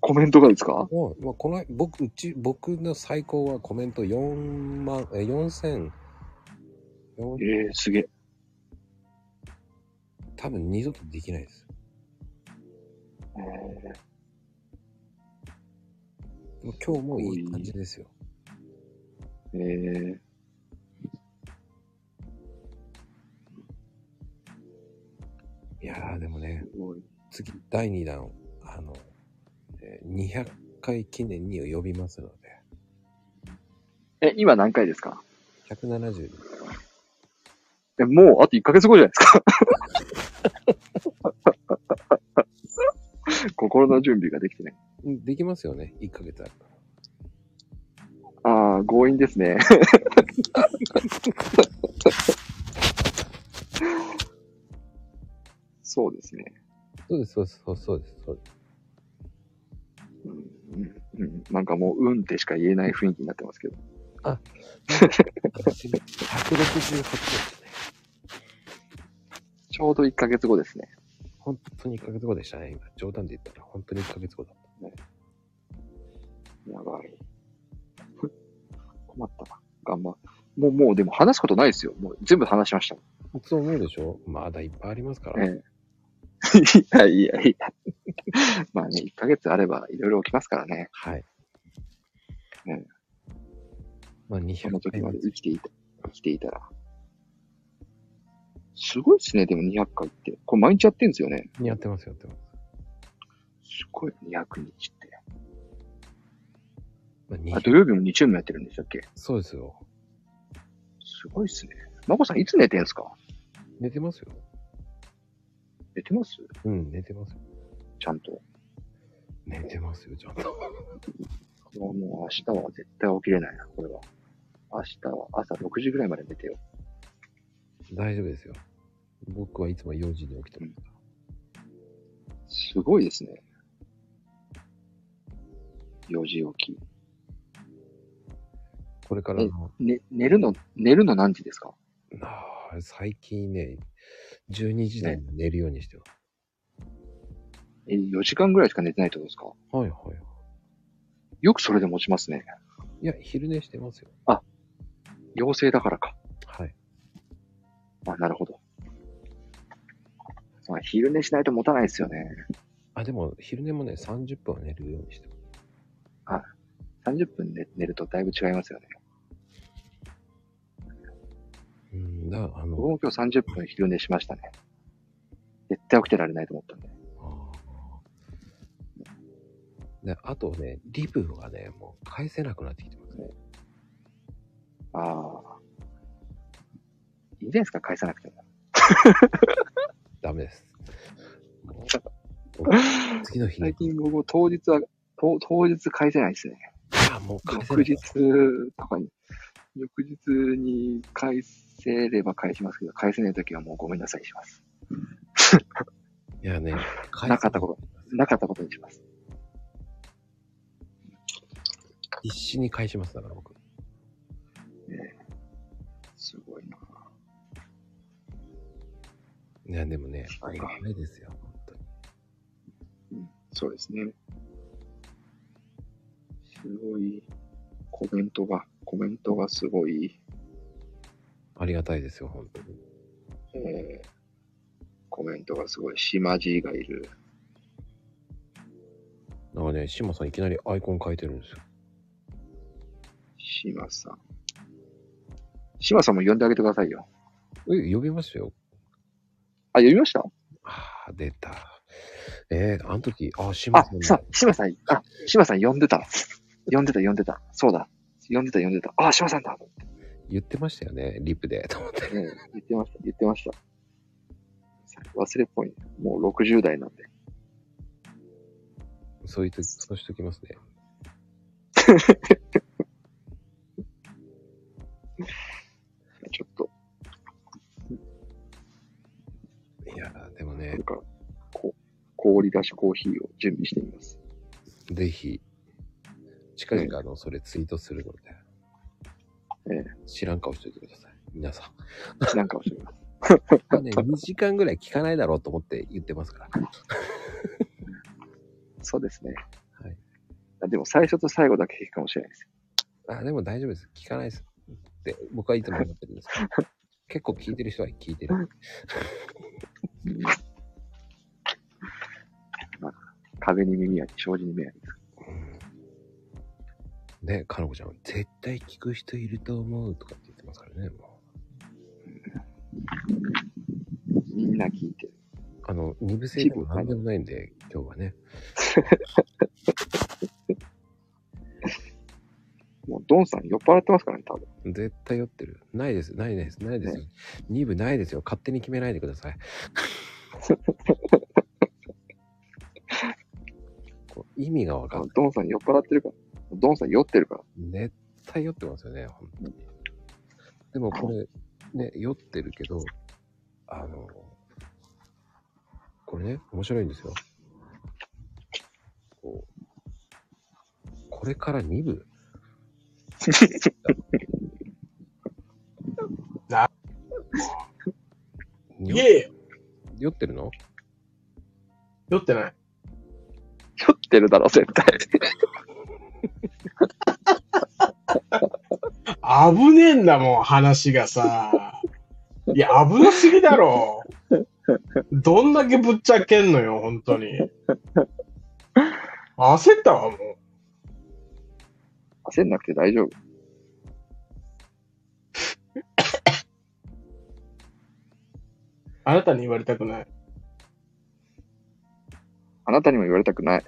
コメントがですか？もう、まあ、この、僕、うち、僕の最高はコメント4万、え、4000、4ええすげえ。多分二度とできないです。えー今日もいい感じですよ。えーいやー、でもね。次、第2弾、あの、えー200回記念に呼びますので、え、今何回ですか？170、え、もうあと1ヶ月後じゃないですか。<laughs> 心の準備ができてね。うんできますよね、1ヶ月あるから。ああ、強引ですね。<laughs> そうですね。そうです、そうです、そうですそうです。そうんうんうん、なんかもう、うんってしか言えない雰囲気になってますけど。私 <laughs> 168ですね。ちょうど1ヶ月後ですね。本当に1ヶ月後でしたね、今。冗談で言ったら本当に1ヶ月後だった。やばい。困ったな。頑張もう、もうでも話すことないですよ。もう全部話しました。そう思うでしょ？まだいっぱいありますから。ええ。いやいやいや。<laughs> まあね、1ヶ月あればいろいろ起きますからね。はい。ねまあ、その200時まで回まで生きていた、生きていたら。すごいですね、でも200回って。これ毎日やってんですよね。やってます、やってます。すごい、200日って。まあ、あ、200土曜日も日曜日もやってるんでしたっけ？そうですよ。すごいっすね。まこさんいつ寝てんすか？寝てますよ。寝てます？うん、寝てますよ。ちゃんと。寝てますよ、ちゃんと。もう明日は絶対起きれないな、これは。明日は朝6時ぐらいまで寝てよ。大丈夫ですよ。僕はいつも4時に起きてますごいですね。4時起き。これからの、ね、寝るの、寝るの何時ですか？あー最近ね、12時台に寝るようにしてます。え、4時間ぐらいしか寝てないってことですか？はいはいはい。よくそれで持ちますね。いや、昼寝してますよ。陽性だからか。はい。あ、なるほど。まあ、昼寝しないと持たないですよね。あ、でも、昼寝もね、30分は寝るようにしてます。30分寝寝るとだいぶ違いますよね。うん、だあの、僕も今日30分昼寝しましたね。絶対起きてられないと思ったんで。あーで、あとね、リブがね、もう返せなくなってきてますね。ああ。いいじゃないですか、返さなくても。<laughs> ダメです。<laughs> 次の日に、最近僕も当日は、当当日返せないですね。あ、もう返せ翌日。とかに、翌日に返せれば返しますけど、返せないときはもうごめんなさいします。<laughs> いやね、返なかったことなかったことにします。必死に返しますだから僕。すごいな。いや、でもね、ありがたいですよ、本当に。そうですね。すごい、コメントが、コメントがすごい、ありがたいですよ、本当に。えー、コメントがすごい、島地がいる。なんかね、島さんいきなりアイコン変えてるんですよ。島さん。島さんも呼んであげてくださいよ。え、呼びましたよ。あ、呼びました？ああ、出た。えー、あの時、あ、島あさん、さ、島さん、あ、島さん呼んでた。呼んでた、呼んでた。そうだ。呼んでた、呼んでた。あ、島さんだ。言ってましたよね、リップで。と思って。ね、言ってました、言ってました。忘れっぽい。もう60代なんで。そういう時、そうしときますね。<laughs> ちょっと、ねこれ、から、こ氷出しコーヒーを準備してみます。ぜひ、近々あの、それツイートするので、ええ知らん顔しといてください。皆さん。なんかもしれない。<laughs> まあね、2時間ぐらい聞かないだろうと思って言ってますから。<laughs> そうですね。はい。あでも最初と最後だけ聞くかもしれないです。あ、でも大丈夫です。聞かないです。って、僕はいつも思ってるんですけど。<laughs> 結構聞いてる人は聞いてる。壁に耳あり、障子に目ありです。ね、かのこちゃん、絶対聞く人いると思うとかって言ってますからね、もみんな聞いてる。う。あの、二部制でも何でもないんで、今日はね。<laughs> もうドンさん酔っ払ってますからね、多分。絶対酔ってる。ないです、ないです、ないですよ。二部ないですよ。勝手に決めないでください。<laughs> 意味がわかんない。ドンさん酔っ払ってるから。ドンさん酔ってるから。絶対酔ってますよね、本当に。でもこれ、ね、酔ってるけど、あの、これね、面白いんですよ。こう、これから2部。<laughs> な酔ってるの？酔ってない。酔ってるだろ、絶対。危ねえんだもん、話がさ。いや、危なすぎだろ。どんだけぶっちゃけんのよ、本当に。焦ったわ、もう。焦んなくて大丈夫。あなたに言われたくない。あなたにも言われたくない。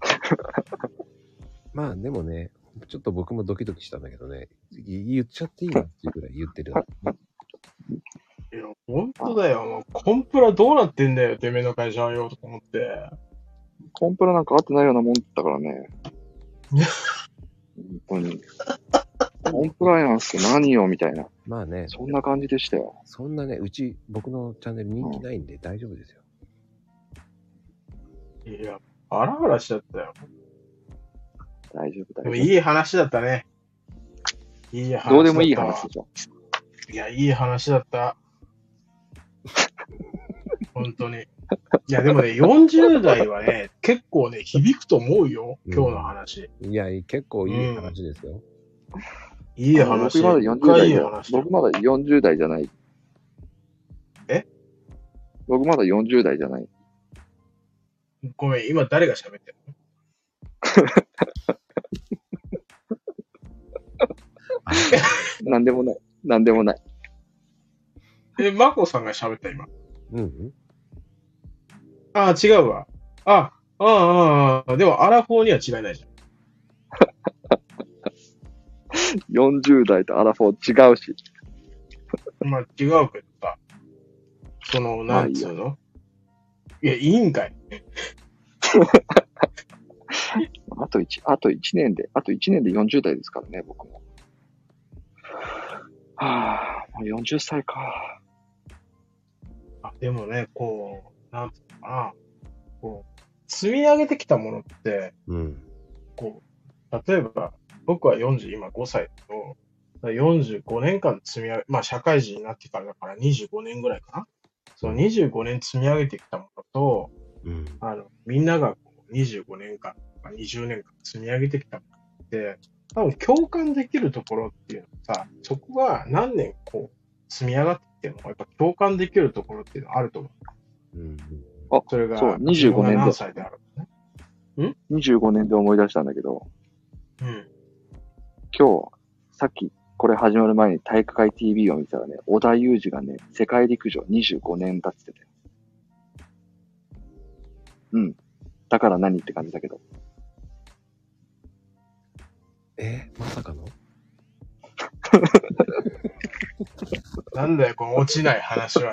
<laughs> まあでもね、ちょっと僕もドキドキしたんだけどね、い言っちゃっていいなっていうぐらい言ってる、ね。いや、本当だよ。もうコンプラどうなってんだよ、てめえの会社はよ、とか思って。コンプラなんか合ってないようなもんだからね。<laughs> 本当に。コンプライアンスって何よみたいな。まあね、そんな感じでしたよ。そんなね、うち、僕のチャンネル人気ないんで大丈夫ですよ。いや、ハラハラしちゃったよ。大丈夫、大丈いい話だったね。いい話だった夫。どうでもいい話でしょ。いや、いい話だった。本当に。いや、でもね、40代はね、結構ね、響くと思うよ。今日の話。いや、結構いい話ですよ。いい話。僕まだ40深い代だ話。僕まだ40代じゃない。え？僕まだ40代じゃない。ごめん、今誰が喋ってるの？<laughs> なんでもない。なんでもない。え、マコさんが喋った今？うんうん。ああ、違うわ。あ、ああ、ああ、でもアラフォーには違いないじ40 <laughs> 代とアラフォー違うし。ゃん。まあ、違うけどさ。その、なんつうの？いや、いいんかい。<laughs> あと1、あと1年で、あと1年で40代ですからね、僕も。はあ、もう40歳か。あでもね、こう、なんつうのかな。こう、積み上げてきたものって、うん。こう、例えば、僕は40、今5歳だけど、だから45年間積み上げ、まあ社会人になってからだから25年ぐらいかな。その25年積み上げてきたものと、うん。あの、みんながこう25年間とか20年間積み上げてきたものって、多分共感できるところっていうのはさ、そこが何年こう積み上がってきても、やっぱ共感できるところっていうのはあると思う。うん。あ、それが、そう25年歳であるかね？25年で思い出したんだけど、うん。今日、さっきこれ始まる前に体育会 TV を見たらね、小田裕二がね、世界陸上25年だってたよ。うん。だから何って感じだけど。えまさかの？<laughs> なんだよ、この落ちない話はよ。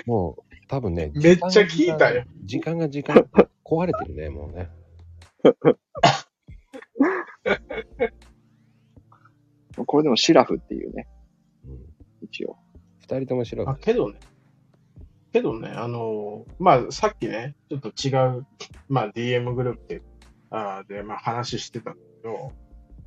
<laughs> もう、多分ね、めっちゃ聞いたよ。時間が時間、壊れてるね、もうね。<laughs> これでもシラフっていうね、うん。一応。二人とも白あ、けどね。けどね、あのーまあ、さっきね、ちょっと違う、まあ、DM グループで、あーで、まあ、話してたんだけど、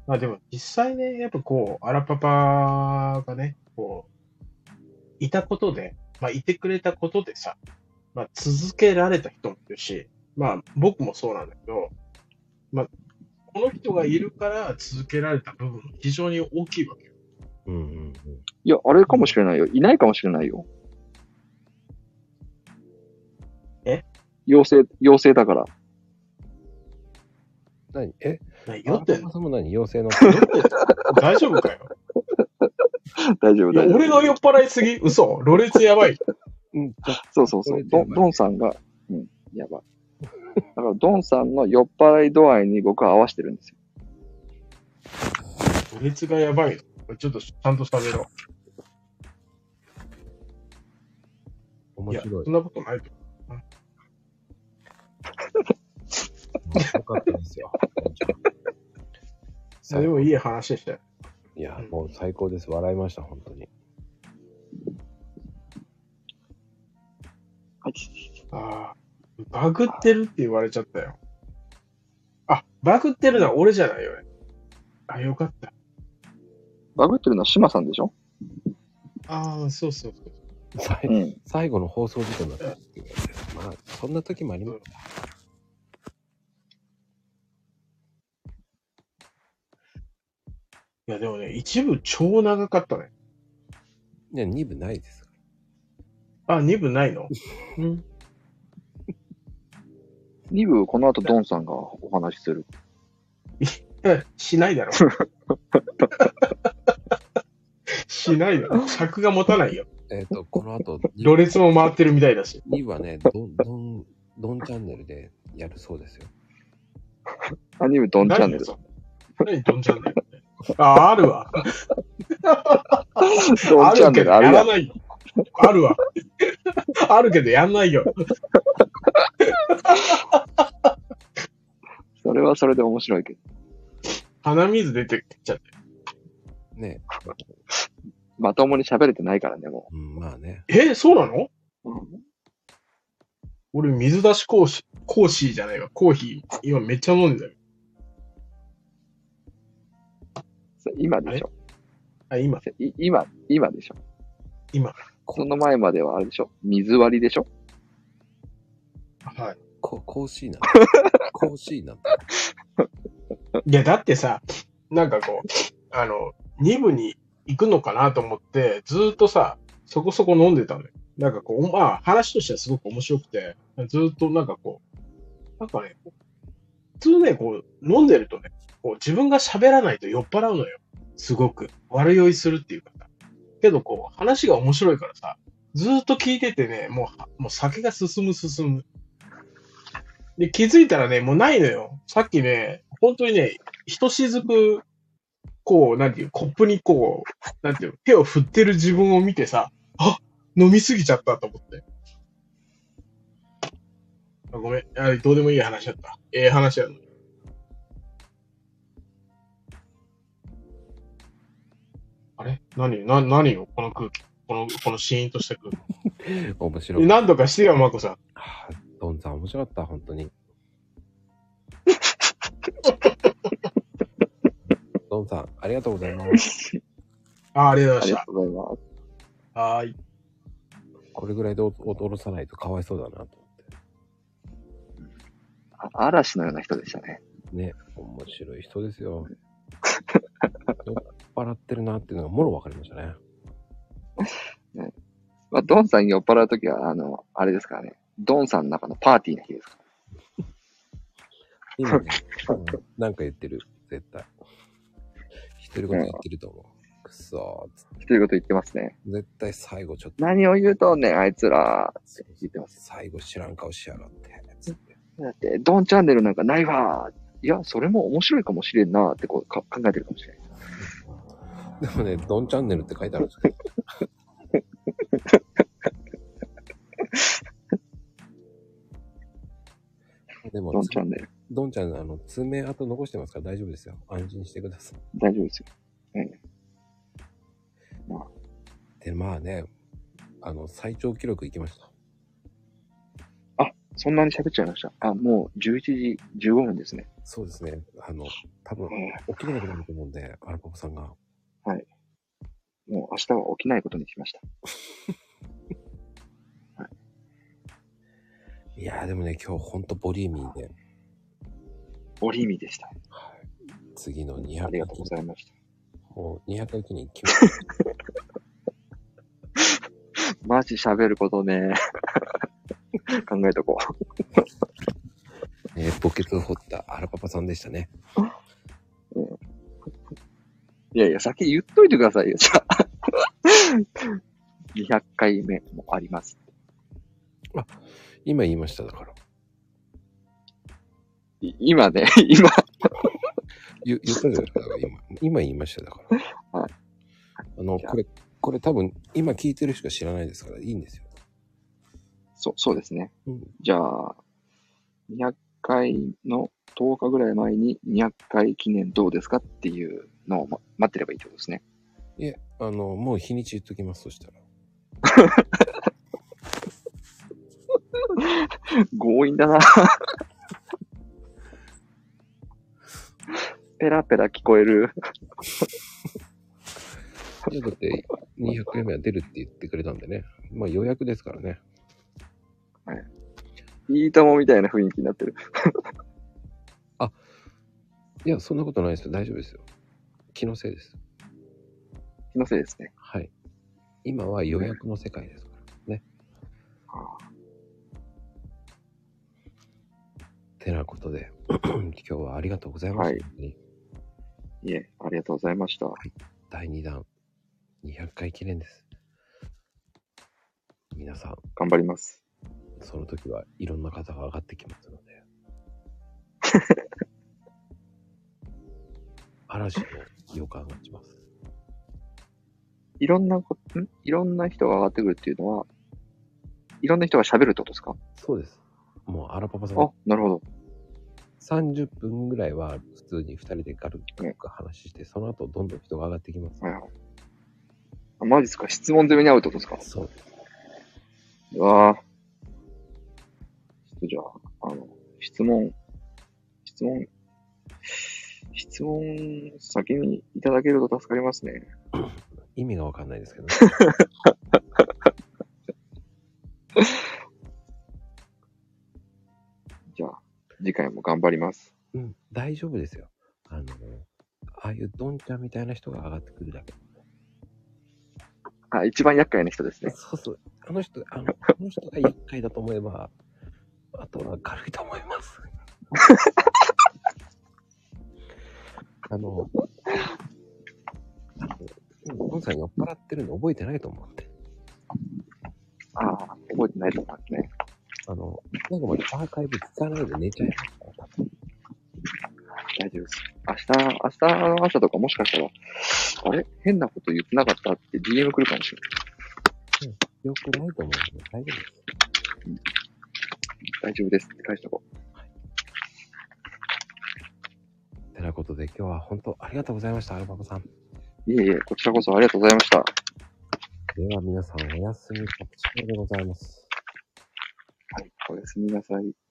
まあでも実際ね、やっぱこう、アラパパがね、こう、いたことで、まあいてくれたことでさ、まあ続けられた人もいるし、まあ僕もそうなんだけど、まあ、この人がいるから続けられた部分、非常に大きいわけよ。うんうんうん。いや、あれかもしれないよ。いないかもしれないよ。え？妖精、妖精だから。何？え？何？酔ってんの？の？大丈夫かよ？<laughs> 大丈夫、大丈夫。俺が酔っ払いすぎ？嘘？ろれつやばい。うん、そうそうそう。ドンさんが、うん、やばい。だから、ドンさんの酔っ払い度合いに僕は合わせてるんですよ。ろれつがやばいの？ちょっとちゃんと喋ろう。面白いそん。なことないと。よかったですよ。<laughs> でもいい話でしたよ。いや、もう最高です。笑いました、本当に。はい。ああ、バグってるって言われちゃったよ。あ、バグってるのは俺じゃないよね。あ、よかった。バグってるのは島さんでしょ？ああ、そうそうそう。最うん。最後の放送事故になったっていうまあ、そんな時もあります。いや、でもね、一部超長かったね。いや、2部ないですかあ、二部ないの？ら。うん。2部、この後ドンさんがお話しする。え <laughs> しないだろ。<laughs> しないだろ。尺が持たないよ。えっ、と、この後、ろれつも回ってるみたいだし。2部はね、ドン、ドン、ドンチャンネルでやるそうですよ。アニメドンチャンネル。何何ドンチャンネル。あ、あるわ。<laughs> ドンチャンネルあるやん。やらないよ。あるわ。あるけどやんないよ。<laughs> それはそれで面白いけど。鼻水出てきちゃって。ね。まともに喋れてないからね、もうん、まあね。え、そうなの？う。うん俺水出しコーヒー、コーヒーじゃないわ。コーヒー、今めっちゃ飲んでる。それ今でしょ。あ、今。い今、今でしょ。今。その前まではあれでしょ？水割りでしょ？はい。こ、甲子園なんだ。甲子園な。いや、だってさ、なんかこう、あの、2部に行くのかなと思って、ずーっとさ、そこそこ飲んでたのよ。なんかこう、まあ、話としてはすごく面白くて、ずーっとなんかこう、なんかね、普通ね、こう、飲んでるとね、こう自分が喋らないと酔っ払うのよ。すごく。悪酔いするっていうかさ。けどこう、話が面白いからさ、ずっと聞いててね、もう、もう酒が進む進む。で、気づいたらね、もうないのよ。さっきね、本当にね、一しずく、こう、なんていう、コップにこう、なんていう、手を振ってる自分を見てさ、あ飲みすぎちゃったと思って。あごめんあ。どうでもいい話だった。ええ話やのに。れ？何な、何よこの空気。この、このシーンとした空気。面白い。何とかしてよ、マコさん。はあドンさん面白かった、本当に。<laughs> ドンさん、ありがとうございます。あありがとうございましがとうございます。た。はーい。これぐらいで踊らさないとかわいそうだなと思っあ嵐のような人でしたね。て。ね、面白い人ですよ。<laughs> 払ってるなっていうのがもろ分かりましたね。<laughs> まあ、ドンさん酔っ払うときは、あの、あれですからね。ドンさんの中のパーティーの日ですか今ね、うんなんか言ってる、絶対。独り言言ってると思う。くそーっつっら。ということ言ってますね。て絶対最後ちょっと、何を言うとんねん、あいつら。って言ってます。最後知らん顔しやがって。つってだって、ドンチャンネルなんかないわ。いや、それも面白いかもしれんなってこうか考えてるかもしれない。でもね、ドンチャンネルって書いてあるんですけど。<laughs> でもドン、チャンネル。ドンちゃん、あの、爪痕残してますから大丈夫ですよ。安心してください。大丈夫ですよ。で、まあね、あの、最長記録いきました。そんなに喋っちゃいました。あ、もう11時15分ですね。そうですね。あの、多分え、起きれなくなると思うんで、アラパパさんが。ーもう明日は起きないことにしました。<laughs> いやーでもね、今日ほんとボリューミーで、ボリーミーでした。次の200ありがとうございました。もう200回記念決マジ喋ることね。<laughs> 考えとこう。め、<laughs> えー墓穴を掘ったアラパパさんでしたね。いやいや、先言っといてくださいよ、じゃあ。<laughs> 200回目もあります。今言いましただから。い今ね、<laughs> 今、言言ったじゃないですか、今。今言いましただから。はい。あの、これ、これ多分、今聞いてる人しか知らないですから、いいんですよ。そう、そうですね。うん。じゃあ、200回の10日ぐらい前に200回記念どうですかっていうのを、ま、待ってればいいってことですね。いえ、あの、もう日にち言っときます、そしたら。<laughs> 強引だな。<laughs> ペラペラ聞こえる。<laughs> いや、だって、200回目は出るって言ってくれたんでね。まあ予約ですからね。いいともみたいな雰囲気になってる。いや、そんなことないですよ。大丈夫ですよ。気のせいです。気のせいですね。はい。今は予約の世界ですからね。てなことで、<clears throat> 今日はありがとうございました。はいいえ、ありがとうございました。第2弾、200回記念です。皆さん、頑張ります。その時はいろんな方が上がってきますので。<laughs> 嵐の予感がします。いろんなこ、ん？いろんな人が上がってくるっていうのは、いろんな人が喋るってことですか？そうです。もう、アラパパさんあ、なるほど。30分ぐらいは普通に2人でガルガル話して、その後どんどん人が上がってきます。はいはい。あ、マジですか？質問攻めに合うってことですか？そう。うわぁ。ちょっとじゃあ、あの、質問、質問、質問先にいただけると助かりますね。<coughs> 意味がわかんないですけどね。<laughs> じゃあ、次回も頑張ります。うん、大丈夫ですよ。あの、ああいうドンちゃんみたいな人が上がってくるだけ。あ、一番厄介な人ですね。そうそう。あの人、あの、<laughs> あの人が厄介だと思えば、あとは軽いと思います。<laughs> あの、ゴンさん酔っ払ってるの覚えてないと思って。ああ、覚えてないと思いますね。あの、最後までアーカイブ聞かないで寝ちゃいますから、多分。大丈夫です。明日、明日の朝とかもしかしたら、あれ？変なこと言ってなかった？って DM 来るかもしれない。よくないと思うんで大丈夫です。大丈夫ですって返しとこてなことで今日は本当ありがとうございました、アルバムさん。う。いえいえ、こちらこそありがとうございました。では皆さんおやすみカプチーノでございます。はい、おやすみなさい。